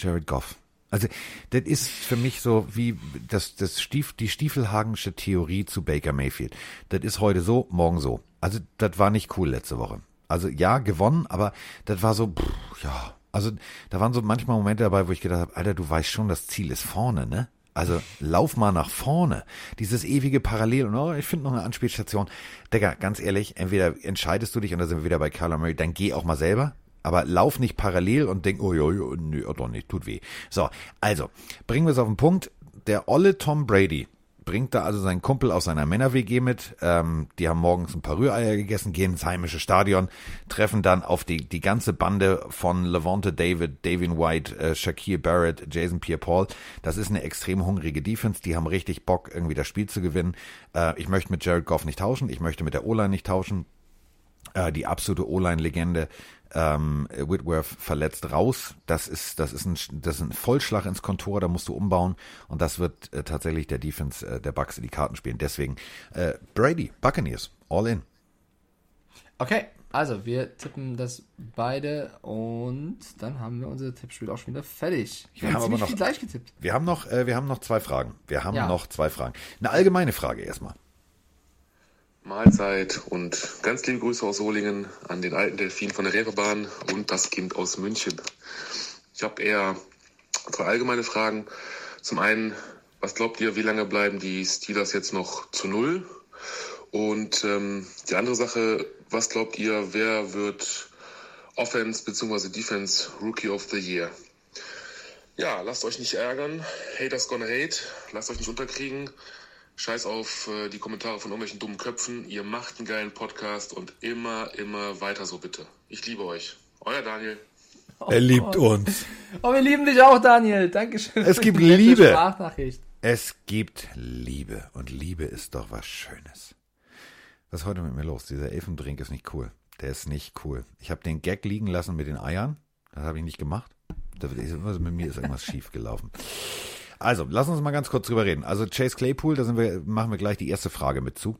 Jared Goff. Also, das ist für mich so wie das, das Stief, die Stiefelhagensche Theorie zu Baker Mayfield. Das ist heute so, morgen so. Also, das war nicht cool letzte Woche. Also, ja, gewonnen, aber das war so, pff, ja. Also, da waren so manchmal Momente dabei, wo ich gedacht habe, Alter, du weißt schon, das Ziel ist vorne, ne? Also, lauf mal nach vorne. Dieses ewige Parallel und oh, ich finde noch eine Anspielstation. Digga, ganz ehrlich, entweder entscheidest du dich, und da sind wir wieder bei Kyler Murray, dann geh auch mal selber. Aber lauf nicht parallel und denk, oh ja, ja, nee, oh, doch nicht, tut weh. So, also, bringen wir es auf den Punkt. Der olle Tom Brady bringt da also seinen Kumpel aus seiner Männer-WG mit. Ähm, die haben morgens ein paar Rühreier gegessen, gehen ins heimische Stadion, treffen dann auf die, die ganze Bande von Levante David, David White, äh, Shaquille Barrett, Jason Pierre-Paul. Das ist eine extrem hungrige Defense. Die haben richtig Bock, irgendwie das Spiel zu gewinnen. Äh, ich möchte mit Jared Goff nicht tauschen. Ich möchte mit der O-Line nicht tauschen äh, die absolute O-Line-Legende ähm, Whitworth verletzt raus. Das ist, das ist ein, das ist ein Vollschlag ins Kontor, da musst du umbauen und das wird äh, tatsächlich der Defense äh, der Bucks in die Karten spielen. Deswegen äh, Brady, Buccaneers, all in. Okay, also wir tippen das beide und dann haben wir unser Tippspiel auch schon wieder fertig. Wir, haben ziemlich noch- viel gleich getippt. Wir haben noch, äh, wir haben noch zwei Fragen. Wir haben Ja. noch zwei Fragen. Eine allgemeine Frage erstmal. Mahlzeit und ganz liebe Grüße aus Solingen an den alten Delfin von der Reeperbahn und das Kind aus München. Ich habe eher zwei allgemeine Fragen. Zum einen, was glaubt ihr, wie lange bleiben die Steelers jetzt noch zu null? Und ähm, die andere Sache, was glaubt ihr, wer wird Offense bzw. Defense Rookie of the Year? Ja, lasst euch nicht ärgern. Haters gonna hate. Lasst euch nicht unterkriegen. Scheiß auf äh, die Kommentare von irgendwelchen dummen Köpfen. Ihr macht einen geilen Podcast und immer, immer weiter so bitte. Ich liebe euch. Euer Daniel. er liebt uns. Oh, wir lieben dich auch, Daniel. Dankeschön. Es gibt Liebe. Sprachnachricht. Es gibt Liebe. Und Liebe ist doch was Schönes. Was ist heute mit mir los? Dieser Elfendrink ist nicht cool. Der ist nicht cool. Ich habe den Gag liegen lassen mit den Eiern. Das habe ich nicht gemacht. Da ist irgendwas- Mit mir ist irgendwas schief gelaufen. Also, lass uns mal ganz kurz drüber reden. Also Chase Claypool, da sind wir, machen wir gleich die erste Frage mit zu.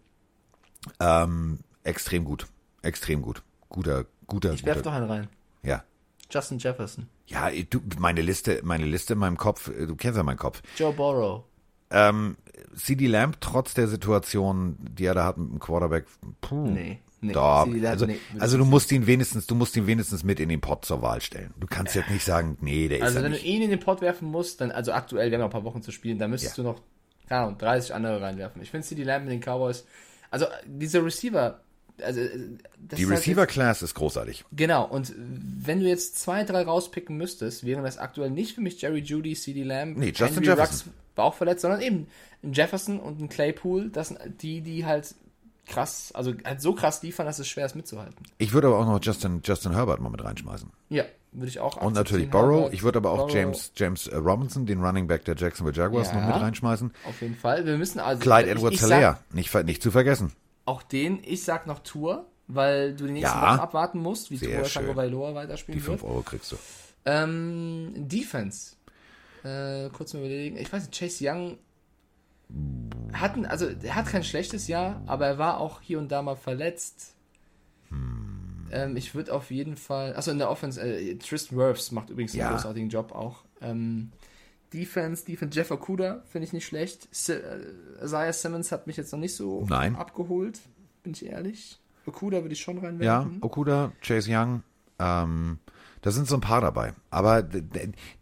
Ähm, extrem gut. Extrem gut. Guter, guter, Ich werf guter. doch einen rein. Ja. Justin Jefferson. Ja, du, meine Liste, meine Liste in meinem Kopf, du kennst ja meinen Kopf. Joe Burrow. Ähm, CD Lamb, trotz der Situation, die er da hat mit dem Quarterback, puh, Nee, nee. Lamb, also, nee, also du musst ihn wenigstens, du musst ihn wenigstens mit in den Pot zur Wahl stellen. Du kannst jetzt nicht sagen, nee, der ist Also wenn nicht. du ihn in den Pot werfen musst, dann, also aktuell, wir haben noch ein paar Wochen zu spielen, dann müsstest Ja. du noch, keine Ahnung, 30 andere reinwerfen. Ich finde CD Lamb mit den Cowboys, also diese Receiver, also das Die ist halt Receiver Class ist großartig. Genau, und wenn du jetzt zwei, drei rauspicken müsstest, wären das aktuell nicht für mich Jerry Judy, CD Lamb, Nee, Justin Henry Jefferson. Ruggs war auch verletzt, sondern eben ein Jefferson und ein Claypool, das sind die, die halt krass, also halt so krass liefern, dass es schwer ist mitzuhalten. Ich würde aber auch noch Justin, Justin Herbert mal mit reinschmeißen. Ja, würde ich auch Und natürlich Burrow. Herbert, Ich würde aber auch Burrow, James, James äh, Robinson, den Running Back der Jacksonville Jaguars, Ja. noch mit reinschmeißen. Auf jeden Fall. Wir müssen also. Clyde Edwards Hilaire, nicht, nicht zu vergessen. Auch den, ich sag noch Tour, weil du die nächsten Ja. Wochen abwarten musst, wie Tour Bailoa weiterspielen Die wird. 5 Euro kriegst du. Ähm, Defense. Äh, kurz mal überlegen. Ich weiß nicht, Chase Young hat ein, also er hat kein schlechtes Jahr, aber er war auch hier und da mal verletzt. Hm. Ähm, ich würde auf jeden Fall, also in der Offense, äh, Tristan Wirfs macht übrigens Ja. einen großartigen Job auch. Ähm, Defense, Defense, Jeff Okuda finde ich nicht schlecht. Si äh, Isaiah Simmons hat mich jetzt noch nicht so Nein. abgeholt, bin ich ehrlich. Okuda würde ich schon Ja, reinwerfen. Okuda, Chase Young, ähm, da sind so ein paar dabei. Aber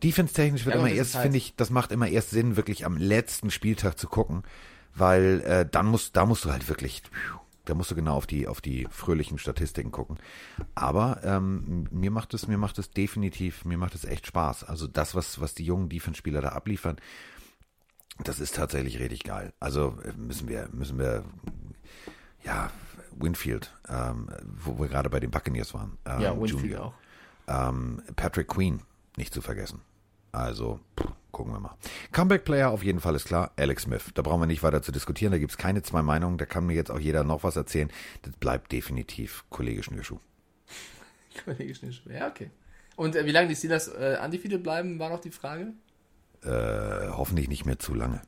defense-technisch wird Ja, immer erst, finde ich, das macht immer erst Sinn, wirklich am letzten Spieltag zu gucken, weil äh, dann musst, da musst du halt wirklich, da musst du genau auf die, auf die fröhlichen Statistiken gucken. Aber ähm, mir macht es, mir macht es definitiv, mir macht es echt Spaß. Also das, was, was die jungen Defense-Spieler da abliefern, das ist tatsächlich richtig geil. Also äh, müssen wir, müssen wir, ja, Winfield, ähm, wo wir gerade bei den Buccaneers waren. Ähm, ja, Winfield Junior. auch. Ähm, Patrick Queen, nicht zu vergessen. Also, pff, gucken wir mal. Comeback-Player auf jeden Fall ist klar, Alex Smith. Da brauchen wir nicht weiter zu diskutieren, da gibt es keine zwei Meinungen, da kann mir jetzt auch jeder noch was erzählen. Das bleibt definitiv Kollege Schnürschuh. *laughs* Kollege Schneeschuh. Ja, okay. Und äh, wie lange die Steelers äh, undefeated bleiben, war noch die Frage? Äh, hoffentlich nicht mehr zu lange.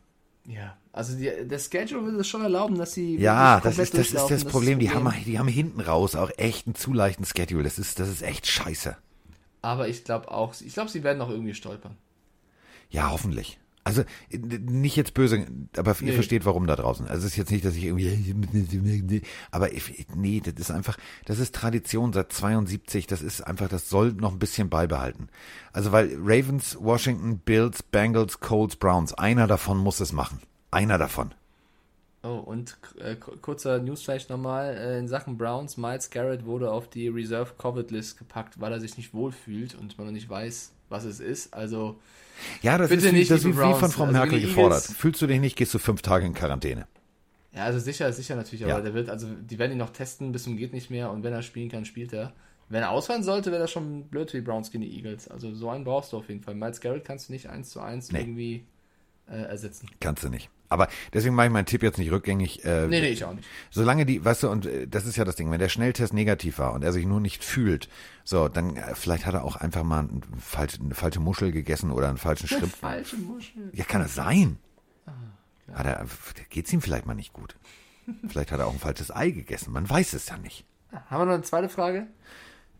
Ja. Also die, der Schedule würde es schon erlauben, dass sie Ja, das ist, das ist durchlaufen. das Problem. Die haben, die haben hinten raus auch echt einen zu leichten Schedule. Das ist, das ist echt scheiße. Aber ich glaube auch, ich glaube, sie werden noch irgendwie stolpern. Ja, hoffentlich. Also nicht jetzt böse, aber ihr Nee. versteht warum da draußen. Also es ist jetzt nicht, dass ich irgendwie, aber ich, nee, das ist einfach, das ist Tradition seit 72. Das ist einfach, das soll noch ein bisschen beibehalten. Also weil Ravens, Washington, Bills, Bengals, Colts, Browns, einer davon muss es machen. Einer davon. Oh, und äh, ku- kurzer Newsflash nochmal. Äh, in Sachen Browns, Miles Garrett wurde auf die Reserve Covid-List gepackt, weil er sich nicht wohlfühlt und man noch nicht weiß, was es ist. Also, Ja, das Bitte ist, nicht, das ist liebe wie von Browns. Frau Also Merkel gefordert. Eagles- Fühlst du dich nicht, gehst du fünf Tage in Quarantäne. ja, also sicher ist sicher natürlich, aber Ja. der wird, also die werden ihn noch testen bis zum geht nicht mehr und wenn er spielen kann, spielt er. Wenn er ausfallen sollte, wäre das schon blöd für die Browns gegen die Eagles. Also so einen brauchst du auf jeden Fall. Miles Garrett kannst du nicht eins zu eins Nee. irgendwie äh, ersetzen. Kannst du nicht. Aber deswegen mache ich meinen Tipp jetzt nicht rückgängig. Äh, Nee, nee, ich auch nicht. Solange die, weißt du, und äh, das ist ja das Ding, wenn der Schnelltest negativ war und er sich nur nicht fühlt, so, dann äh, vielleicht hat er auch einfach mal ein falsch, eine falsche Muschel gegessen oder einen falschen Schritt. Falsche Muschel. Ja, kann das sein. Hat er, geht's ihm vielleicht mal nicht gut. Vielleicht hat er auch ein falsches Ei gegessen. Man weiß es ja nicht. Haben wir noch eine zweite Frage?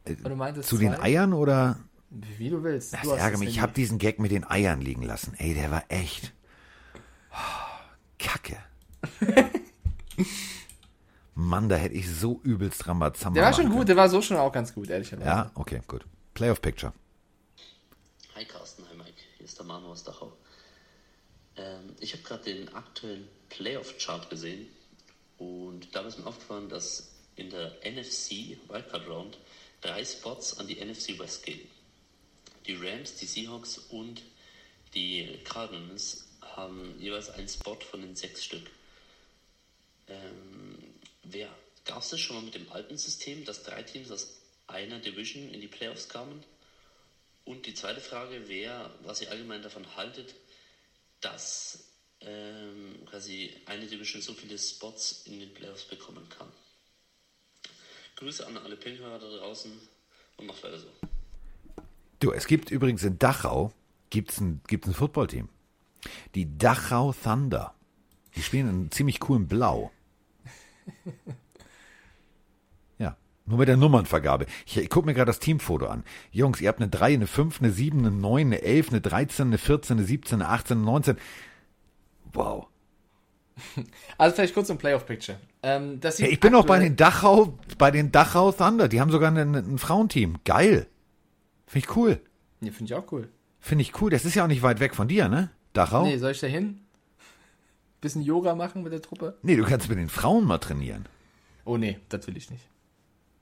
Äh, Zu den zwei? Eiern oder? Wie du willst. Das du hast ärgert mich. Ich habe diesen Gag mit den Eiern liegen lassen. Ey, der war echt. Kacke. *laughs* Mann, da hätte ich so übelst Rambazamba Der war schon gut, der war so schon auch ganz gut, ehrlicherweise. Ja, okay, gut. Playoff Picture. Hi Carsten, hi Mike, hier ist der Manu aus Dachau. Ähm, ich habe gerade den aktuellen Playoff-Chart gesehen und da ist mir aufgefallen, dass in der NFC Wildcard Round drei Spots an die NFC West gehen. Die Rams, die Seahawks und die Cardinals haben jeweils einen Spot von den sechs Stück. Ähm, wer gab es das schon mal mit dem alten System, dass drei Teams aus einer Division in die Playoffs kamen? Und die zweite Frage wäre, was ihr allgemein davon haltet, dass ähm, quasi eine Division so viele Spots in den Playoffs bekommen kann. Grüße an alle Pinkhörer da draußen und macht weiter so. Du, es gibt übrigens in Dachau gibt's ein, gibt's ein Footballteam. Die Dachau Thunder. Die spielen in ziemlich coolen Blau. Ja, nur mit der Nummernvergabe. Ich, ich gucke mir gerade das Teamfoto an. Jungs, ihr habt eine 3, eine 5, eine 7, eine 9, eine 11, eine 13, eine 14, eine 17, eine 18, eine 19. Wow. *laughs* Also vielleicht kurz ein Playoff-Picture. Ähm, das Ja, ich bin auch bei den Dachau, bei den Dachau Thunder. Die haben sogar ein, ein Frauenteam. Geil. Finde ich cool. Ja, finde ich auch cool. Finde ich cool. Das ist ja auch nicht weit weg von dir, ne? Dachau? Nee, Nee, soll ich da hin? Bisschen Yoga machen mit der Truppe? du kannst mit den Frauen mal trainieren. Oh nee, das will ich nicht.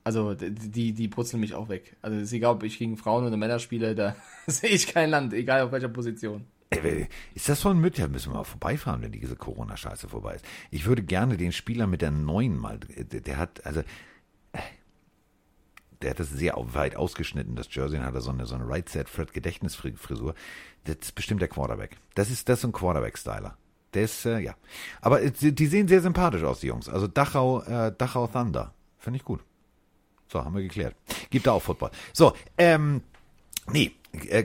Also die, die putzeln mich auch weg. Also ist egal, ob ich gegen Frauen oder Männer spiele, da *laughs* sehe ich kein Land, egal auf welcher Position. Ey, Ist das von Mütter? Müssen wir mal vorbeifahren, wenn diese Corona-Scheiße vorbei ist. Ich würde gerne den Spieler mit der neuen mal, der, hat, also, der hat das sehr weit ausgeschnitten, das Jersey, und hat er so eine, so eine Right-Set-Fred-Gedächtnisfrisur. Das ist bestimmt der Quarterback. Das ist, das ist ein Quarterback-Styler. Ist, äh, ja. Aber äh, die sehen sehr sympathisch aus, die Jungs. Also Dachau, äh, Dachau Thunder. Finde ich gut. So, haben wir geklärt. Gibt da auch Football. So, ähm, Nee,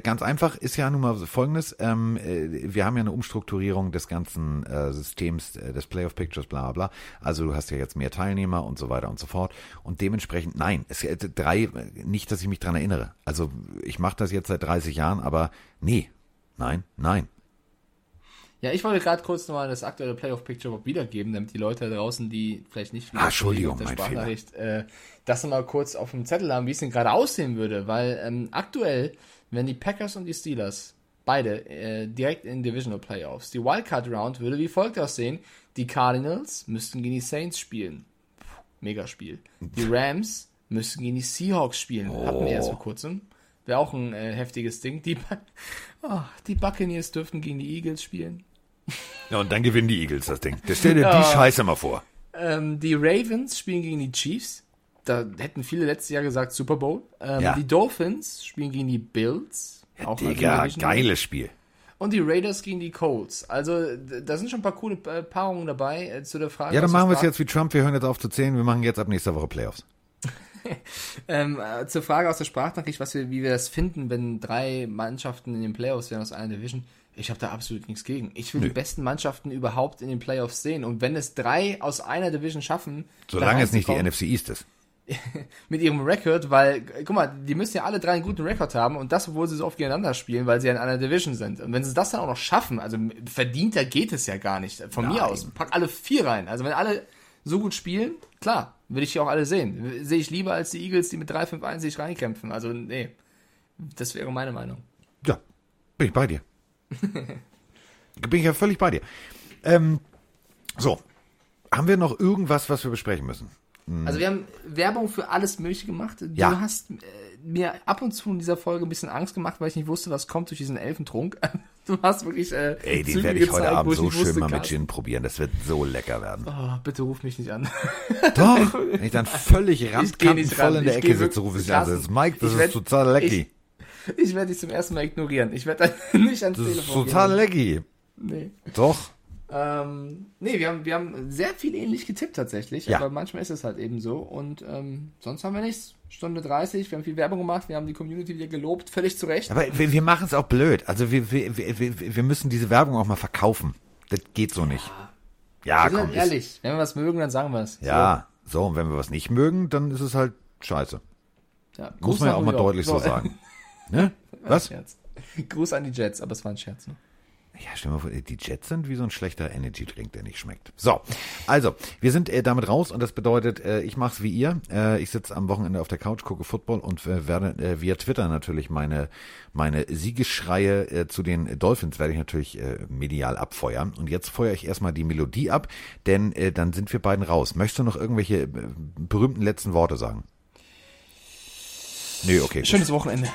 ganz einfach ist ja nun mal folgendes. Ähm, äh, wir haben ja eine Umstrukturierung des ganzen äh, Systems, äh, des Playoff Pictures, bla bla. Also du hast ja jetzt mehr Teilnehmer und so weiter und so fort. Und dementsprechend, nein, es äh, drei, äh, nicht, dass ich mich dran erinnere. Also ich mache das jetzt seit 30 Jahren, aber nee, nein, nein. Ja, ich wollte gerade kurz nochmal das aktuelle Playoff-Picture wiedergeben, damit die Leute da draußen, die vielleicht nicht Ah, Entschuldigung, auf der Sprachnachricht, äh, das nochmal kurz auf dem Zettel haben, wie es denn gerade aussehen würde. Weil ähm, aktuell, wenn die Packers und die Steelers beide äh, direkt in Divisional Playoffs, die Wildcard Round würde wie folgt aussehen. Die Cardinals müssten gegen die Saints spielen. Puh, Megaspiel. Die Rams müssten gegen die Seahawks spielen. Hatten wir erst vor kurzem. Wäre auch ein äh, heftiges Ding. Die, oh, *laughs* die Buccaneers dürften gegen die Eagles spielen. Ja, und dann gewinnen die Eagles das Ding. Das stell dir die Scheiße mal vor. Ähm, die Ravens spielen gegen die Chiefs. Da hätten viele letztes Jahr gesagt Super Bowl. Ähm, Ja. Die Dolphins spielen gegen die Bills. auch als Digga, geiles Spiel. Und die Raiders gegen die Colts. Also da sind schon ein paar coole äh, Paarungen dabei. Äh, zu der Frage. Ja, dann machen wir es jetzt wie Trump. Wir hören jetzt auf zu zählen. Wir machen jetzt ab nächster Woche Playoffs. *laughs* Ähm, äh, zur Frage aus der Sprachnachricht, was wir, wie wir das finden, wenn drei Mannschaften in den Playoffs wären aus einer Division. Ich habe da absolut nichts gegen. Ich will die besten Mannschaften überhaupt in den Playoffs sehen. Und wenn es drei aus einer Division schaffen, Solange es nicht die NFC East ist. *laughs* mit ihrem Rekord, weil, guck mal, die müssen ja alle drei einen guten Rekord haben und das, obwohl sie so oft gegeneinander spielen, weil sie ja in einer Division sind. Und wenn sie das dann auch noch schaffen, also verdienter geht es ja gar nicht. Von mir Nein. aus, pack alle vier rein. Also wenn alle so gut spielen, klar, will ich die auch alle sehen. Sehe ich lieber als die Eagles, die mit 3-5-1 sich reinkämpfen. Also, nee. Das wäre meine Meinung. Ja, bin ich bei dir. *laughs* bin ich ja völlig bei dir. Ähm, so, haben wir noch irgendwas, was wir besprechen müssen? Also wir haben Werbung für alles Mögliche gemacht. Du. Ja. hast äh, mir ab und zu in dieser Folge ein bisschen Angst gemacht, weil ich nicht wusste, was kommt durch diesen Elfentrunk. *laughs* Du hast wirklich äh, Ey, den werde ich heute Abend so schön mal mit. Gin probieren. Das wird so lecker werden. Oh, bitte ruf mich nicht an. *laughs* Doch, wenn ich dann völlig randkantenvoll in der Ich Ecke sitze, rufe ich an. Das ist Mike, das ist werd- total lecky. Ich werde dich zum ersten Mal ignorieren. Ich werde *laughs* nicht ans Das ist Telefon total gehen. lecky. Nee. Doch. Ähm, nee, wir haben, wir haben sehr viel ähnlich getippt tatsächlich, Ja. aber manchmal ist es halt eben so. Und ähm, sonst haben wir nichts. Stunde 30, wir haben viel Werbung gemacht, wir haben die Community wieder gelobt, völlig zu Recht. Aber wir, wir machen es auch blöd. Also wir, wir, wir, wir müssen diese Werbung auch mal verkaufen. Das geht so nicht. Ja, wir sind komm. halt ist- ehrlich, wenn wir was mögen, dann sagen wir es. Ja, so, und wenn wir was nicht mögen, dann ist es halt scheiße. So, ja. Muss man ja auch mal deutlich so sagen. *laughs* Ne? Was? Scherz. *laughs* Gruß an die Jets, aber es war ein Scherz. Ne? Ja, stell mal vor, die Jets sind wie so ein schlechter Energy-Drink, der nicht schmeckt. So, also, wir sind äh, damit raus und das bedeutet, äh, ich mach's wie ihr. Äh, ich sitze am Wochenende auf der Couch, gucke Football und äh, werde äh, via Twitter natürlich meine, meine Siegesschreie äh, zu den Dolphins werde ich natürlich äh, medial abfeuern. Und jetzt feuere ich erstmal die Melodie ab, denn äh, dann sind wir beiden raus. Möchtest du noch irgendwelche äh, berühmten letzten Worte sagen? Nee, okay. gut. Schönes Wochenende.